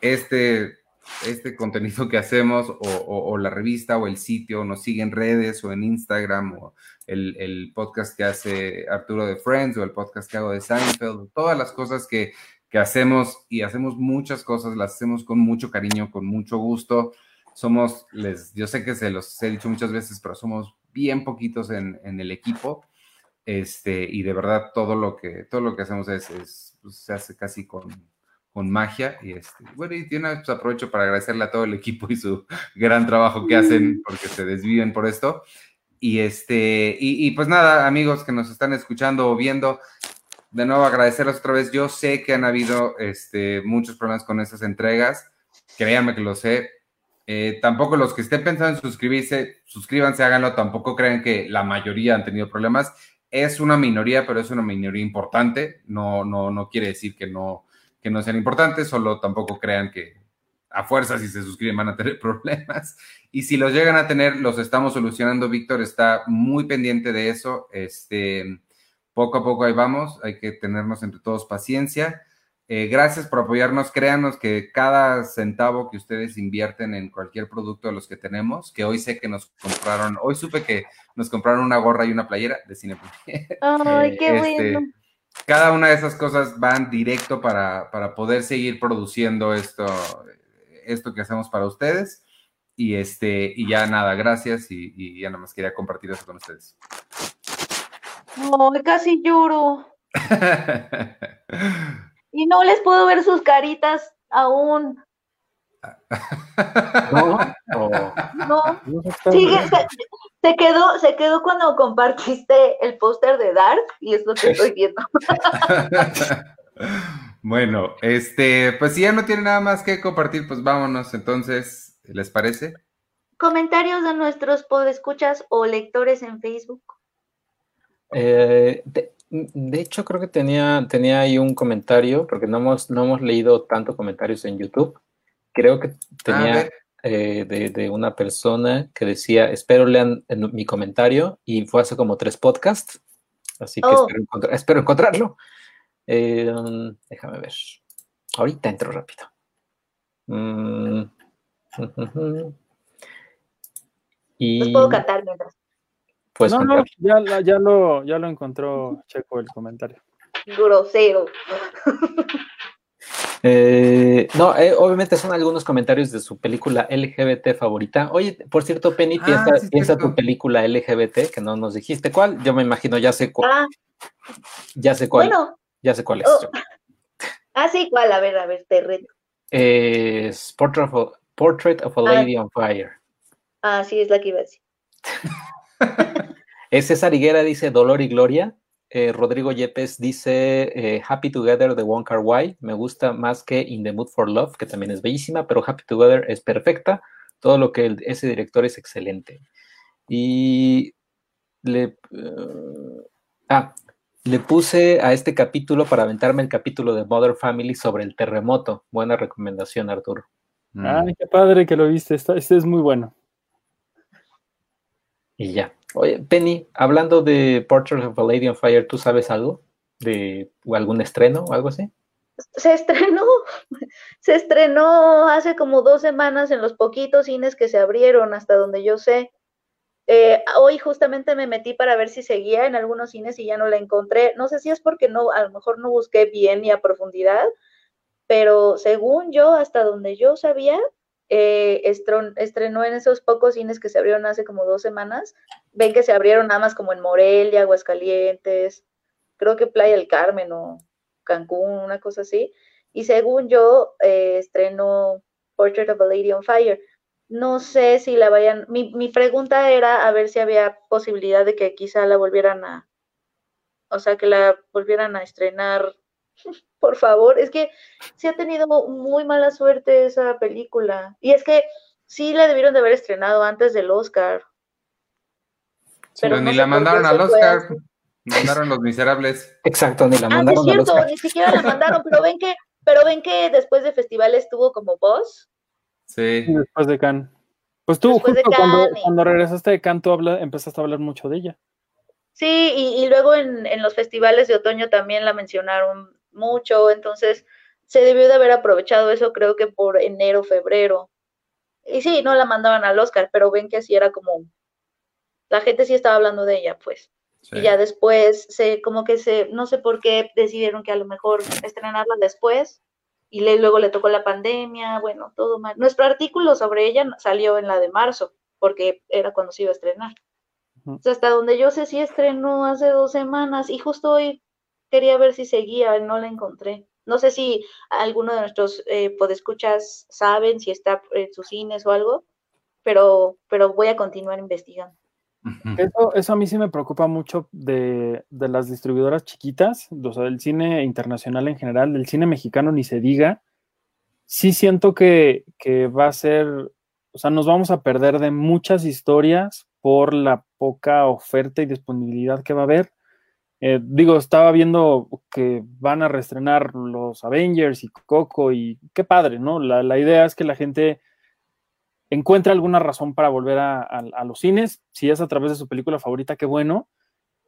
este, este contenido que hacemos, o, la revista, o el sitio, nos sigue en redes, o en Instagram, o el, el, podcast que hace Arturo de Friends, o el podcast que hago de Seinfeld, todas las cosas que, que hacemos, y hacemos muchas cosas, las hacemos con mucho cariño, con mucho gusto. Somos, les, yo sé que se los he dicho muchas veces, pero somos bien poquitos en, en el equipo. Este, y de verdad todo lo que, todo lo que hacemos es, es pues, se hace casi con, con magia y este, bueno, y tiene pues, aprovecho para agradecerle a todo el equipo y su <laughs> gran trabajo que hacen porque se desviven por esto. Y este, y, y, pues nada, amigos que nos están escuchando o viendo, de nuevo agradecerles otra vez. Yo sé que han habido este, muchos problemas con esas entregas, créanme que lo sé. Eh, tampoco los que estén pensando en suscribirse, suscríbanse, háganlo. Tampoco crean que la mayoría han tenido problemas. Es una minoría, pero es una minoría importante. No, no, no quiere decir que no, que no sean importantes, solo tampoco crean que a fuerza si se suscriben van a tener <laughs> problemas. Y si los llegan a tener, los estamos solucionando. Víctor está muy pendiente de eso. Este, poco a poco ahí vamos, hay que tenernos entre todos paciencia. Eh, gracias por apoyarnos. Créanos que cada centavo que ustedes invierten en cualquier producto de los que tenemos, que hoy sé que nos compraron, hoy supe que nos compraron una gorra y una playera de cine. Ay, qué <laughs> Este, bueno. Cada una de esas cosas van directo para, para poder seguir produciendo esto, esto que hacemos para ustedes. Y este, y ya nada, gracias. Y, y ya nada más quería compartir eso con ustedes. Ay, casi lloro. <laughs> Y no les puedo ver sus caritas aún. ¿No? No. No Sigue, se, se quedó, se quedó cuando compartiste el póster de Dark y es lo que estoy viendo. <laughs> bueno, este, pues si ya no tiene nada más que compartir, pues vámonos. Entonces, ¿les parece? Comentarios de nuestros podescuchas o lectores en Facebook. Eh, de, de hecho, creo que tenía, tenía ahí un comentario, porque no hemos, no hemos leído tanto comentarios en YouTube. Creo que A tenía eh, de, de una persona que decía, espero lean en mi comentario, y fue hace como tres podcasts, así que Oh. espero, encontrar- espero encontrarlo. Eh, um, déjame ver. Ahorita entro rápido. Mm. Y Los puedo cantar mientras. pues no, no, ya, ya, lo, ya lo encontró Checo el comentario. Grosero. Eh, no, eh, obviamente son algunos comentarios de su película LGBT favorita. Oye, por cierto, Penny, Ah, piensa, sí, piensa tu película LGBT, que no nos dijiste cuál. Yo me imagino, ya sé cuál, Ah, ya sé cuál, bueno. ya sé cuál es. Oh. <laughs> Ah, sí, ¿cuál? A ver, a ver, te reto. Es Portrait of, Portrait of a Ah. Lady on Fire. Ah, sí, es la que iba a decir. <laughs> Es César Higuera dice Dolor y Gloria. Eh, Rodrigo Yepes dice eh, Happy Together de Wong Kar Wai. Me gusta más que In the Mood for Love, que también es bellísima, pero Happy Together es perfecta. Todo lo que el- ese director es excelente. Y le, eh, ah, le puse a este capítulo para aventarme el capítulo de Mother Family sobre el terremoto. Buena recomendación, Arturo. Ay, qué padre que lo viste. Este es muy bueno. Y ya. Oye, Penny, hablando de Portrait of a Lady on Fire, ¿tú sabes algo? ¿De algún estreno o algo así? Se estrenó, <laughs> se estrenó hace como dos semanas en los poquitos cines que se abrieron, hasta donde yo sé. Eh, hoy justamente me metí para ver si seguía en algunos cines y ya no la encontré. No sé si es porque no, a lo mejor no busqué bien y a profundidad, pero según yo, hasta donde yo sabía, eh, estrenó en esos pocos cines que se abrieron hace como dos semanas. Ven que se abrieron nada más como en Morelia, Aguascalientes, creo que Playa del Carmen o Cancún, una cosa así. Y según yo, eh, estrenó Portrait of a Lady on Fire. No sé si la vayan. Mi, mi pregunta era a ver si había posibilidad de que quizá la volvieran a. O sea, que la volvieran a estrenar. <laughs> Por favor, es que sí ha tenido muy mala suerte esa película. Y es que sí la debieron de haber estrenado antes del Oscar. pero pero ni no la mandaron al Oscar. así. Mandaron los miserables. Exacto, ni la Ah, sí es mandaron cierto, ni siquiera la mandaron, pero ven que, pero ven que después de festivales tuvo como voz. Sí. Y después de Cannes. Pues tú, Después justo cuando regresaste de Cannes, tú habla- empezaste a hablar mucho de ella. Sí, y, y luego en, en los festivales de otoño también la mencionaron mucho, entonces se debió de haber aprovechado eso, creo que por enero, febrero. Y sí, no la mandaban al Oscar, pero ven que así era como, la gente sí estaba hablando de ella, pues. sí. Y ya después, se, como que se, no sé por qué decidieron que a lo mejor estrenarla después, y le- luego le tocó la pandemia, bueno, todo mal. Nuestro artículo sobre ella salió en la de marzo, porque era cuando se iba a estrenar. O sea, hasta donde yo sé, sí estrenó hace dos semanas, y justo hoy quería ver si seguía, no la encontré. No sé si alguno de nuestros eh, podescuchas saben si está en sus cines o algo, pero, pero voy a continuar investigando. Eso, eso a mí sí me preocupa mucho de, de las distribuidoras chiquitas, o sea, del cine internacional en general, del cine mexicano ni se diga. Sí siento que, que va a ser, o sea, nos vamos a perder de muchas historias por la poca oferta y disponibilidad que va a haber. Eh, digo, estaba viendo que van a reestrenar los Avengers y Coco y qué padre, ¿no? La, la idea es que la gente encuentre alguna razón para volver a, a- los cines. Si es a través de su película favorita, qué bueno.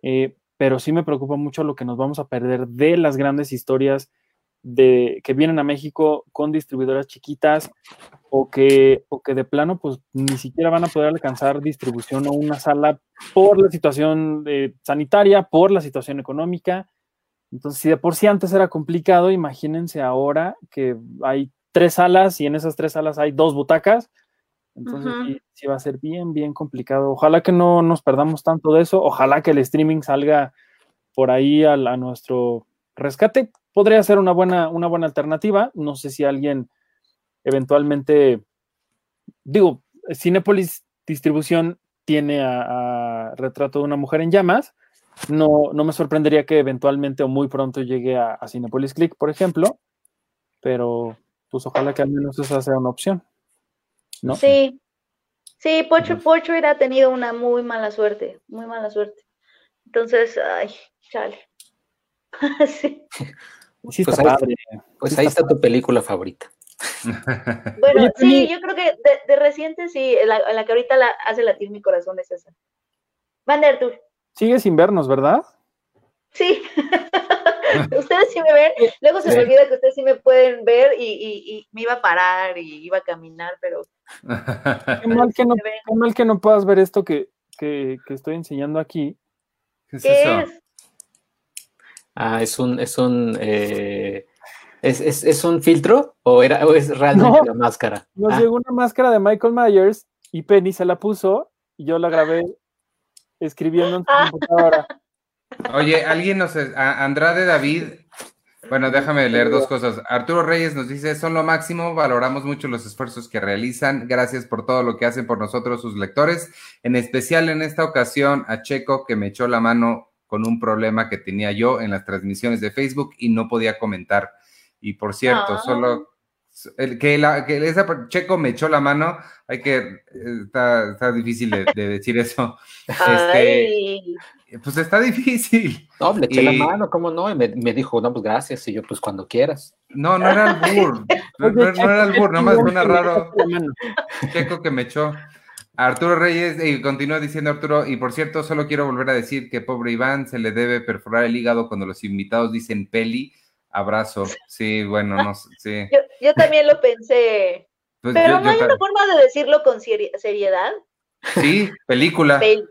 Eh, pero sí me preocupa mucho lo que nos vamos a perder de las grandes historias de que vienen a México con distribuidoras chiquitas o que, o que de plano pues ni siquiera van a poder alcanzar distribución o una sala por la situación eh, sanitaria, por la situación económica. Entonces, si de por sí antes era complicado, imagínense ahora que hay tres salas y en esas tres salas hay dos butacas. Entonces, Ujú. sí, sí va a ser bien, bien complicado. Ojalá que no nos perdamos tanto de eso. Ojalá que el streaming salga por ahí al- a, nuestro rescate. Podría ser una buena, una buena alternativa. No sé si alguien eventualmente, digo, Cinepolis Distribución tiene a, a Retrato de una mujer en llamas. No, no me sorprendería que eventualmente o muy pronto llegue a, a Cinepolis Click, por ejemplo, pero pues ojalá que al menos esa sea una opción. ¿no? Sí. Sí, Pocho Pocho hubiera tenido una muy mala suerte, muy mala suerte. Entonces, ay, chale. <laughs> sí. Sí está Pues ahí- padre. Pues ahí está tu película favorita. <laughs> Bueno, Oye, sí, yo creo que de, de reciente sí, la, la que ahorita la hace latir mi corazón es esa. Van der Tour. Sigue sin vernos, ¿verdad? Sí. <laughs> ustedes sí me ven. Luego se Sí. me olvida que ustedes sí me pueden ver y, y- y me iba a parar y iba a caminar, pero <laughs> Qué mal que no, me ven. qué mal que no puedas ver esto que, que- que estoy enseñando aquí. ¿Qué es ¿Qué eso? es? Ah, es un, es un, eh, es, es- es un filtro o era, o es realmente No. la máscara. Nos Ah, llegó una máscara de Michael Myers y Penny se la puso y yo la grabé escribiendo en su Ah. computadora. Oye, alguien nos... a- Andrade David... Bueno, déjame leer dos cosas. Arturo Reyes nos dice, son lo máximo, valoramos mucho los esfuerzos que realizan, gracias por todo lo que hacen por nosotros sus lectores, en especial en esta ocasión a Checo que me echó la mano con un problema que tenía yo en las transmisiones de Facebook y no podía comentar. Y por cierto, Ah. solo el, que, la, que esa Checo me echó la mano, hay que, eh, está, está difícil de, de decir eso. <laughs> Este, pues está difícil. No, le eché la mano, ¿cómo no? Y me, me dijo, no, pues gracias. Y yo, pues cuando quieras. No, no era. <laughs> No, Oye, no- era albur, qué nomás suena raro. Checo que me echó. Arturo Reyes, y continúa diciendo Arturo, y por cierto, solo quiero volver a decir que pobre Iván se le debe perforar el hígado cuando los invitados dicen peli. Abrazo. Sí, bueno, no sé. Sí. yo, yo también lo pensé. Pues Pero yo- no yo hay una forma de decirlo con seri- seriedad. Sí, película. Pel-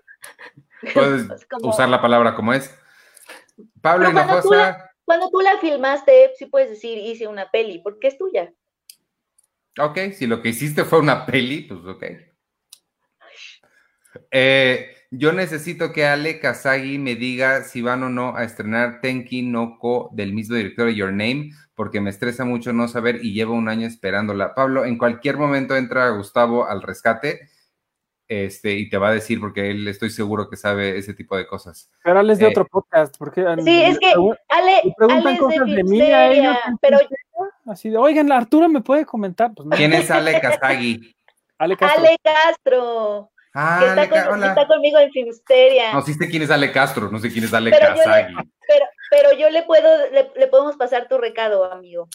Puedes <laughs> como- usar la palabra como es. Pablo cuando tú Hinojosa. Cuando tú la filmaste, sí puedes decir hice una peli, porque es tuya. Ok, si lo que hiciste fue una peli, pues ok. Eh, yo necesito que Ale Kazagi me diga si van o no a estrenar Tenki no Ko del mismo director de Your Name, porque me estresa mucho no saber y llevo un año esperándola. Pablo, en cualquier momento entra Gustavo al rescate este, y te va a decir, porque él estoy seguro que sabe ese tipo de cosas. Pero es de Eh, otro podcast, porque Sí, es que Ale, me preguntan Ale es de cosas de mí a ellos. Pero Así de, oigan, la Arturo me puede comentar. Pues no. ¿Quién es Ale Kazagi? <laughs> Ale Castro. Ale Castro, Ah, que Ale está, con- Ca- hola. está conmigo en Filmsteria. No, sí sé quién es Ale Castro, no sé quién es Ale Pero yo le- Kazagi. Pero, pero yo le puedo, le, le podemos pasar tu recado, amigo.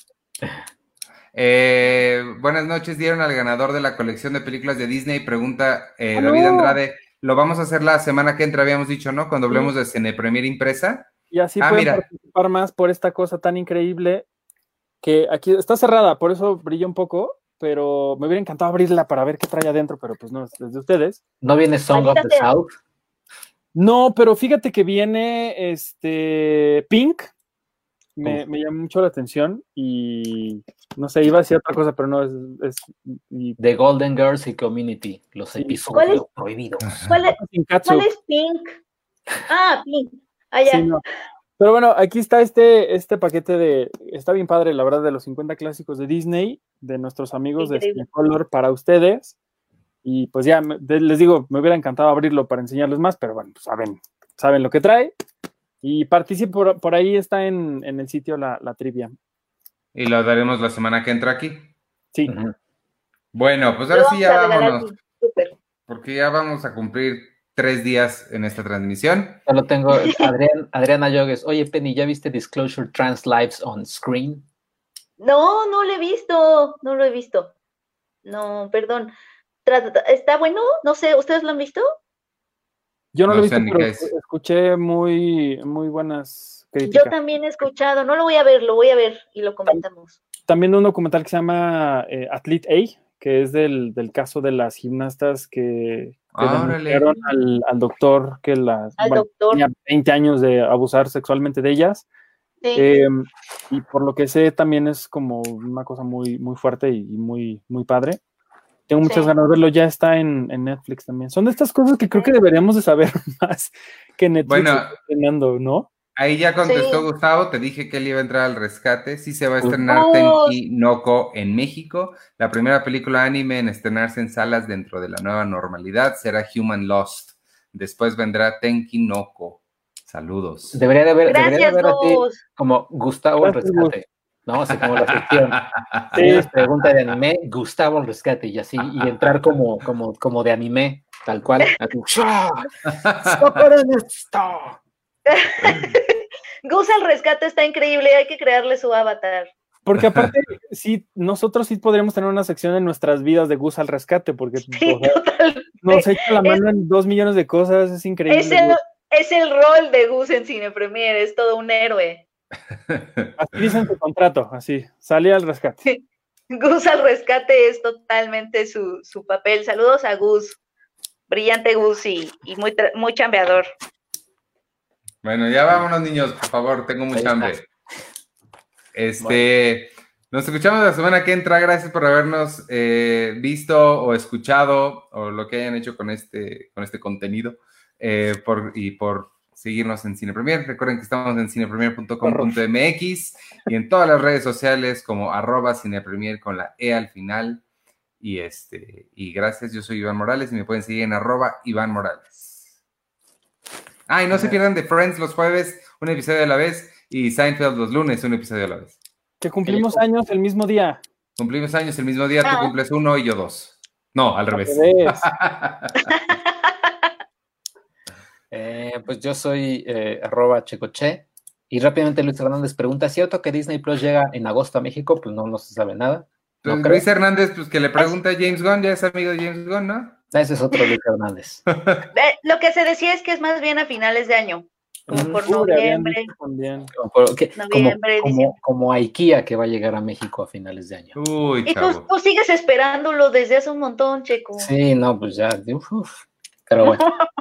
Eh, buenas noches, dieron al ganador de la colección de películas de Disney. Pregunta eh, Ah, David no. Andrade. Lo vamos a hacer la semana que entra, habíamos dicho, ¿no? Cuando hablemos de Cine Premier impresa. Y así Ah, pueden mira. participar más por esta cosa tan increíble que aquí está cerrada, por eso brilla un poco, pero me hubiera encantado abrirla para ver qué trae adentro, pero pues no, es de ustedes. ¿No viene Song of the. South? No, pero fíjate que viene este Pink, me, me llamó mucho la atención y no sé, iba a decir otra cosa, pero no es... es y, The Golden Girls y Community, los Sí. ¿Cuál es? episodios prohibidos. ¿Cuál es, cuál Pink? Ah, Pink. Ah, ya. Sí, no. Pero bueno, aquí está este, este paquete de, está bien padre, la verdad, de los 50 clásicos de Disney, de nuestros amigos Increíble. de Cinecolor para ustedes. Y pues ya, les digo, me hubiera encantado abrirlo para enseñarles más, pero bueno, pues saben, saben lo que trae. Y participen, por, por ahí está en, en el sitio la, la trivia. Y lo daremos la semana que entra aquí. Sí. Bueno, pues ahora sí ya vámonos, porque ya vamos a cumplir tres días en esta transmisión. Solo tengo Adrián, Adriana Yogues. Oye, Penny, ¿ya viste Disclosure Trans Lives on Screen? No, no lo he visto. No lo he visto. No, perdón. ¿Está bueno? No sé, ¿ustedes lo han visto? yo no, No lo he visto, pero es. escuché muy, muy buenas crítica. Yo también he escuchado, no lo voy a ver, lo voy a ver y lo comentamos. También un documental que se llama eh, Athlete A, que es del, del caso de las gimnastas que, que Ah, denunciaron al, al doctor que las bueno, tenía 20 años de abusar sexualmente de ellas. Sí. Eh, y por lo que sé, también es como una cosa muy, muy fuerte y, y muy, muy padre. Tengo muchas Sí. ganas de verlo, ya está en, en Netflix también. Son de estas cosas que creo que deberíamos de saber <laughs> más que Netflix Bueno. ¿no? Ahí ya contestó Sí. Gustavo, te dije que él iba a entrar al rescate. Sí se va a estrenar Oh. Tenki Noko en México. La primera película anime en estrenarse en salas dentro de la nueva normalidad será Human Lost. Después vendrá Tenki Noko. Saludos. Debería de haber, debería de Gracias, haber así Gus. como Gustavo el Gracias, rescate. ¿No? Así como la sección. <laughs> Sí. Pregunta de anime, Gustavo el rescate, y así, y entrar como, como, como de anime, tal cual. <laughs> Así, ¡Shah! ¡Superen esto! <laughs> Gus al rescate está increíble, hay que crearle su avatar. Porque <laughs> aparte, sí, nosotros sí podríamos tener una sección en nuestras vidas de Gus al rescate, porque Sí, o sea, nos echa la mano en dos millones de cosas, es increíble. Es el, es el rol de Gus en Cine Premier, es todo un héroe. Así dice en su contrato, así, sale al rescate. Gus al rescate es totalmente su, su papel. Saludos a Gus, brillante Gus y, y muy, muy chambeador. Bueno, ya vámonos, niños, por favor, tengo mucha hambre. Este, nos escuchamos la semana que entra. Gracias por habernos eh, visto o escuchado o lo que hayan hecho con este, con este contenido eh, por, y por seguirnos en Cine Premier. Recuerden que estamos en cinepremier.com.mx y en todas las redes sociales como arroba cinepremier con la E al final. Y este, y gracias, yo soy Iván Morales y me pueden seguir en arroba Iván Morales. Ah, y no se pierdan de Friends los jueves, un episodio a la vez, y Seinfeld los lunes, un episodio a la vez. Que cumplimos años el mismo día. Cumplimos años el mismo día, tú Ah. cumples uno y yo dos. No, al revés. <laughs> Eh, pues yo soy eh, arroba checoche. Y rápidamente Luis Hernández pregunta, ¿es cierto que Disney Plus llega en agosto a México? Pues no, no se sabe nada. Pues No creo. Luis Hernández, pues que le pregunta a James Gunn, ya es amigo de James Gunn, ¿no? Ese es otro Luis Hernández. <laughs> Eh, lo que se decía es que es más bien a finales de año, como por noviembre. también. Como, por- que- como- Noviembre, como- como a IKEA que va a llegar a México a finales de año. Uy, Y tú, sigues esperándolo desde hace un montón, Checo. Sí, no, pues ya. uf, uf. Pero bueno. <laughs>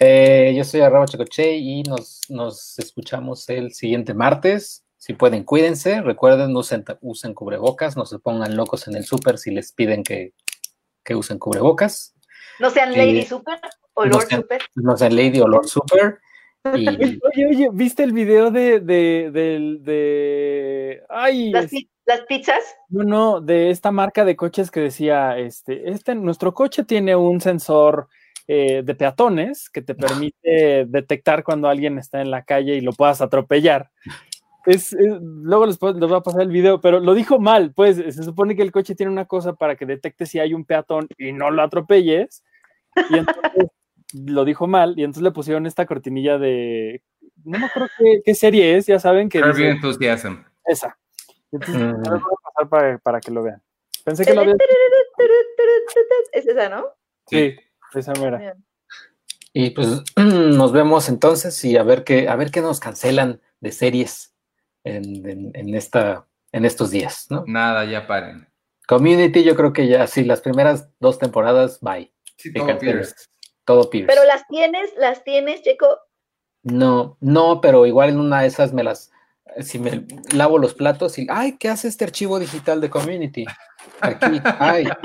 Eh, yo soy arroba checoche y nos, nos escuchamos el siguiente martes. Si pueden, cuídense. Recuerden, usen, usen cubrebocas. No se pongan locos en el súper si les piden que, que usen cubrebocas. No sean. Lady Super o No Lord sean- Super. No sean Lady o Lord Super. Y <laughs> Oye, oye, ¿viste el video de, de, del- de, ay, Las, es- las pizzas. no, no, de esta marca de coches que decía, este, este, nuestro coche tiene un sensor eh, de peatones que te permite detectar cuando alguien está en la calle y lo puedas atropellar. Es, es- luego les, puedo- les voy a pasar el video, pero lo dijo mal, pues se supone que el coche tiene una cosa para que detecte si hay un peatón y no lo atropelles, y entonces <laughs> lo dijo mal, y entonces le pusieron esta cortinilla de, no me acuerdo qué, qué serie es, ya saben que dice, Enthusiasm. esa. Entonces, Mm. voy a pasar para, para que lo vean. Pensé que lo había... Es esa, ¿no? Sí, esa mera. Y pues nos vemos entonces y a ver qué, a ver qué nos cancelan de series en, en- en esta, en estos días, ¿no? Nada, ya paren. Community, yo creo que ya, sí, las primeras dos temporadas, bye. Sí, todo. Pierce. Todo Pierce. Pero las tienes, las tienes, Checo. No, no, pero igual en una de esas me las, si me lavo los platos y, ay, ¿qué hace este archivo digital de Community? Aquí, ay. <laughs>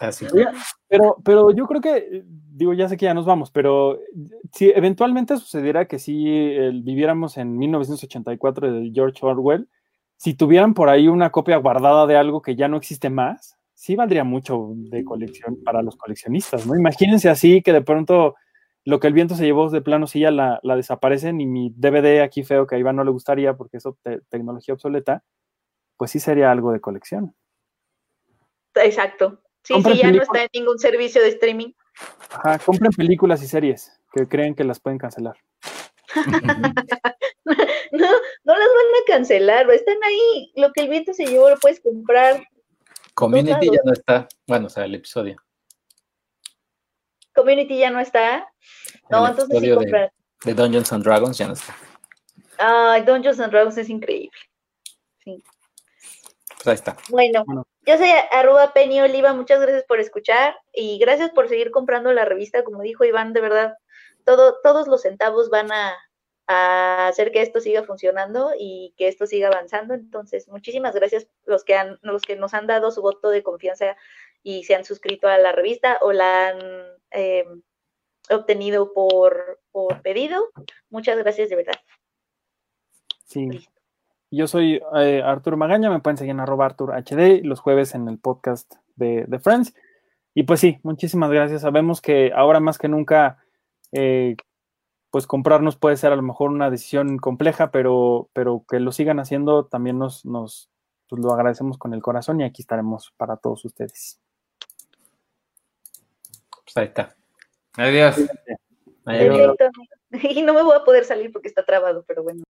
Así. Oye, Pero, pero yo creo que, digo, ya sé que ya nos vamos, pero si eventualmente sucediera que si viviéramos en 1984 de George Orwell, si tuvieran por ahí una copia guardada de algo que ya no existe más, sí valdría mucho de colección para los coleccionistas, ¿no? Imagínense así que de pronto lo que el viento se llevó de plano sí ya la, la desaparecen y mi DVD aquí feo que a Iván no le gustaría porque es te- tecnología obsoleta, pues sí sería algo de colección. Exacto. Sí, Compren sí, ya no está en ningún servicio de streaming. Ajá, compren películas y series que creen que las pueden cancelar. <laughs> No, no las van a cancelar, están ahí. Lo que el viento se llevó lo puedes comprar. Community ya no está, bueno, o sea, el episodio. Community ya no está. No, El entonces sí de- comprar. de Dungeons and Dragons ya no está. Ay, Dungeons and Dragons es increíble. Sí. Pues ahí está. Bueno, Bueno. Yo soy arroba Penny Oliva, muchas gracias por escuchar y gracias por seguir comprando la revista, como dijo Iván, de verdad, todo, todos los centavos van a, a hacer que esto siga funcionando y que esto siga avanzando. Entonces, muchísimas gracias los que han, los que nos han dado su voto de confianza y se han suscrito a la revista o la han eh, obtenido por, por pedido. Muchas gracias de verdad. Sí. Listo. Yo soy eh, Arturo Magaña, me pueden seguir en arroba Artur HD los jueves en el podcast de, de Friends. Y pues sí, muchísimas gracias. Sabemos que ahora más que nunca, eh, pues comprarnos puede ser a lo mejor una decisión compleja, pero, pero que lo sigan haciendo también nos, nos pues lo agradecemos con el corazón y aquí estaremos para todos ustedes. Pues ahí está. Adiós. Adiós. Perfecto. Y no me voy a poder salir porque está trabado, pero bueno.